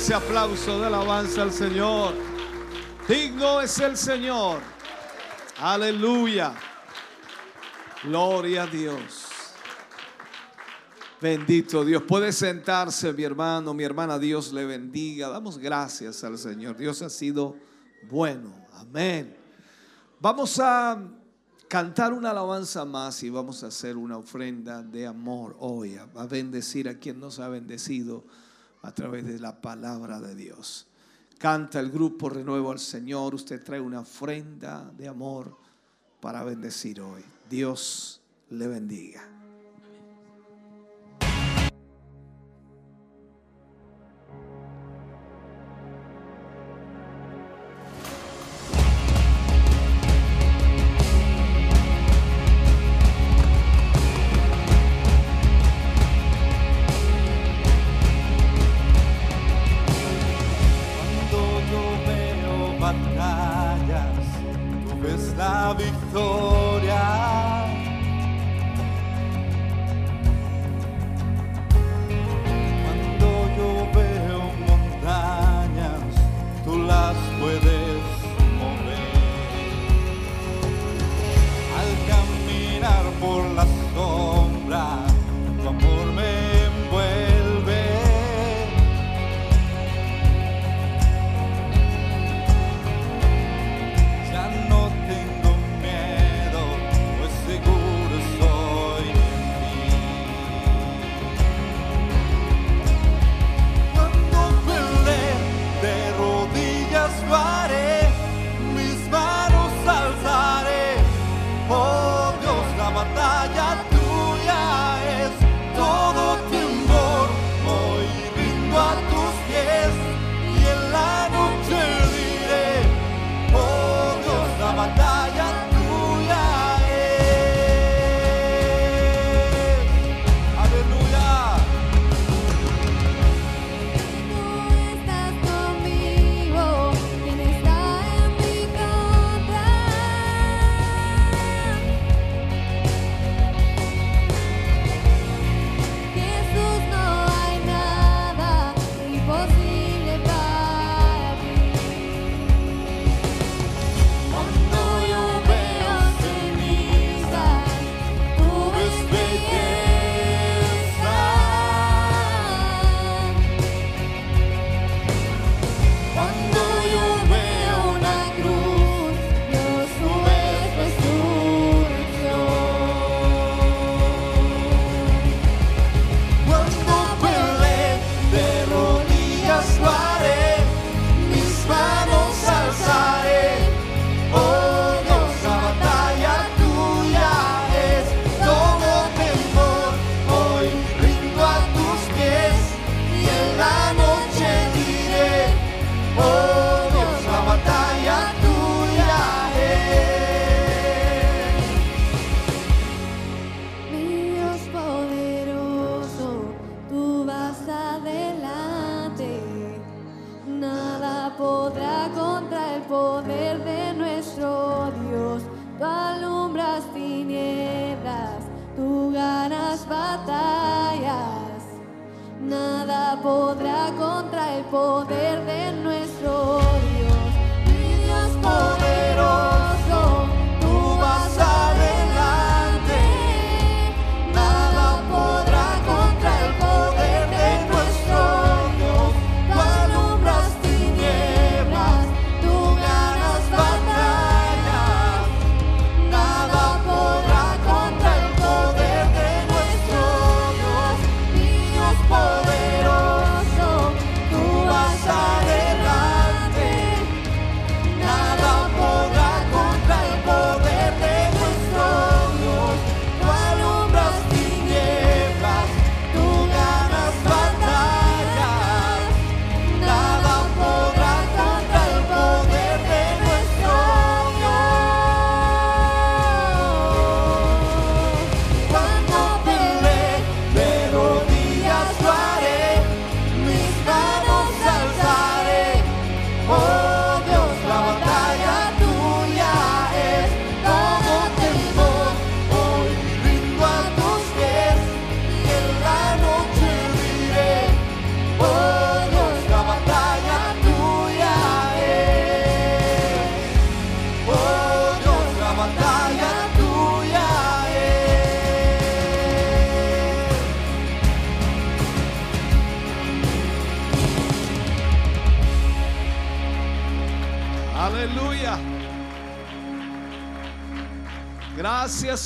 Ese aplauso de alabanza al Señor. Digno es el Señor. Aleluya. Gloria a Dios. Bendito Dios. Puede sentarse mi hermano, mi hermana. Dios le bendiga. Damos gracias al Señor. Dios ha sido bueno. Amén. Vamos a cantar una alabanza más y vamos a hacer una ofrenda de amor hoy. A a bendecir a quien nos ha bendecido a través de la palabra de Dios. Canta el grupo Renuevo al Señor. Usted trae una ofrenda de amor para bendecir hoy. Dios le bendiga.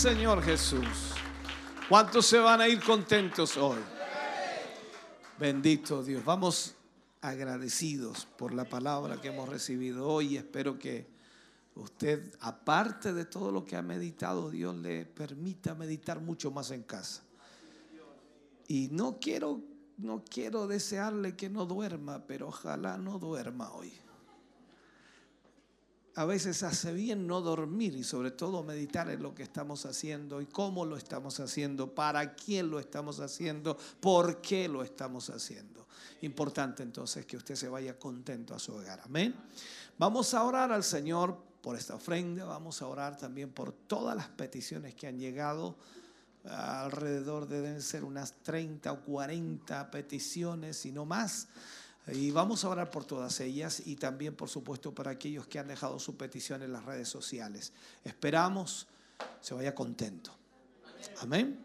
Señor Jesús. ¿Cuántos se van a ir contentos hoy? Bendito Dios. Vamos agradecidos por la palabra que hemos recibido hoy. Espero que usted, aparte de todo lo que ha meditado, Dios le permita meditar mucho más en casa. Y no quiero, no quiero desearle que no duerma, pero ojalá no duerma hoy a veces hace bien no dormir y sobre todo meditar en lo que estamos haciendo y cómo lo estamos haciendo, para quién lo estamos haciendo, por qué lo estamos haciendo. Importante entonces que usted se vaya contento a su hogar. Amén. Vamos a orar al Señor por esta ofrenda, vamos a orar también por todas las peticiones que han llegado. Alrededor de deben ser unas 30 o 40 peticiones y no más. Y vamos a orar por todas ellas y también, por supuesto, para aquellos que han dejado su petición en las redes sociales. Esperamos se vaya contento. Amén.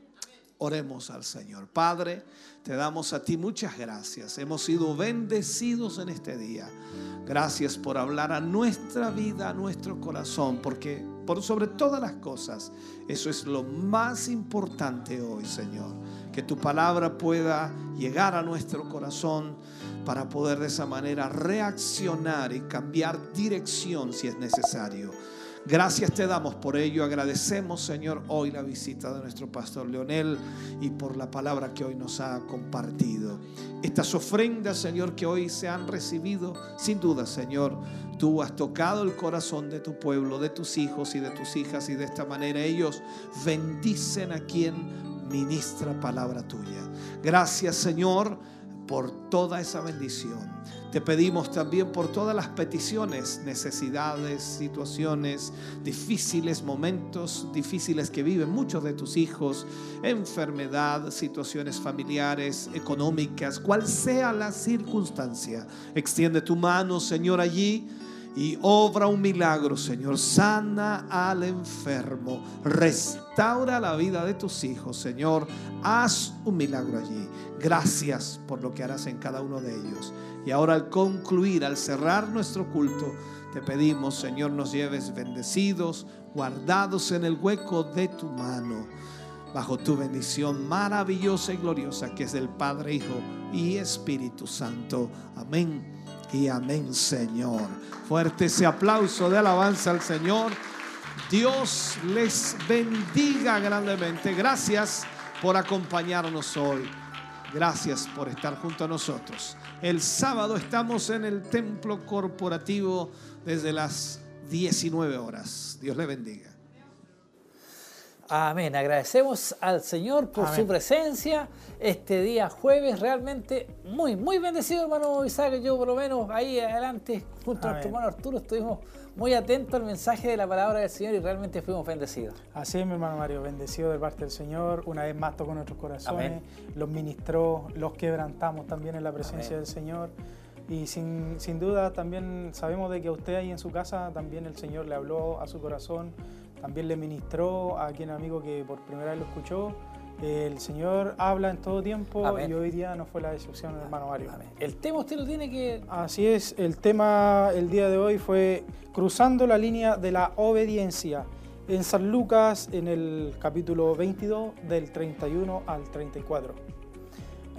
Oremos al Señor. Padre, te damos a ti muchas gracias. Hemos sido bendecidos en este día. Gracias por hablar a nuestra vida, a nuestro corazón, porque por sobre todas las cosas, eso es lo más importante hoy, Señor. Que tu palabra pueda llegar a nuestro corazón para poder de esa manera reaccionar y cambiar dirección si es necesario. Gracias te damos por ello. Agradecemos, Señor, hoy la visita de nuestro pastor Leonel y por la palabra que hoy nos ha compartido. Estas ofrendas, Señor, que hoy se han recibido, sin duda, Señor, tú has tocado el corazón de tu pueblo, de tus hijos y de tus hijas y de esta manera ellos bendicen a quien ministra palabra tuya. Gracias, Señor por toda esa bendición. Te pedimos también por todas las peticiones, necesidades, situaciones difíciles, momentos difíciles que viven muchos de tus hijos, enfermedad, situaciones familiares, económicas, cual sea la circunstancia. Extiende tu mano, Señor, allí y obra un milagro, Señor. Sana al enfermo, restaura la vida de tus hijos, Señor. Haz un milagro allí. Gracias por lo que harás en cada uno de ellos. Y ahora al concluir, al cerrar nuestro culto, te pedimos, Señor, nos lleves bendecidos, guardados en el hueco de tu mano, bajo tu bendición maravillosa y gloriosa que es del Padre, Hijo y Espíritu Santo. Amén y amén, Señor. Fuerte ese aplauso de alabanza al Señor. Dios les bendiga grandemente. Gracias por acompañarnos hoy. Gracias por estar junto a nosotros. El sábado estamos en el templo corporativo desde las 19 horas. Dios le bendiga. Amén. Agradecemos al Señor por su presencia este día jueves. Realmente muy, muy bendecido, hermano Isaac. Yo, por lo menos, ahí adelante, junto a nuestro hermano Arturo, estuvimos muy atentos al mensaje de la palabra del Señor y realmente fuimos bendecidos. Así es, mi hermano Mario, bendecido de parte del Señor. Una vez más tocó nuestros corazones, los ministró, los quebrantamos también en la presencia del Señor. Y sin, sin, duda también sabemos de que a usted ahí en su casa también el Señor le habló a su corazón, también le ministró a quien amigo que por primera vez lo escuchó. El Señor habla en todo tiempo y hoy día no fue la excepción, hermano Mario. El tema usted lo tiene que... Así es, el tema el día de hoy fue cruzando la línea de la obediencia. En San Lucas, en el capítulo 22, del 31 al 34.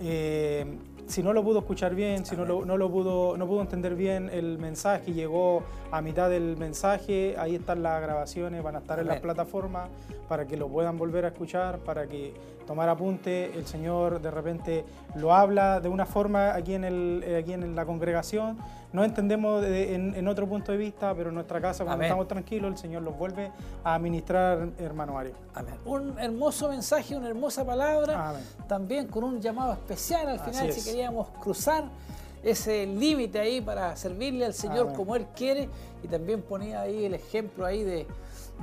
Eh, si no lo pudo escuchar bien, si no lo, no lo, pudo, no pudo entender bien el mensaje, llegó a mitad del mensaje, ahí están las grabaciones, van a estar en la plataforma para que lo puedan volver a escuchar, para que tomar apunte. El Señor de repente lo habla de una forma aquí en, el, eh, aquí en la congregación. No entendemos en, otro punto de vista, pero en nuestra casa, cuando estamos tranquilos, el Señor los vuelve a ministrar, hermano Mario. Amén. Un hermoso mensaje, una hermosa palabra, también con un llamado especial al final, si queríamos cruzar ese límite ahí para servirle al Señor como Él quiere y también ponía ahí el ejemplo ahí de,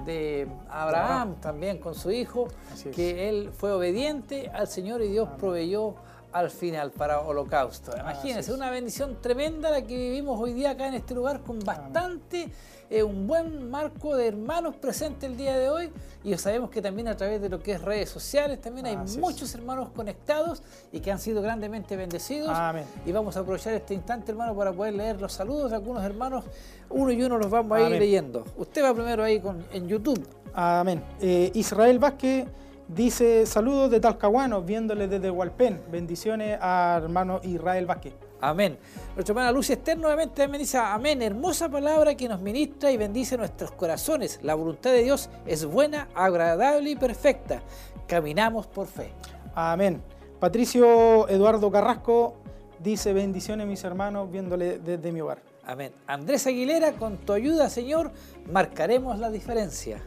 de Abraham también con su hijo, que él fue obediente al Señor y Dios proveyó al final para holocausto. Imagínense, una bendición tremenda la que vivimos hoy día acá en este lugar con bastante, eh, un buen marco de hermanos presentes el día de hoy y sabemos que también a través de lo que es redes sociales también hay muchos hermanos conectados y que han sido grandemente bendecidos. Y vamos a aprovechar este instante, hermano, para poder leer los saludos de algunos hermanos. Uno y uno los vamos a ir leyendo. Usted va primero ahí con, en YouTube. Amén. Eh, Israel Vázquez Dice, saludos de Talcahuano, viéndole desde Hualpén. Bendiciones a hermano Israel Vázquez. Amén. Nuestra hermana Lucia Esther nuevamente también dice, amén, hermosa palabra que nos ministra y bendice nuestros corazones. La voluntad de Dios es buena, agradable y perfecta. Caminamos por fe. Amén. Patricio Eduardo Carrasco dice, bendiciones mis hermanos, viéndole desde mi hogar. Amén. Andrés Aguilera, con tu ayuda, Señor, marcaremos la diferencia.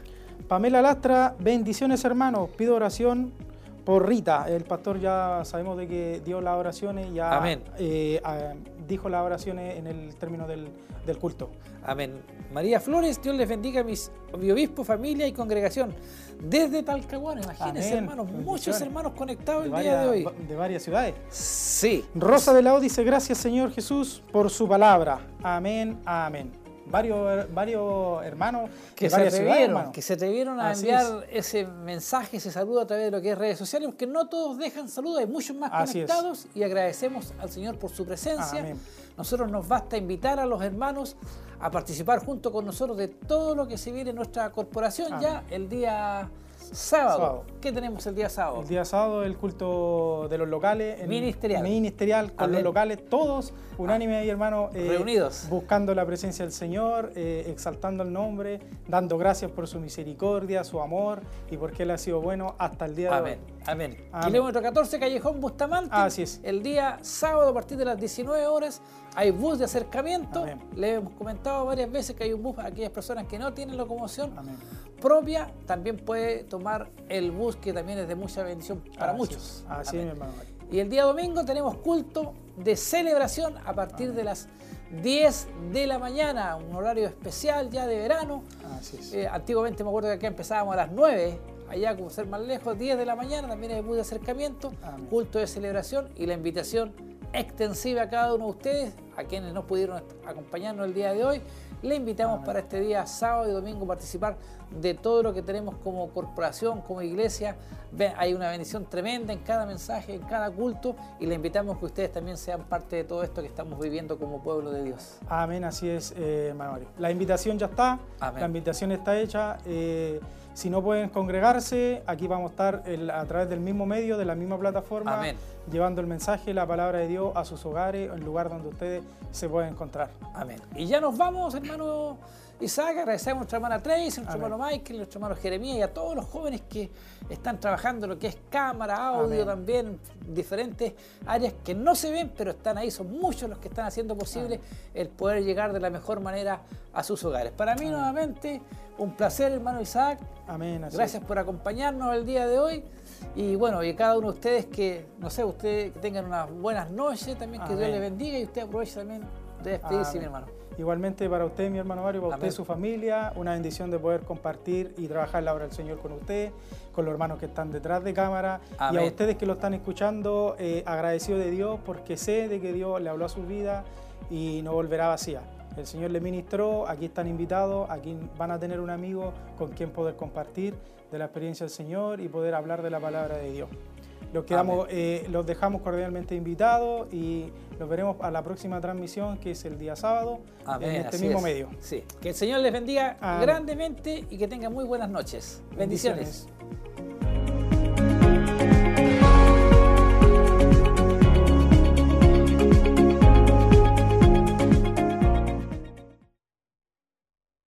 Pamela Lastra, bendiciones hermanos, pido oración por Rita. El pastor ya sabemos de que dio las oraciones, ya eh, dijo las oraciones en el término del, culto. Amén. María Flores, Dios les bendiga a mis, mi obispo, familia y congregación. Desde Talcahuano, imagínense hermanos, muchos hermanos conectados el día de hoy. De varias ciudades. Sí. Rosa de la O dice, gracias Señor Jesús por su palabra. Amén, amén varios, varios hermanos que se, atrevieron, que se atrevieron a enviar ese mensaje, ese saludo a través de lo que es redes sociales, porque no todos dejan saludos, hay muchos más conectados y agradecemos al Señor por su presencia. Nosotros nos basta invitar a los hermanos a participar junto con nosotros de todo lo que se viene en nuestra corporación. Ya el día Sábado. ¿Qué tenemos el día sábado? El día sábado el culto de los locales. ministerial. Ministerial con los locales, todos unánime y hermano. Eh, Reunidos. Buscando la presencia del Señor, eh, exaltando el nombre, dando gracias por su misericordia, su amor y porque Él ha sido bueno hasta el día de hoy. Amén. Kilómetro 14, Callejón Bustamante. Así es. El día sábado a partir de las 19 horas hay bus de acercamiento. Le hemos comentado varias veces que hay un bus para aquellas personas que no tienen locomoción. Amén propia, también puede tomar el bus, que también es de mucha bendición para muchos. Así es, mi hermano. Y el día domingo tenemos culto de celebración a partir de las 10 de la mañana, un horario especial ya de verano. Así es. Eh, antiguamente me acuerdo que acá empezábamos a las 9, allá como ser más lejos, 10 de la mañana, también hay bus de acercamiento, culto de celebración y la invitación extensiva a cada uno de ustedes, a quienes no pudieron acompañarnos el día de hoy, le invitamos para este día, sábado y domingo, a participar de todo lo que tenemos como corporación, como iglesia. Hay una bendición tremenda en cada mensaje, en cada culto, y le invitamos que ustedes también sean parte de todo esto que estamos viviendo como pueblo de Dios. Amén, así es, eh, Manuel. La invitación ya está, la invitación está hecha. Eh, si no pueden congregarse, aquí vamos a estar a través del mismo medio, de la misma plataforma, llevando el mensaje, la palabra de Dios a sus hogares, el lugar donde ustedes se pueden encontrar. Amén. Y ya nos vamos, hermano Isaac, agradecemos a nuestra hermana Tracy, a nuestro hermano Michael, nuestro hermano Jeremías y a todos los jóvenes que están trabajando lo que es cámara, audio también, diferentes áreas que no se ven, pero están ahí. Son muchos los que están haciendo posible el poder llegar de la mejor manera a sus hogares. Para mí, nuevamente, un placer, hermano Isaac. Amén. Gracias por acompañarnos el día de hoy. Y bueno, y cada uno de ustedes que, no sé, ustedes que tengan unas buenas noches, también que Dios les bendiga y usted aproveche también de despedirse, mi hermano. Igualmente para usted, mi hermano Mario, para usted y su familia, una bendición de poder compartir y trabajar la obra del Señor con usted, con los hermanos que están detrás de cámara y a ustedes que lo están escuchando, eh, agradecido de Dios porque sé de que Dios le habló a su vida y no volverá vacía. El Señor le ministró, aquí están invitados, aquí van a tener un amigo con quien poder compartir de la experiencia del Señor y poder hablar de la palabra de Dios. Los, quedamos, eh, los dejamos cordialmente invitados y nos veremos a la próxima transmisión que es el día sábado en este mismo medio. Sí. Que el Señor les bendiga grandemente y que tengan muy buenas noches. Bendiciones.